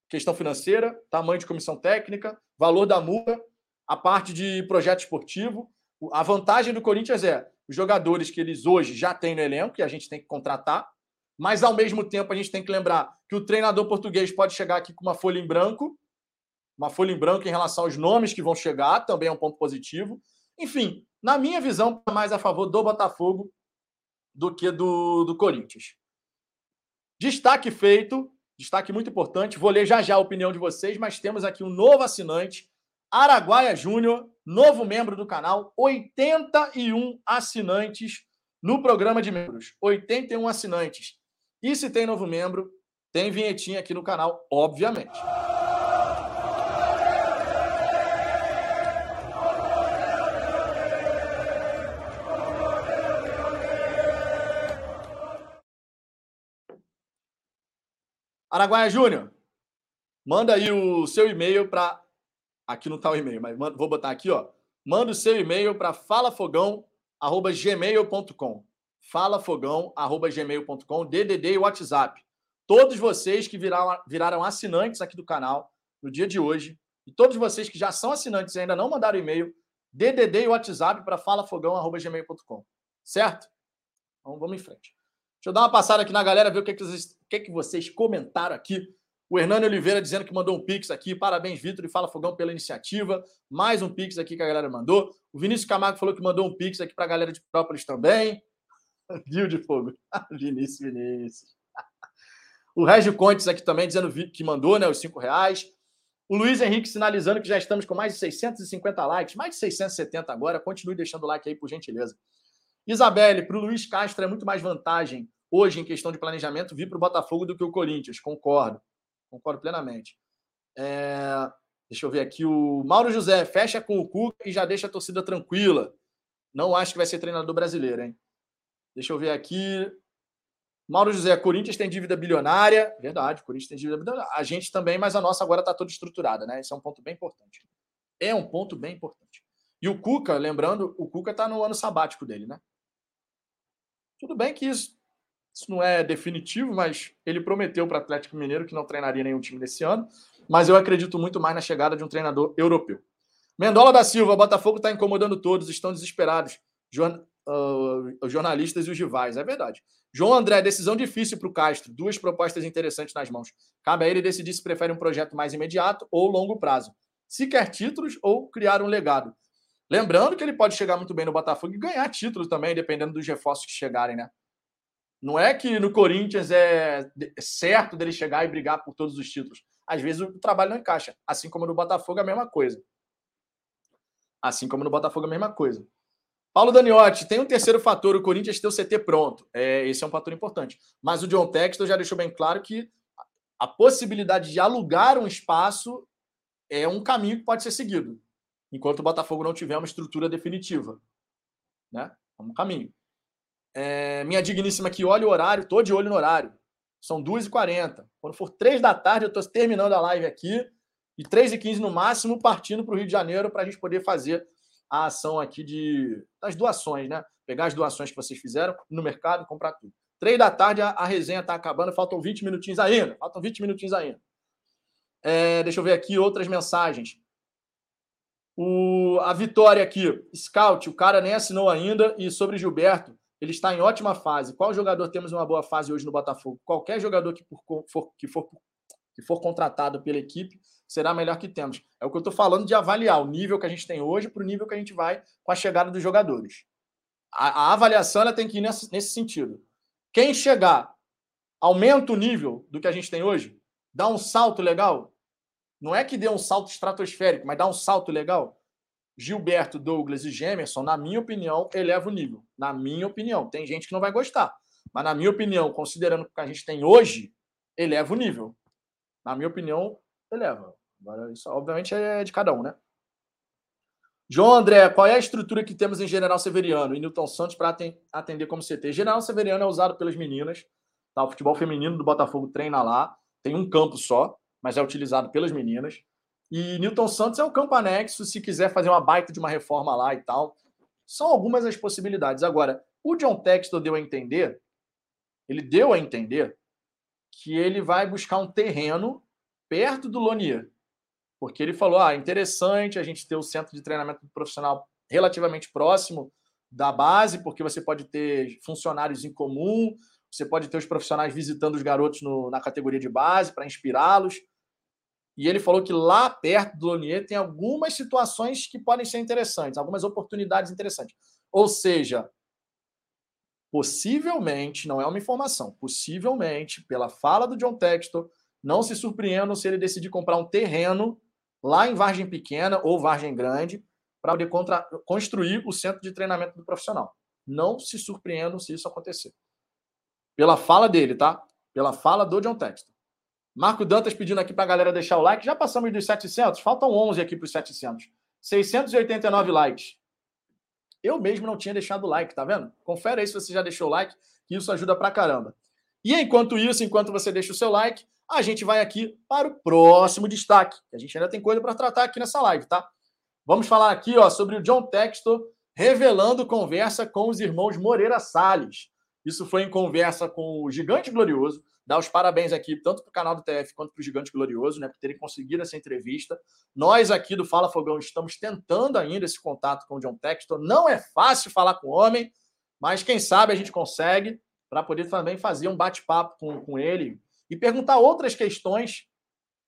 Questão financeira, tamanho de comissão técnica, valor da multa, a parte de projeto esportivo. A vantagem do Corinthians é os jogadores que eles hoje já têm no elenco, e a gente tem que contratar, mas ao mesmo tempo a gente tem que lembrar que o treinador português pode chegar aqui com uma folha em branco, uma folha em branco em relação aos nomes que vão chegar, também é um ponto positivo. Enfim, na minha visão, mais a favor do Botafogo do que do, do Corinthians. Destaque feito, destaque muito importante. Vou ler já já a opinião de vocês, mas temos aqui um novo assinante, Araguaia Júnior, novo membro do canal, 81 assinantes no programa de membros. 81 assinantes. E se tem novo membro, tem vinhetinha aqui no canal, obviamente. Araguaia Júnior, manda aí o seu e-mail para. Aqui não está o e-mail, mas manda... vou botar aqui, ó. Manda o seu e-mail para falafogão.gmail.com. Falafogão.gmail.com, DDD e WhatsApp. Todos vocês que viraram, viraram assinantes aqui do canal no dia de hoje, e todos vocês que já são assinantes e ainda não mandaram e-mail, DDD e WhatsApp para falafogão.gmail.com. Certo? Então vamos em frente. Deixa eu dar uma passada aqui na galera, ver o que, que, vocês, o que, que vocês comentaram aqui. O Hernani Oliveira dizendo que mandou um pix aqui. Parabéns, Vitor e Fala Fogão pela iniciativa. Mais um pix aqui que a galera mandou. O Vinícius Camargo falou que mandou um pix aqui para a galera de Própolis também. Rio de Fogo. Vinícius, Vinícius. O Régio Contes aqui também dizendo que mandou né, os cinco reais. O Luiz Henrique sinalizando que já estamos com mais de 650 likes, mais de 670 agora. Continue deixando o like aí, por gentileza. Isabelle, para o Luiz Castro é muito mais vantagem hoje em questão de planejamento vir para o Botafogo do que o Corinthians. Concordo. Concordo plenamente. É... Deixa eu ver aqui. O Mauro José fecha com o Cuca e já deixa a torcida tranquila. Não acho que vai ser treinador brasileiro, hein? Deixa eu ver aqui. Mauro José, Corinthians tem dívida bilionária. Verdade, Corinthians tem dívida bilionária. A gente também, mas a nossa agora está toda estruturada, né? Esse é um ponto bem importante. É um ponto bem importante. E o Cuca, lembrando, o Cuca está no ano sabático dele, né? Tudo bem que isso, isso não é definitivo, mas ele prometeu para o Atlético Mineiro que não treinaria nenhum time desse ano. Mas eu acredito muito mais na chegada de um treinador europeu. Mendola da Silva, Botafogo está incomodando todos, estão desesperados. Jorn... Uh, os jornalistas e os rivais, é verdade. João André, decisão difícil para o Castro. Duas propostas interessantes nas mãos. Cabe a ele decidir se prefere um projeto mais imediato ou longo prazo. Se quer títulos ou criar um legado. Lembrando que ele pode chegar muito bem no Botafogo e ganhar títulos também, dependendo dos reforços que chegarem, né? Não é que no Corinthians é certo dele chegar e brigar por todos os títulos. Às vezes o trabalho não encaixa. Assim como no Botafogo, a mesma coisa. Assim como no Botafogo, a mesma coisa. Paulo Daniotti, tem um terceiro fator, o Corinthians ter o CT pronto. É, esse é um fator importante. Mas o John Textor já deixou bem claro que a possibilidade de alugar um espaço é um caminho que pode ser seguido enquanto o Botafogo não tiver uma estrutura definitiva. Né? Um caminho. É, minha digníssima aqui, olha o horário, estou de olho no horário. São 2h40. Quando for 3 da tarde, eu estou terminando a live aqui. E 3h15 no máximo, partindo para o Rio de Janeiro para a gente poder fazer a ação aqui de das doações, né? Pegar as doações que vocês fizeram no mercado e comprar tudo. 3 da tarde, a, a resenha está acabando, faltam 20 minutinhos ainda. Faltam 20 minutinhos ainda. É, deixa eu ver aqui outras mensagens. O, a vitória aqui, Scout, o cara nem assinou ainda. E sobre Gilberto, ele está em ótima fase. Qual jogador temos uma boa fase hoje no Botafogo? Qualquer jogador que, por, for, que, for, que for contratado pela equipe será melhor que temos. É o que eu estou falando de avaliar o nível que a gente tem hoje para o nível que a gente vai com a chegada dos jogadores. A, a avaliação ela tem que ir nesse, nesse sentido. Quem chegar aumenta o nível do que a gente tem hoje, dá um salto legal, não é que dê um salto estratosférico, mas dá um salto legal. Gilberto, Douglas e Gemerson, na minha opinião, eleva o nível. Na minha opinião. Tem gente que não vai gostar. Mas, na minha opinião, considerando o que a gente tem hoje, eleva o nível. Na minha opinião, eleva. Agora, isso obviamente é de cada um, né? João André, qual é a estrutura que temos em General Severiano e Newton Santos para atender como CT? General Severiano é usado pelas meninas. Tá? O futebol feminino do Botafogo treina lá. Tem um campo só, mas é utilizado pelas meninas. E Newton Santos é um campo anexo, se quiser fazer uma baita de uma reforma lá e tal. São algumas as possibilidades. Agora, o John Textor deu a entender, ele deu a entender que ele vai buscar um terreno perto do Lonier. Porque ele falou: ah, interessante a gente ter o centro de treinamento profissional relativamente próximo da base, porque você pode ter funcionários em comum, você pode ter os profissionais visitando os garotos no, na categoria de base para inspirá-los. E ele falou que lá perto do Lonier tem algumas situações que podem ser interessantes, algumas oportunidades interessantes. Ou seja, possivelmente, não é uma informação, possivelmente, pela fala do John Textor, não se surpreendam se ele decidir comprar um terreno lá em Vargem Pequena ou Vargem Grande para construir o centro de treinamento do profissional. Não se surpreendam se isso acontecer. Pela fala dele, tá? Pela fala do John Texton. Marco Dantas pedindo aqui para a galera deixar o like. Já passamos dos 700, faltam 11 aqui para os 700. 689 likes. Eu mesmo não tinha deixado o like, tá vendo? Confere aí se você já deixou o like, que isso ajuda pra caramba. E enquanto isso, enquanto você deixa o seu like, a gente vai aqui para o próximo destaque. A gente ainda tem coisa para tratar aqui nessa live, tá? Vamos falar aqui ó, sobre o John Textor revelando conversa com os irmãos Moreira Salles. Isso foi em conversa com o Gigante Glorioso. Dar os parabéns aqui, tanto para o canal do TF quanto para o Gigante Glorioso, né, por terem conseguido essa entrevista. Nós aqui do Fala Fogão estamos tentando ainda esse contato com o John Textor. Não é fácil falar com o homem, mas quem sabe a gente consegue para poder também fazer um bate-papo com, com ele, e perguntar outras questões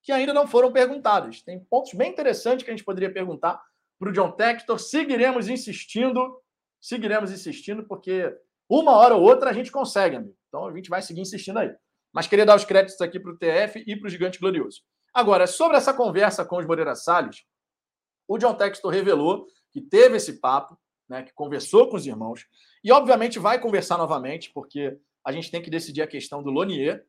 que ainda não foram perguntadas. Tem pontos bem interessantes que a gente poderia perguntar para o John Textor. Seguiremos insistindo, seguiremos insistindo, porque uma hora ou outra a gente consegue, amigo. Então a gente vai seguir insistindo aí. Mas queria dar os créditos aqui para o TF e para o Gigante Glorioso. Agora, sobre essa conversa com os Moreira Salles, o John Textor revelou que teve esse papo, né, que conversou com os irmãos, e obviamente vai conversar novamente, porque a gente tem que decidir a questão do Lonier,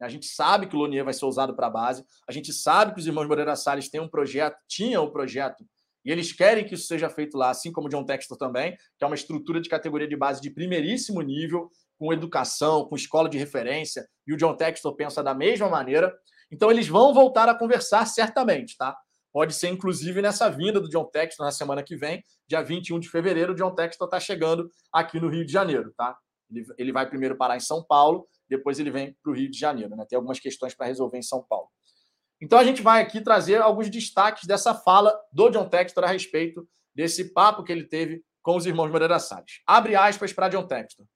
a gente sabe que o Lonier vai ser usado para a base. A gente sabe que os irmãos Moreira Salles têm um projeto, tinham um projeto, e eles querem que isso seja feito lá, assim como o John Textor também, que é uma estrutura de categoria de base de primeiríssimo nível, com educação, com escola de referência, e o John Textor pensa da mesma maneira. Então eles vão voltar a conversar certamente, tá? Pode ser, inclusive, nessa vinda do John Textor na semana que vem, dia 21 de fevereiro, o John Textor está chegando aqui no Rio de Janeiro, tá? Ele, vai primeiro parar em São Paulo depois ele vem para o Rio de Janeiro. Né? Tem algumas questões para resolver em São Paulo. Então a gente vai aqui trazer alguns destaques dessa fala do John Textor a respeito desse papo que ele teve com os irmãos Moreira Salles. Abre aspas para John Textor.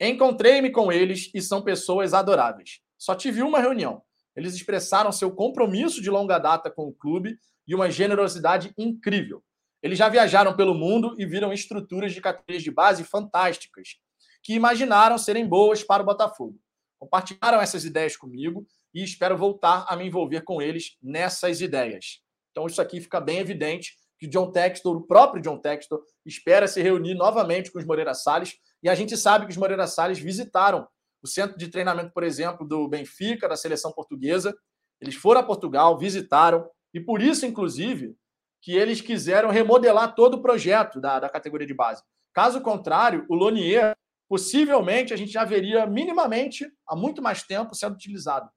Encontrei-me com eles e são pessoas adoráveis. Só tive uma reunião. Eles expressaram seu compromisso de longa data com o clube e uma generosidade incrível. Eles já viajaram pelo mundo e viram estruturas de categorias de base fantásticas, que imaginaram serem boas para o Botafogo compartilharam essas ideias comigo e espero voltar a me envolver com eles nessas ideias. Então, isso aqui fica bem evidente que John Textor, o próprio John Textor, espera se reunir novamente com os Moreira Salles. E a gente sabe que os Moreira Salles visitaram o centro de treinamento, por exemplo, do Benfica, da seleção portuguesa. Eles foram a Portugal, visitaram, e por isso, inclusive, que eles quiseram remodelar todo o projeto da, da categoria de base. Caso contrário, o Lonier possivelmente a gente já veria minimamente há muito mais tempo sendo utilizado.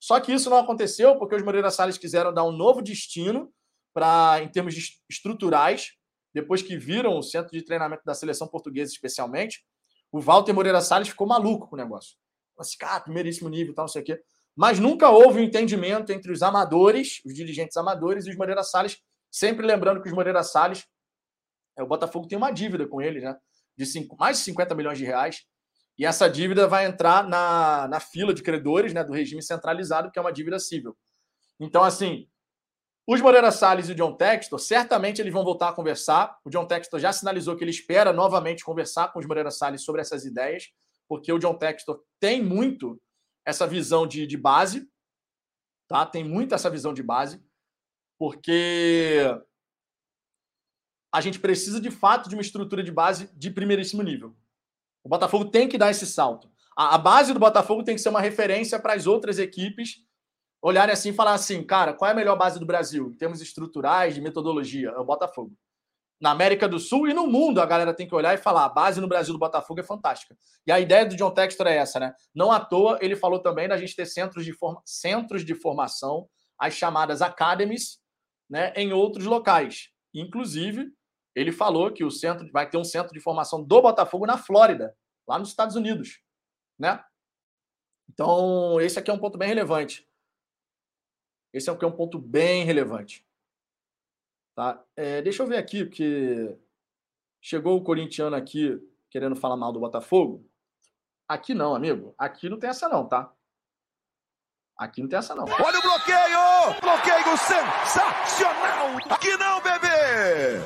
Só que isso não aconteceu porque os Moreira Salles quiseram dar um novo destino para em termos estruturais, depois que viram o centro de treinamento da seleção portuguesa especialmente, o Walter Moreira Salles ficou maluco com o negócio. Assim, cara, primeiríssimo nível, tal, não sei o quê. Mas nunca houve um entendimento entre os amadores, os dirigentes amadores e os Moreira Salles, sempre lembrando que os Moreira Salles, é, o Botafogo tem uma dívida com eles, né? de cinco, mais de 50 milhões de reais. E essa dívida vai entrar na, na fila de credores né, do regime centralizado, que é uma dívida civil. Então, assim, os Moreira Salles e o John Textor, certamente eles vão voltar a conversar. O John Textor já sinalizou que ele espera novamente conversar com os Moreira Salles sobre essas ideias, porque o John Textor tem muito essa visão de, de base, tá? Tem muito essa visão de base, porque a gente precisa de fato de uma estrutura de base de primeiríssimo nível. O Botafogo tem que dar esse salto. A, a base do Botafogo tem que ser uma referência para as outras equipes olharem assim e falar assim, cara, qual é a melhor base do Brasil em termos estruturais, de metodologia? É o Botafogo. Na América do Sul e no mundo, a galera tem que olhar e falar: a base no Brasil do Botafogo é fantástica. E a ideia do John Textor é essa, né? Não à toa, ele falou também da gente ter centros de, forma... centros de formação, as chamadas academies, né, em outros locais. Inclusive, ele falou que o centro vai ter um centro de formação do Botafogo na Flórida, lá nos Estados Unidos, né? Então, esse aqui é um ponto bem relevante. Esse aqui é um ponto bem relevante. Tá? É, deixa eu ver aqui, porque chegou o corintiano aqui querendo falar mal do Botafogo. Aqui não, amigo. Aqui não tem essa não, tá? Aqui não tem essa não. Olha o bloqueio! Bloqueio sensacional! Aqui não, bebê!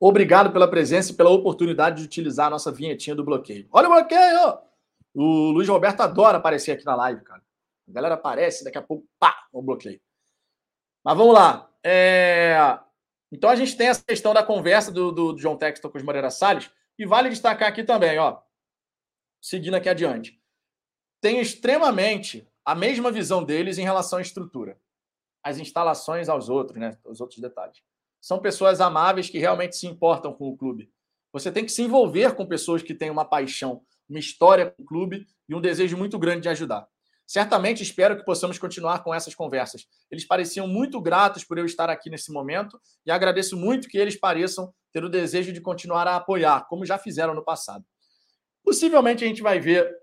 Obrigado pela presença e pela oportunidade de utilizar a nossa vinhetinha do bloqueio. Olha o bloqueio! O Luiz Roberto adora aparecer aqui na live, cara. A galera aparece, daqui a pouco, pá, o bloqueio. Mas vamos lá. É... Então a gente tem essa questão da conversa do, do, do John Texton com os Moreira Salles. E vale destacar aqui também, ó. Seguindo aqui adiante. Tem extremamente a mesma visão deles em relação à estrutura. As instalações aos outros, né? Os outros detalhes são pessoas amáveis que realmente se importam com o clube. Você tem que se envolver com pessoas que têm uma paixão, uma história com o clube e um desejo muito grande de ajudar. Certamente espero que possamos continuar com essas conversas. Eles pareciam muito gratos por eu estar aqui nesse momento e agradeço muito que eles pareçam ter o desejo de continuar a apoiar, como já fizeram no passado. Possivelmente a gente vai ver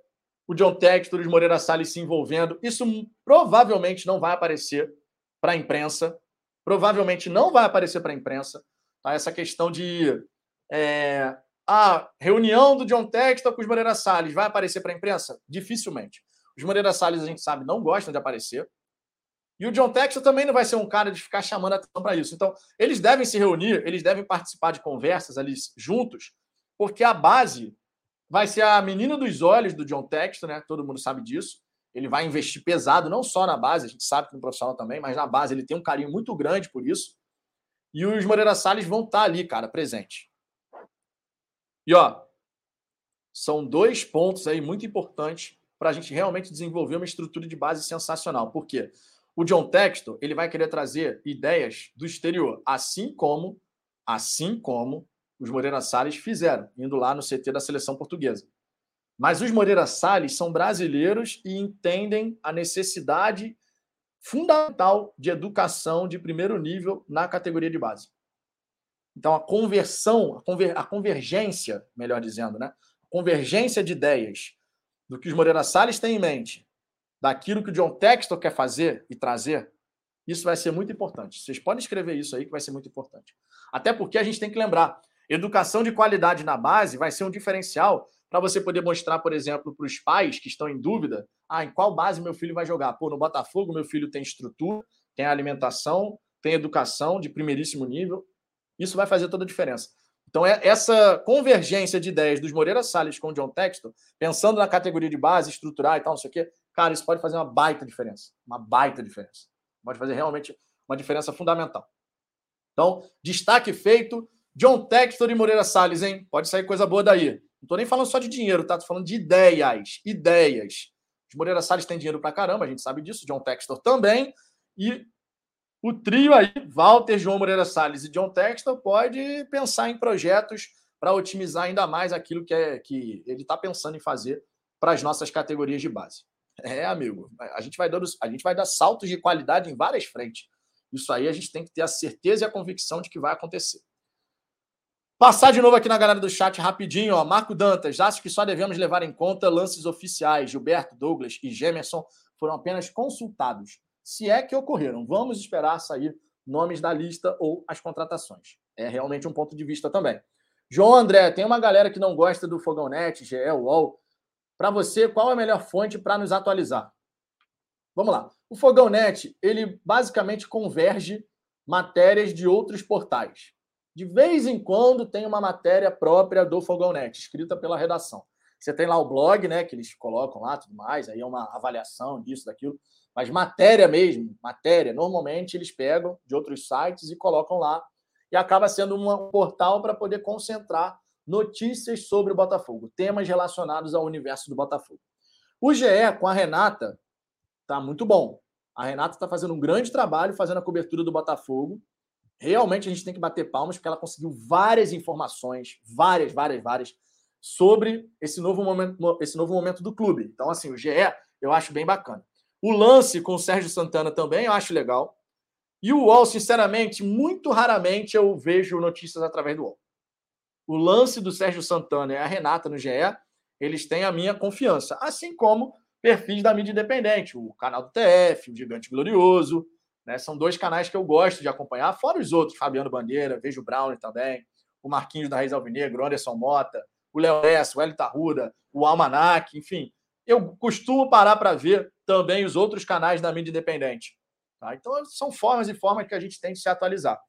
o John Textor os Moreira Salles se envolvendo. Isso provavelmente não vai aparecer para a imprensa, provavelmente não vai aparecer para a imprensa. Tá? Essa questão de é, a reunião do John Textor com os Moreira Salles vai aparecer para a imprensa? Dificilmente. Os Moreira Salles, a gente sabe, não gostam de aparecer. E o John Textor também não vai ser um cara de ficar chamando atenção para isso. Então, eles devem se reunir, eles devem participar de conversas ali juntos, porque a base vai ser a menina dos olhos do John Textor, né? Todo mundo sabe disso ele vai investir pesado, não só na base, a gente sabe que no profissional também, mas na base ele tem um carinho muito grande por isso. E os Moreira Salles vão estar tá ali, cara, presente. E ó, são dois pontos aí muito importantes para a gente realmente desenvolver uma estrutura de base sensacional. Por quê? O John Texto ele vai querer trazer ideias do exterior, assim como, assim como os Moreira Salles fizeram, indo lá no CT da seleção portuguesa. Mas os Moreira Salles são brasileiros e entendem a necessidade fundamental de educação de primeiro nível na categoria de base. Então, a conversão, a, a convergência, melhor dizendo, né? A convergência de ideias do que os Moreira Salles têm em mente, daquilo que o John Textor quer fazer e trazer, isso vai ser muito importante. Vocês podem escrever isso aí, que vai ser muito importante. Até porque a gente tem que lembrar: educação de qualidade na base vai ser um diferencial para você poder mostrar, por exemplo, para os pais que estão em dúvida, ah, em qual base meu filho vai jogar? Pô, no Botafogo meu filho tem estrutura, tem alimentação, tem educação de primeiríssimo nível. Isso vai fazer toda a diferença. Então, é essa convergência de ideias dos Moreira Salles com o John Texton, pensando na categoria de base, estrutural e tal, não sei o quê, cara, isso pode fazer uma baita diferença. Uma baita diferença. Pode fazer realmente uma diferença fundamental. Então, destaque feito. John Textor e Moreira Salles, hein? Pode sair coisa boa daí. Não estou nem falando só de dinheiro, tá? Tô falando de ideias. Ideias. Os Moreira Salles têm dinheiro pra caramba, a gente sabe disso. John Textor também. E o trio aí, Walter, João Moreira Salles e John Textor, pode pensar em projetos para otimizar ainda mais aquilo que, é, que ele está pensando em fazer para as nossas categorias de base. É, amigo, a gente, vai dando, a gente vai dar saltos de qualidade em várias frentes. Isso aí a gente tem que ter a certeza e a convicção de que vai acontecer. Passar de novo aqui na galera do chat rapidinho, ó. Marco Dantas, acho que só devemos levar em conta lances oficiais. Gilberto, Douglas e Gemerson foram apenas consultados, se é que ocorreram. Vamos esperar sair nomes da lista ou as contratações. É realmente um ponto de vista também. João André, tem uma galera que não gosta do Fogão Net, GE, UOL. Para você, qual é a melhor fonte para nos atualizar? Vamos lá. O Fogão Net, ele basicamente converge matérias de outros portais. De vez em quando tem uma matéria própria do Fogão Net, escrita pela redação. Você tem lá o blog, né, que eles colocam lá, tudo mais, aí é uma avaliação disso, daquilo. Mas matéria mesmo, matéria, normalmente eles pegam de outros sites e colocam lá. E acaba sendo um portal para poder concentrar notícias sobre o Botafogo, temas relacionados ao universo do Botafogo. O GE com a Renata tá muito bom. A Renata está fazendo um grande trabalho fazendo a cobertura do Botafogo. Realmente a gente tem que bater palmas porque ela conseguiu várias informações, várias, várias, várias, sobre esse novo momento, esse novo momento do clube. Então, assim, o GE eu acho bem bacana. O lance com o Sérgio Santana também eu acho legal. E o UOL, sinceramente, muito raramente eu vejo notícias através do UOL. O lance do Sérgio Santana e a Renata no GE, eles têm a minha confiança. Assim como perfis da mídia independente, o canal do TF, o Gigante Glorioso. Né? São dois canais que eu gosto de acompanhar, fora os outros, Fabiano Bandeira, vejo o Brown também, o Marquinhos da Raiz Alvinegro, Anderson Mota, o Léo S, o Hélio Tarruda, o Almanac, enfim. Eu costumo parar para ver também os outros canais da mídia independente. Tá? Então, são formas e formas que a gente tem de se atualizar.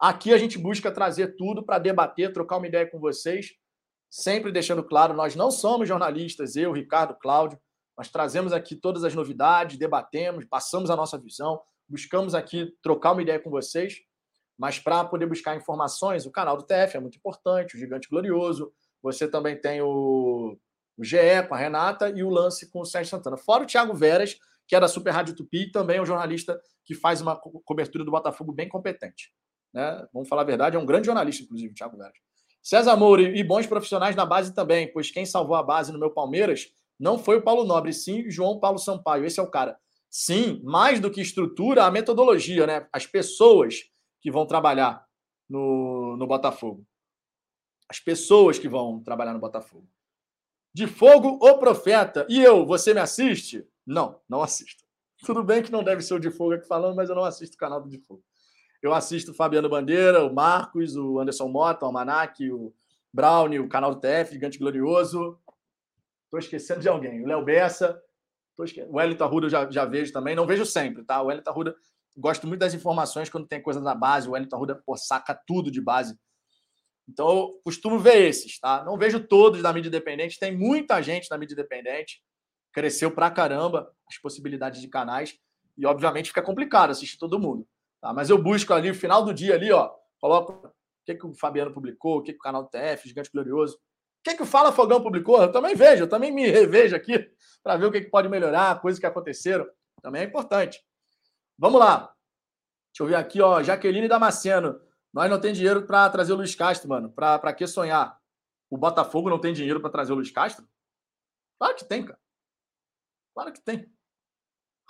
Aqui a gente busca trazer tudo para debater, trocar uma ideia com vocês, sempre deixando claro, nós não somos jornalistas, eu, Ricardo, Cláudio, nós trazemos aqui todas as novidades, debatemos, passamos a nossa visão, buscamos aqui trocar uma ideia com vocês, mas para poder buscar informações, o canal do TF é muito importante, o Gigante Glorioso, você também tem o, o GE com a Renata e o lance com o Sérgio Santana. Fora o Thiago Veras, que é da Super Rádio Tupi, também é um jornalista que faz uma cobertura do Botafogo bem competente. Né? Vamos falar a verdade, é um grande jornalista, inclusive, o Thiago Veras. César Moura e bons profissionais na base também, pois quem salvou a base no meu Palmeiras não foi o Paulo Nobre, sim João Paulo Sampaio. Esse é o cara. Sim, mais do que estrutura, a metodologia, né? As pessoas que vão trabalhar no, no Botafogo. As pessoas que vão trabalhar no Botafogo. De fogo, o profeta. E eu, você me assiste? Não, não assisto. Tudo bem que não deve ser o de fogo aqui falando, mas eu não assisto o canal do de fogo. Eu assisto o Fabiano Bandeira, o Marcos, o Anderson Mota, o Almanac, o Brownie, o canal do TF, Gigante Glorioso. Estou esquecendo de alguém. O Léo Bessa. Esque... O Wellington Arruda eu já, já vejo também. Não vejo sempre, tá? O Wellington Arruda, gosto muito das informações quando tem coisa na base. O Wellington Arruda pô, saca tudo de base. Então, eu costumo ver esses, tá? Não vejo todos da mídia independente. Tem muita gente na mídia independente cresceu pra caramba as possibilidades de canais e obviamente fica complicado assistir todo mundo, tá? Mas eu busco ali o final do dia ali, ó, coloco o que, que o Fabiano publicou, o que, que o canal TF, Gigante Glorioso, o que, que o Fala Fogão publicou, eu também vejo, eu também me revejo aqui para ver o que, que pode melhorar, coisas que aconteceram, também é importante. Vamos lá. Deixa eu ver aqui, ó, Jaqueline Damasceno. Nós não tem dinheiro para trazer o Luiz Castro, mano. Para que sonhar? O Botafogo não tem dinheiro para trazer o Luiz Castro? Claro que tem, cara. Claro que tem.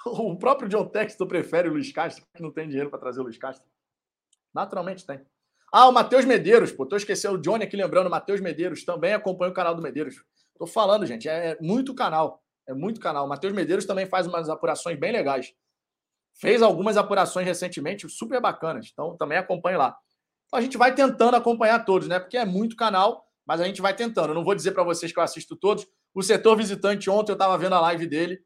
O próprio John Textor prefere o Luiz Castro, que não tem dinheiro para trazer o Luiz Castro. Naturalmente tem. Ah, o Matheus Medeiros, pô, tô esquecendo o Johnny aqui lembrando, o Matheus Medeiros também acompanha o canal do Medeiros. Tô falando, gente, é muito canal, é muito canal. O Matheus Medeiros também faz umas apurações bem legais. Fez algumas apurações recentemente super bacanas, então também acompanhe lá. A gente vai tentando acompanhar todos, né? Porque é muito canal, mas a gente vai tentando. Eu não vou dizer para vocês que eu assisto todos, o setor visitante, ontem eu estava vendo a live dele,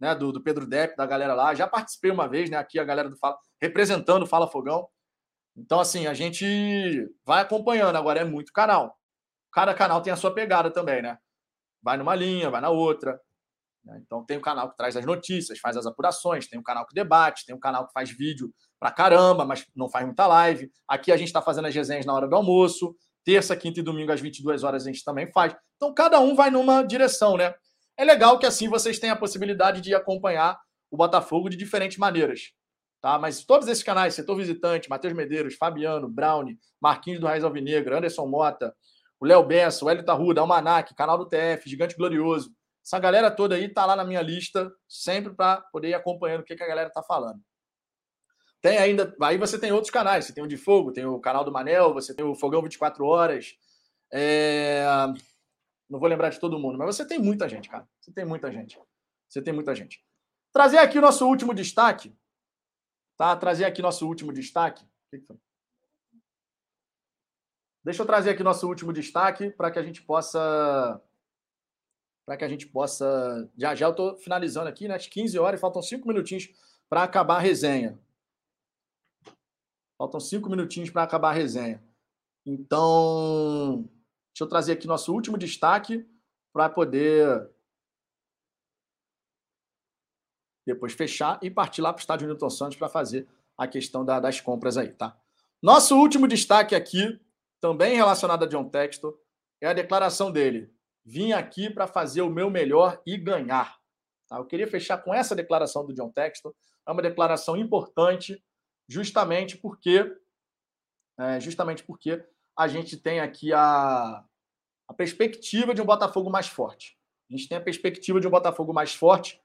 né, do, do Pedro Depp, da galera lá. Já participei uma vez, né, aqui a galera do Fala, representando o Fala Fogão. Então, assim, a gente vai acompanhando. Agora é muito canal. Cada canal tem a sua pegada também, né? Vai numa linha, vai na outra. Né? Então, tem o canal que traz as notícias, faz as apurações, tem o canal que debate, tem o canal que faz vídeo pra caramba, mas não faz muita live. Aqui a gente está fazendo as resenhas na hora do almoço. Terça, quinta e domingo, às 22 horas, a gente também faz. Então, cada um vai numa direção, né? É legal que assim vocês tenham a possibilidade de acompanhar o Botafogo de diferentes maneiras. Tá? Mas todos esses canais, Setor Visitante, Matheus Medeiros, Fabiano, Brownie, Marquinhos do Raiz Alvinegra, Anderson Mota, o Léo Bessa, o Hélio Tarruda, Almanac, canal do TF, Gigante Glorioso. Essa galera toda aí tá lá na minha lista, sempre para poder ir acompanhando o que, que a galera tá falando. Tem ainda. Aí você tem outros canais. Você tem o de Fogo, tem o canal do Manel, você tem o Fogão 24 Horas. É... Não vou lembrar de todo mundo, mas você tem muita gente, cara. Você tem muita gente. Você tem muita gente. Trazer aqui o nosso último destaque. Tá? Trazer aqui nosso último destaque. Deixa eu trazer aqui nosso último destaque para que a gente possa. Para que a gente possa. Já já eu estou finalizando aqui, né? Às 15 horas, faltam 5 minutinhos para acabar a resenha. Faltam cinco minutinhos para acabar a resenha. Então, deixa eu trazer aqui nosso último destaque para poder depois fechar e partir lá para o estádio Newton Santos para fazer a questão da, das compras aí, tá? Nosso último destaque aqui também relacionada a John Textor, é a declaração dele. Vim aqui para fazer o meu melhor e ganhar. Tá? Eu queria fechar com essa declaração do John Textor. É uma declaração importante, justamente porque, é, justamente porque a gente tem aqui a, a perspectiva de um Botafogo mais forte. A gente tem a perspectiva de um Botafogo mais forte.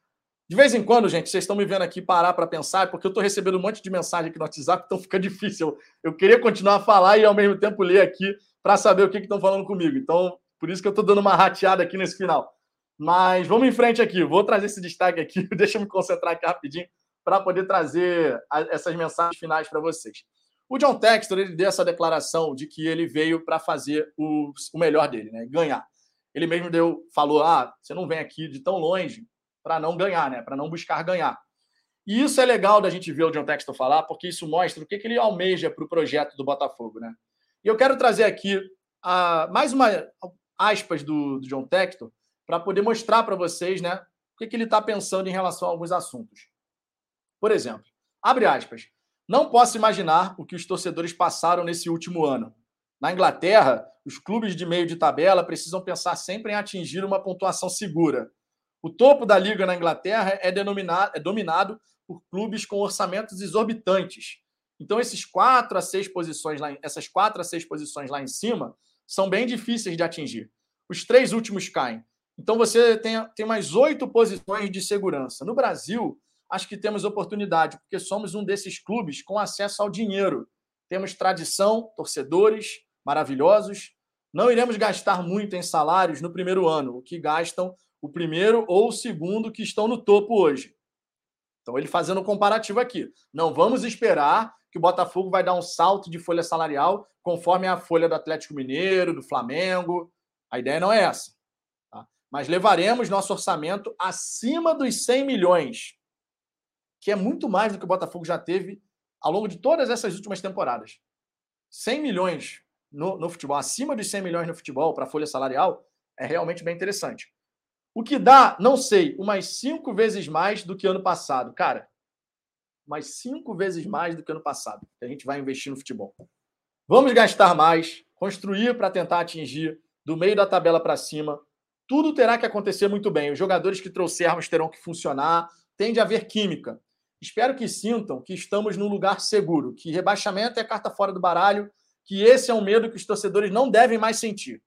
De vez em quando, gente, vocês estão me vendo aqui parar para pensar, porque eu estou recebendo um monte de mensagem aqui no WhatsApp, então fica difícil. Eu, eu queria continuar a falar e ao mesmo tempo ler aqui para saber o que estão falando comigo. Então, por isso que eu estou dando uma rateada aqui nesse final. Mas vamos em frente aqui. Vou trazer esse destaque aqui. Deixa eu me concentrar aqui rapidinho para poder trazer essas mensagens finais para vocês. O John Textor ele deu essa declaração de que ele veio para fazer o, o, melhor dele, né? Ganhar. Ele mesmo deu, falou: ah, você não vem aqui de tão longe para não ganhar, né? Para não buscar ganhar. E isso é legal da gente ver o John Textor falar, porque isso mostra o que, que ele almeja para o projeto do Botafogo, né? E eu quero trazer aqui a, mais uma aspas do, do John Textor para poder mostrar para vocês, né? O que, que ele está pensando em relação a alguns assuntos. Por exemplo, abre aspas. Não posso imaginar o que os torcedores passaram nesse último ano. Na Inglaterra, os clubes de meio de tabela precisam pensar sempre em atingir uma pontuação segura. O topo da liga na Inglaterra é, é dominado por clubes com orçamentos exorbitantes. Então, esses quatro a seis posições lá, essas quatro a seis posições lá em cima são bem difíceis de atingir. Os três últimos caem. Então, você tem, tem mais oito posições de segurança. No Brasil, acho que temos oportunidade, porque somos um desses clubes com acesso ao dinheiro. Temos tradição, torcedores maravilhosos. Não iremos gastar muito em salários no primeiro ano, o que gastam o primeiro ou o segundo que estão no topo hoje. Então, ele fazendo um comparativo aqui. Não vamos esperar que o Botafogo vai dar um salto de folha salarial conforme a folha do Atlético Mineiro, do Flamengo. A ideia não é essa. Tá? Mas levaremos nosso orçamento acima dos 100 milhões que é muito mais do que o Botafogo já teve ao longo de todas essas últimas temporadas. 100 milhões no, no futebol, acima dos 100 milhões no futebol para a folha salarial, é realmente bem interessante. O que dá, não sei, umas cinco vezes mais do que ano passado. Cara, umas cinco vezes mais do que ano passado que a gente vai investir no futebol. Vamos gastar mais, construir para tentar atingir do meio da tabela para cima. Tudo terá que acontecer muito bem. Os jogadores que trouxermos terão que funcionar. Tende a haver química. Espero que sintam que estamos num lugar seguro, que rebaixamento é carta fora do baralho, que esse é um medo que os torcedores não devem mais sentir.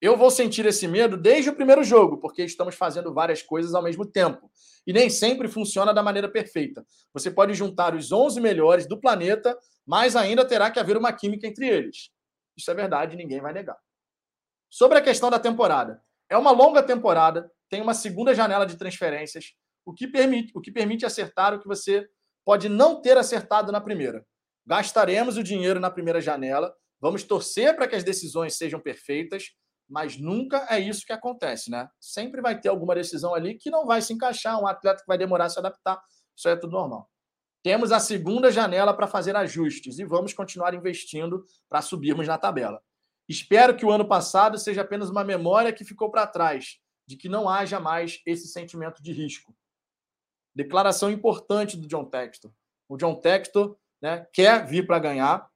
Eu vou sentir esse medo desde o primeiro jogo, porque estamos fazendo várias coisas ao mesmo tempo. E nem sempre funciona da maneira perfeita. Você pode juntar os 11 melhores do planeta, mas ainda terá que haver uma química entre eles. Isso é verdade, ninguém vai negar. Sobre a questão da temporada. É uma longa temporada, tem uma segunda janela de transferências o que permite, o que permite acertar o que você pode não ter acertado na primeira. Gastaremos o dinheiro na primeira janela, vamos torcer para que as decisões sejam perfeitas, mas nunca é isso que acontece, né? Sempre vai ter alguma decisão ali que não vai se encaixar, um atleta que vai demorar a se adaptar, isso é tudo normal. Temos a segunda janela para fazer ajustes e vamos continuar investindo para subirmos na tabela. Espero que o ano passado seja apenas uma memória que ficou para trás, de que não haja mais esse sentimento de risco. Declaração importante do John Textor. O John Textor né, quer vir para ganhar.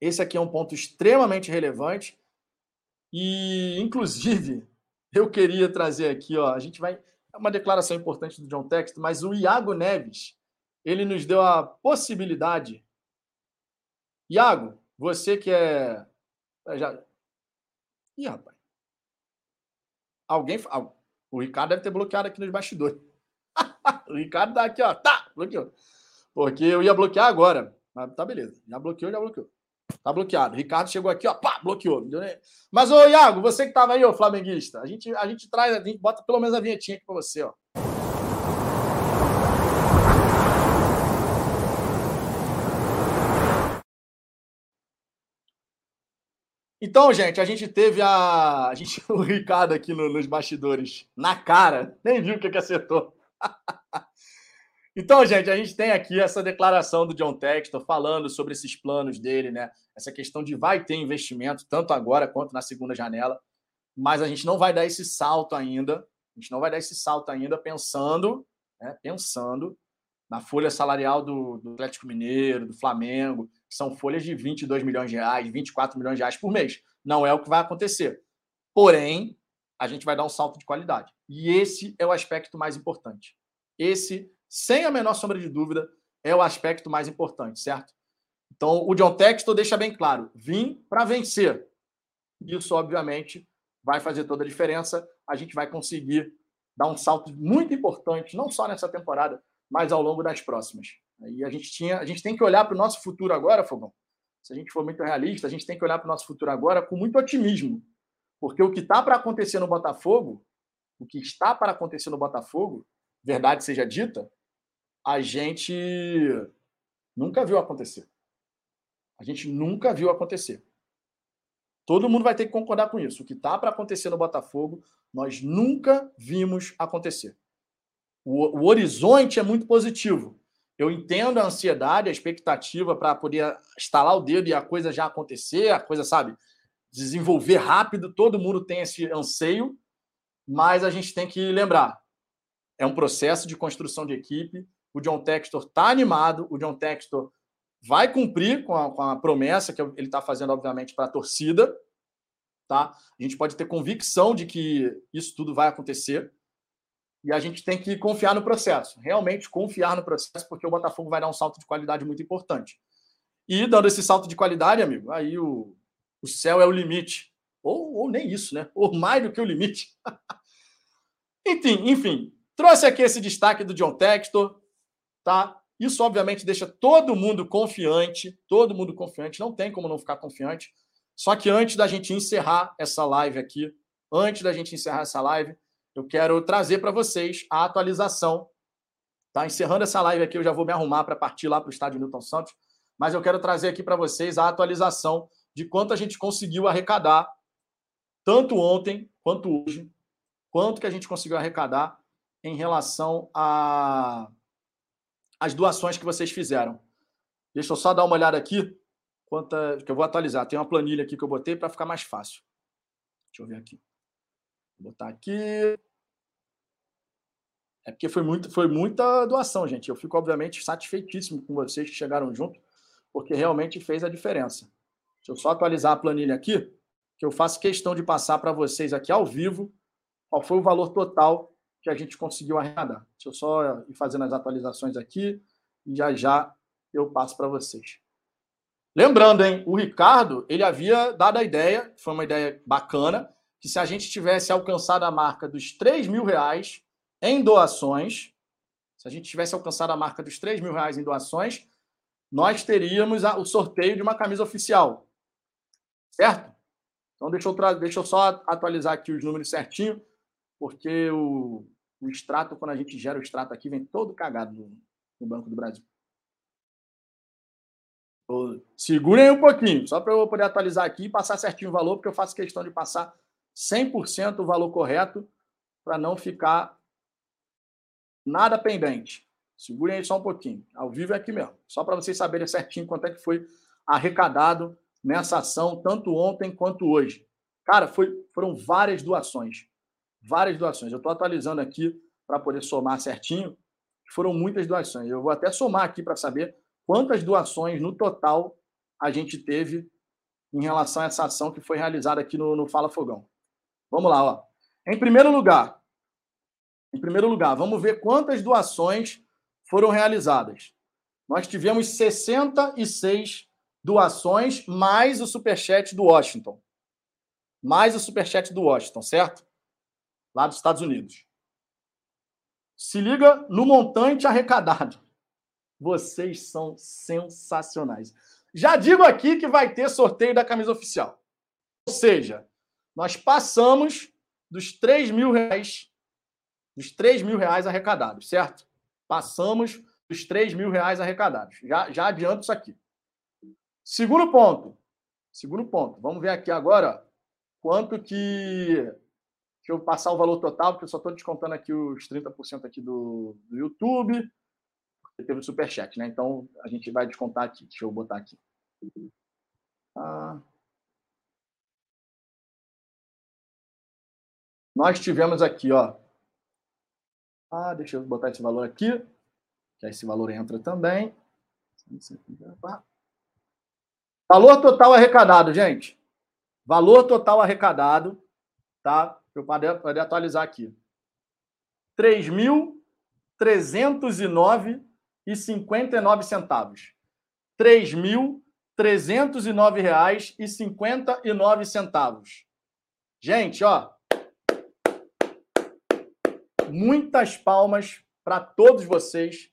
Esse aqui é um ponto extremamente relevante. E, inclusive, eu queria trazer aqui, ó, a gente vai. É uma declaração importante do John Textor, mas o Iago Neves, ele nos deu a possibilidade. Iago, você que é. Já... Ih, rapaz. Alguém. O Ricardo deve ter bloqueado aqui nos bastidores. o Ricardo tá aqui, ó. Tá, bloqueou. Porque eu ia bloquear agora. Mas tá beleza. Já bloqueou, já bloqueou. Tá bloqueado. Ricardo chegou aqui, ó, pá, bloqueou. Mas, ô Iago, você que tava aí, ô flamenguista, a gente, a gente traz, a gente bota pelo menos a vinhetinha aqui pra você, ó. Então, gente, a gente teve a, a gente, o Ricardo aqui no, nos bastidores na cara, nem viu o que, que acertou. então, gente, a gente tem aqui essa declaração do John Textor falando sobre esses planos dele, né? Essa questão de vai ter investimento, tanto agora quanto na segunda janela, mas a gente não vai dar esse salto ainda. A gente não vai dar esse salto ainda pensando, né? Pensando na folha salarial do, do Atlético Mineiro, do Flamengo, que são folhas de 22 milhões de reais, 24 milhões de reais por mês. Não é o que vai acontecer. Porém, a gente vai dar um salto de qualidade. E esse é o aspecto mais importante. Esse, sem a menor sombra de dúvida, é o aspecto mais importante, certo? Então, o John Textor deixa bem claro: vim para vencer. Isso, obviamente, vai fazer toda a diferença. A gente vai conseguir dar um salto muito importante, não só nessa temporada, mas ao longo das próximas. E a gente tinha, a gente tem que olhar para o nosso futuro agora, Fogão. Se a gente for muito realista, a gente tem que olhar para o nosso futuro agora com muito otimismo, porque o que está para acontecer no Botafogo, o que está para acontecer no Botafogo, verdade seja dita, a gente nunca viu acontecer. A gente nunca viu acontecer. Todo mundo vai ter que concordar com isso. O que está para acontecer no Botafogo, nós nunca vimos acontecer. O, o, horizonte é muito positivo. Eu entendo a ansiedade, a expectativa para poder estalar o dedo e a coisa já acontecer, a coisa, sabe, desenvolver rápido. Todo mundo tem esse anseio, mas a gente tem que lembrar: é um processo de construção de equipe. O John Textor está animado, o John Textor vai cumprir com a, com a promessa que ele está fazendo, obviamente, para a torcida. Tá? A gente pode ter convicção de que isso tudo vai acontecer. E a gente tem que confiar no processo, realmente confiar no processo, porque o Botafogo vai dar um salto de qualidade muito importante. E dando esse salto de qualidade, amigo, aí o, o céu é o limite. Ou, ou nem isso, né? Ou mais do que o limite. enfim, enfim, trouxe aqui esse destaque do John Textor, tá? Isso, obviamente, deixa todo mundo confiante, todo mundo confiante, não tem como não ficar confiante. Só que antes da gente encerrar essa live aqui, antes da gente encerrar essa live, eu quero trazer para vocês a atualização. Tá encerrando essa live aqui, eu já vou me arrumar para partir lá para o estádio Newton Santos, mas eu quero trazer aqui para vocês a atualização de quanto a gente conseguiu arrecadar, tanto ontem quanto hoje, quanto que a gente conseguiu arrecadar em relação a as doações que vocês fizeram. Deixa eu só dar uma olhada aqui, quanta, que eu vou atualizar. Tem uma planilha aqui que eu botei para ficar mais fácil. Deixa eu ver aqui. Vou botar aqui. É porque foi, muito, foi muita doação, gente. Eu fico, obviamente, satisfeitíssimo com vocês que chegaram junto, porque realmente fez a diferença. Deixa eu só atualizar a planilha aqui, que eu faço questão de passar para vocês aqui ao vivo qual foi o valor total que a gente conseguiu arrecadar. Deixa eu só ir fazendo as atualizações aqui e já já eu passo para vocês. Lembrando, hein, o Ricardo, ele havia dado a ideia, foi uma ideia bacana, que se a gente tivesse alcançado a marca dos 3 mil reais em doações, se a gente tivesse alcançado a marca dos 3 mil reais em doações, nós teríamos o sorteio de uma camisa oficial. Certo? Então, deixa eu, deixa eu só atualizar aqui os números certinho, porque o, o extrato, quando a gente gera o extrato aqui, vem todo cagado no, Banco do Brasil. Segurem um pouquinho, só para eu poder atualizar aqui e passar certinho o valor, porque eu faço questão de passar 100% o valor correto para não ficar nada pendente. Segurem aí só um pouquinho. Ao vivo é aqui mesmo. Só para vocês saberem certinho quanto é que foi arrecadado nessa ação, tanto ontem quanto hoje. Cara, foi, foram várias doações várias doações. Eu estou atualizando aqui para poder somar certinho. Foram muitas doações. Eu vou até somar aqui para saber quantas doações no total a gente teve em relação a essa ação que foi realizada aqui no, no Fala Fogão. Vamos lá, ó. Em primeiro lugar, em primeiro lugar, vamos ver quantas doações foram realizadas. Nós tivemos 66 doações mais o superchat do Washington. Mais o superchat do Washington, certo? Lá dos Estados Unidos. Se liga no montante arrecadado. Vocês são sensacionais. Já digo aqui que vai ter sorteio da camisa oficial. Ou seja, nós passamos dos 3 mil reais, dos 3 mil reais arrecadados, certo? Passamos dos 3 mil reais arrecadados. Já, já adianto isso aqui. Segundo ponto. Segundo ponto. Vamos ver aqui agora quanto que Deixa eu passar o valor total, porque eu só estou descontando aqui os 30% aqui do, do YouTube. Porque teve o superchat, né? Então a gente vai descontar aqui. Deixa eu botar aqui. Ah. Nós tivemos aqui, ó. Ah, deixa eu botar esse valor aqui. que esse valor entra também. Valor total arrecadado, gente. Valor total arrecadado, tá? Eu poder, atualizar aqui. 3.309,59 centavos. R$ 3.309,59. Gente, ó, muitas palmas para todos vocês.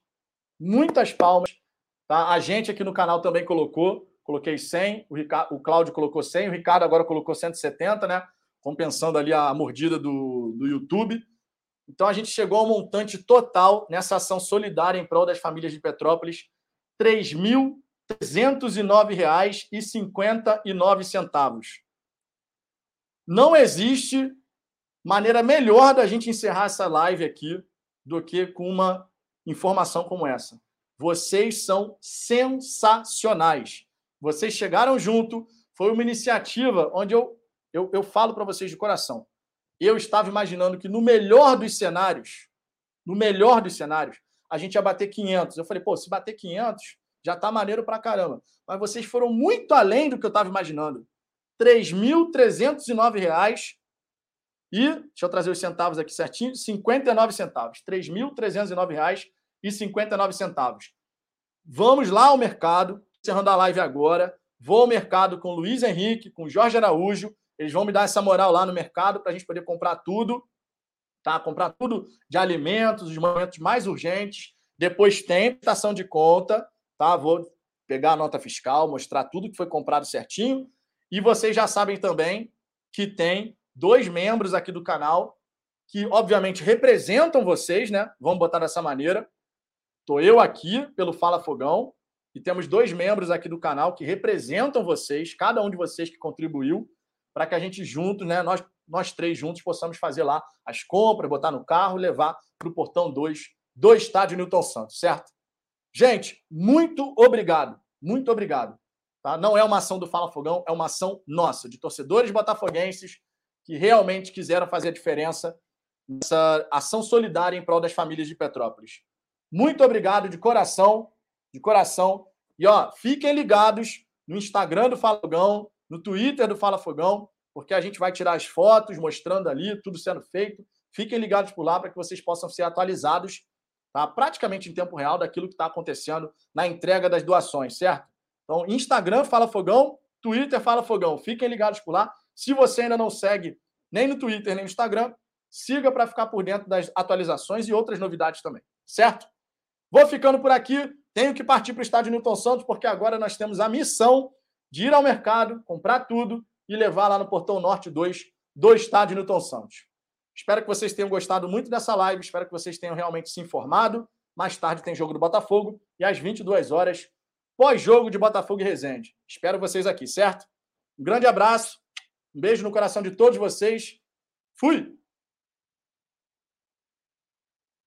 Muitas palmas. Tá? A gente aqui no canal também colocou. Coloquei 100, o, Ricardo, o Cláudio colocou 100, o Ricardo agora colocou 170, né? Compensando ali a mordida do, do YouTube. Então a gente chegou ao montante total nessa ação solidária em prol das famílias de Petrópolis, R$ 3.309,59. Não existe maneira melhor da gente encerrar essa live aqui do que com uma informação como essa. Vocês são sensacionais. Vocês chegaram junto. Foi uma iniciativa onde eu, eu, eu falo para vocês de coração. Eu estava imaginando que no melhor dos cenários, no melhor dos cenários, a gente ia bater 500. Eu falei, pô, se bater 500, já tá maneiro pra caramba. Mas vocês foram muito além do que eu estava imaginando. R$ 3.309 e, deixa eu trazer os centavos aqui certinho, 59 centavos. R$ 3.309,59. Vamos lá ao mercado, encerrando a live agora. Vou ao mercado com Luiz Henrique, com Jorge Araújo. Eles vão me dar essa moral lá no mercado para a gente poder comprar tudo, tá? Comprar tudo de alimentos, os momentos mais urgentes. Depois tem prestação de conta, tá? Vou pegar a nota fiscal, mostrar tudo que foi comprado certinho. E vocês já sabem também que tem dois membros aqui do canal que, obviamente, representam vocês, né? Vamos botar dessa maneira. Estou eu aqui pelo Fala Fogão e temos dois membros aqui do canal que representam vocês, cada um de vocês que contribuiu, para que a gente juntos, né? Nós, nós três juntos possamos fazer lá as compras, botar no carro, levar para o portão 2 do estádio Newton Santos, certo? Gente, muito obrigado. Muito obrigado. Tá? Não é uma ação do Fala Fogão, é uma ação nossa, de torcedores botafoguenses que realmente quiseram fazer a diferença nessa ação solidária em prol das famílias de Petrópolis. Muito obrigado de coração, de coração. E ó, fiquem ligados no Instagram do Fala Fogão, no Twitter do Fala Fogão, porque a gente vai tirar as fotos mostrando ali tudo sendo feito. Fiquem ligados por lá para que vocês possam ser atualizados, tá? Praticamente em tempo real daquilo que está acontecendo na entrega das doações, certo? Então, Instagram Fala Fogão, Twitter Fala Fogão. Fiquem ligados por lá. Se você ainda não segue nem no Twitter, nem no Instagram, siga para ficar por dentro das atualizações e outras novidades também, certo? Vou ficando por aqui. Tenho que partir para o estádio Newton Santos, porque agora nós temos a missão de ir ao mercado, comprar tudo e levar lá no Portão Norte 2 do estádio Newton Santos. Espero que vocês tenham gostado muito dessa live, espero que vocês tenham realmente se informado. Mais tarde tem jogo do Botafogo e às 22 horas, pós-jogo de Botafogo e Resende. Espero vocês aqui, certo? Um grande abraço um beijo no coração de todos vocês. Fui!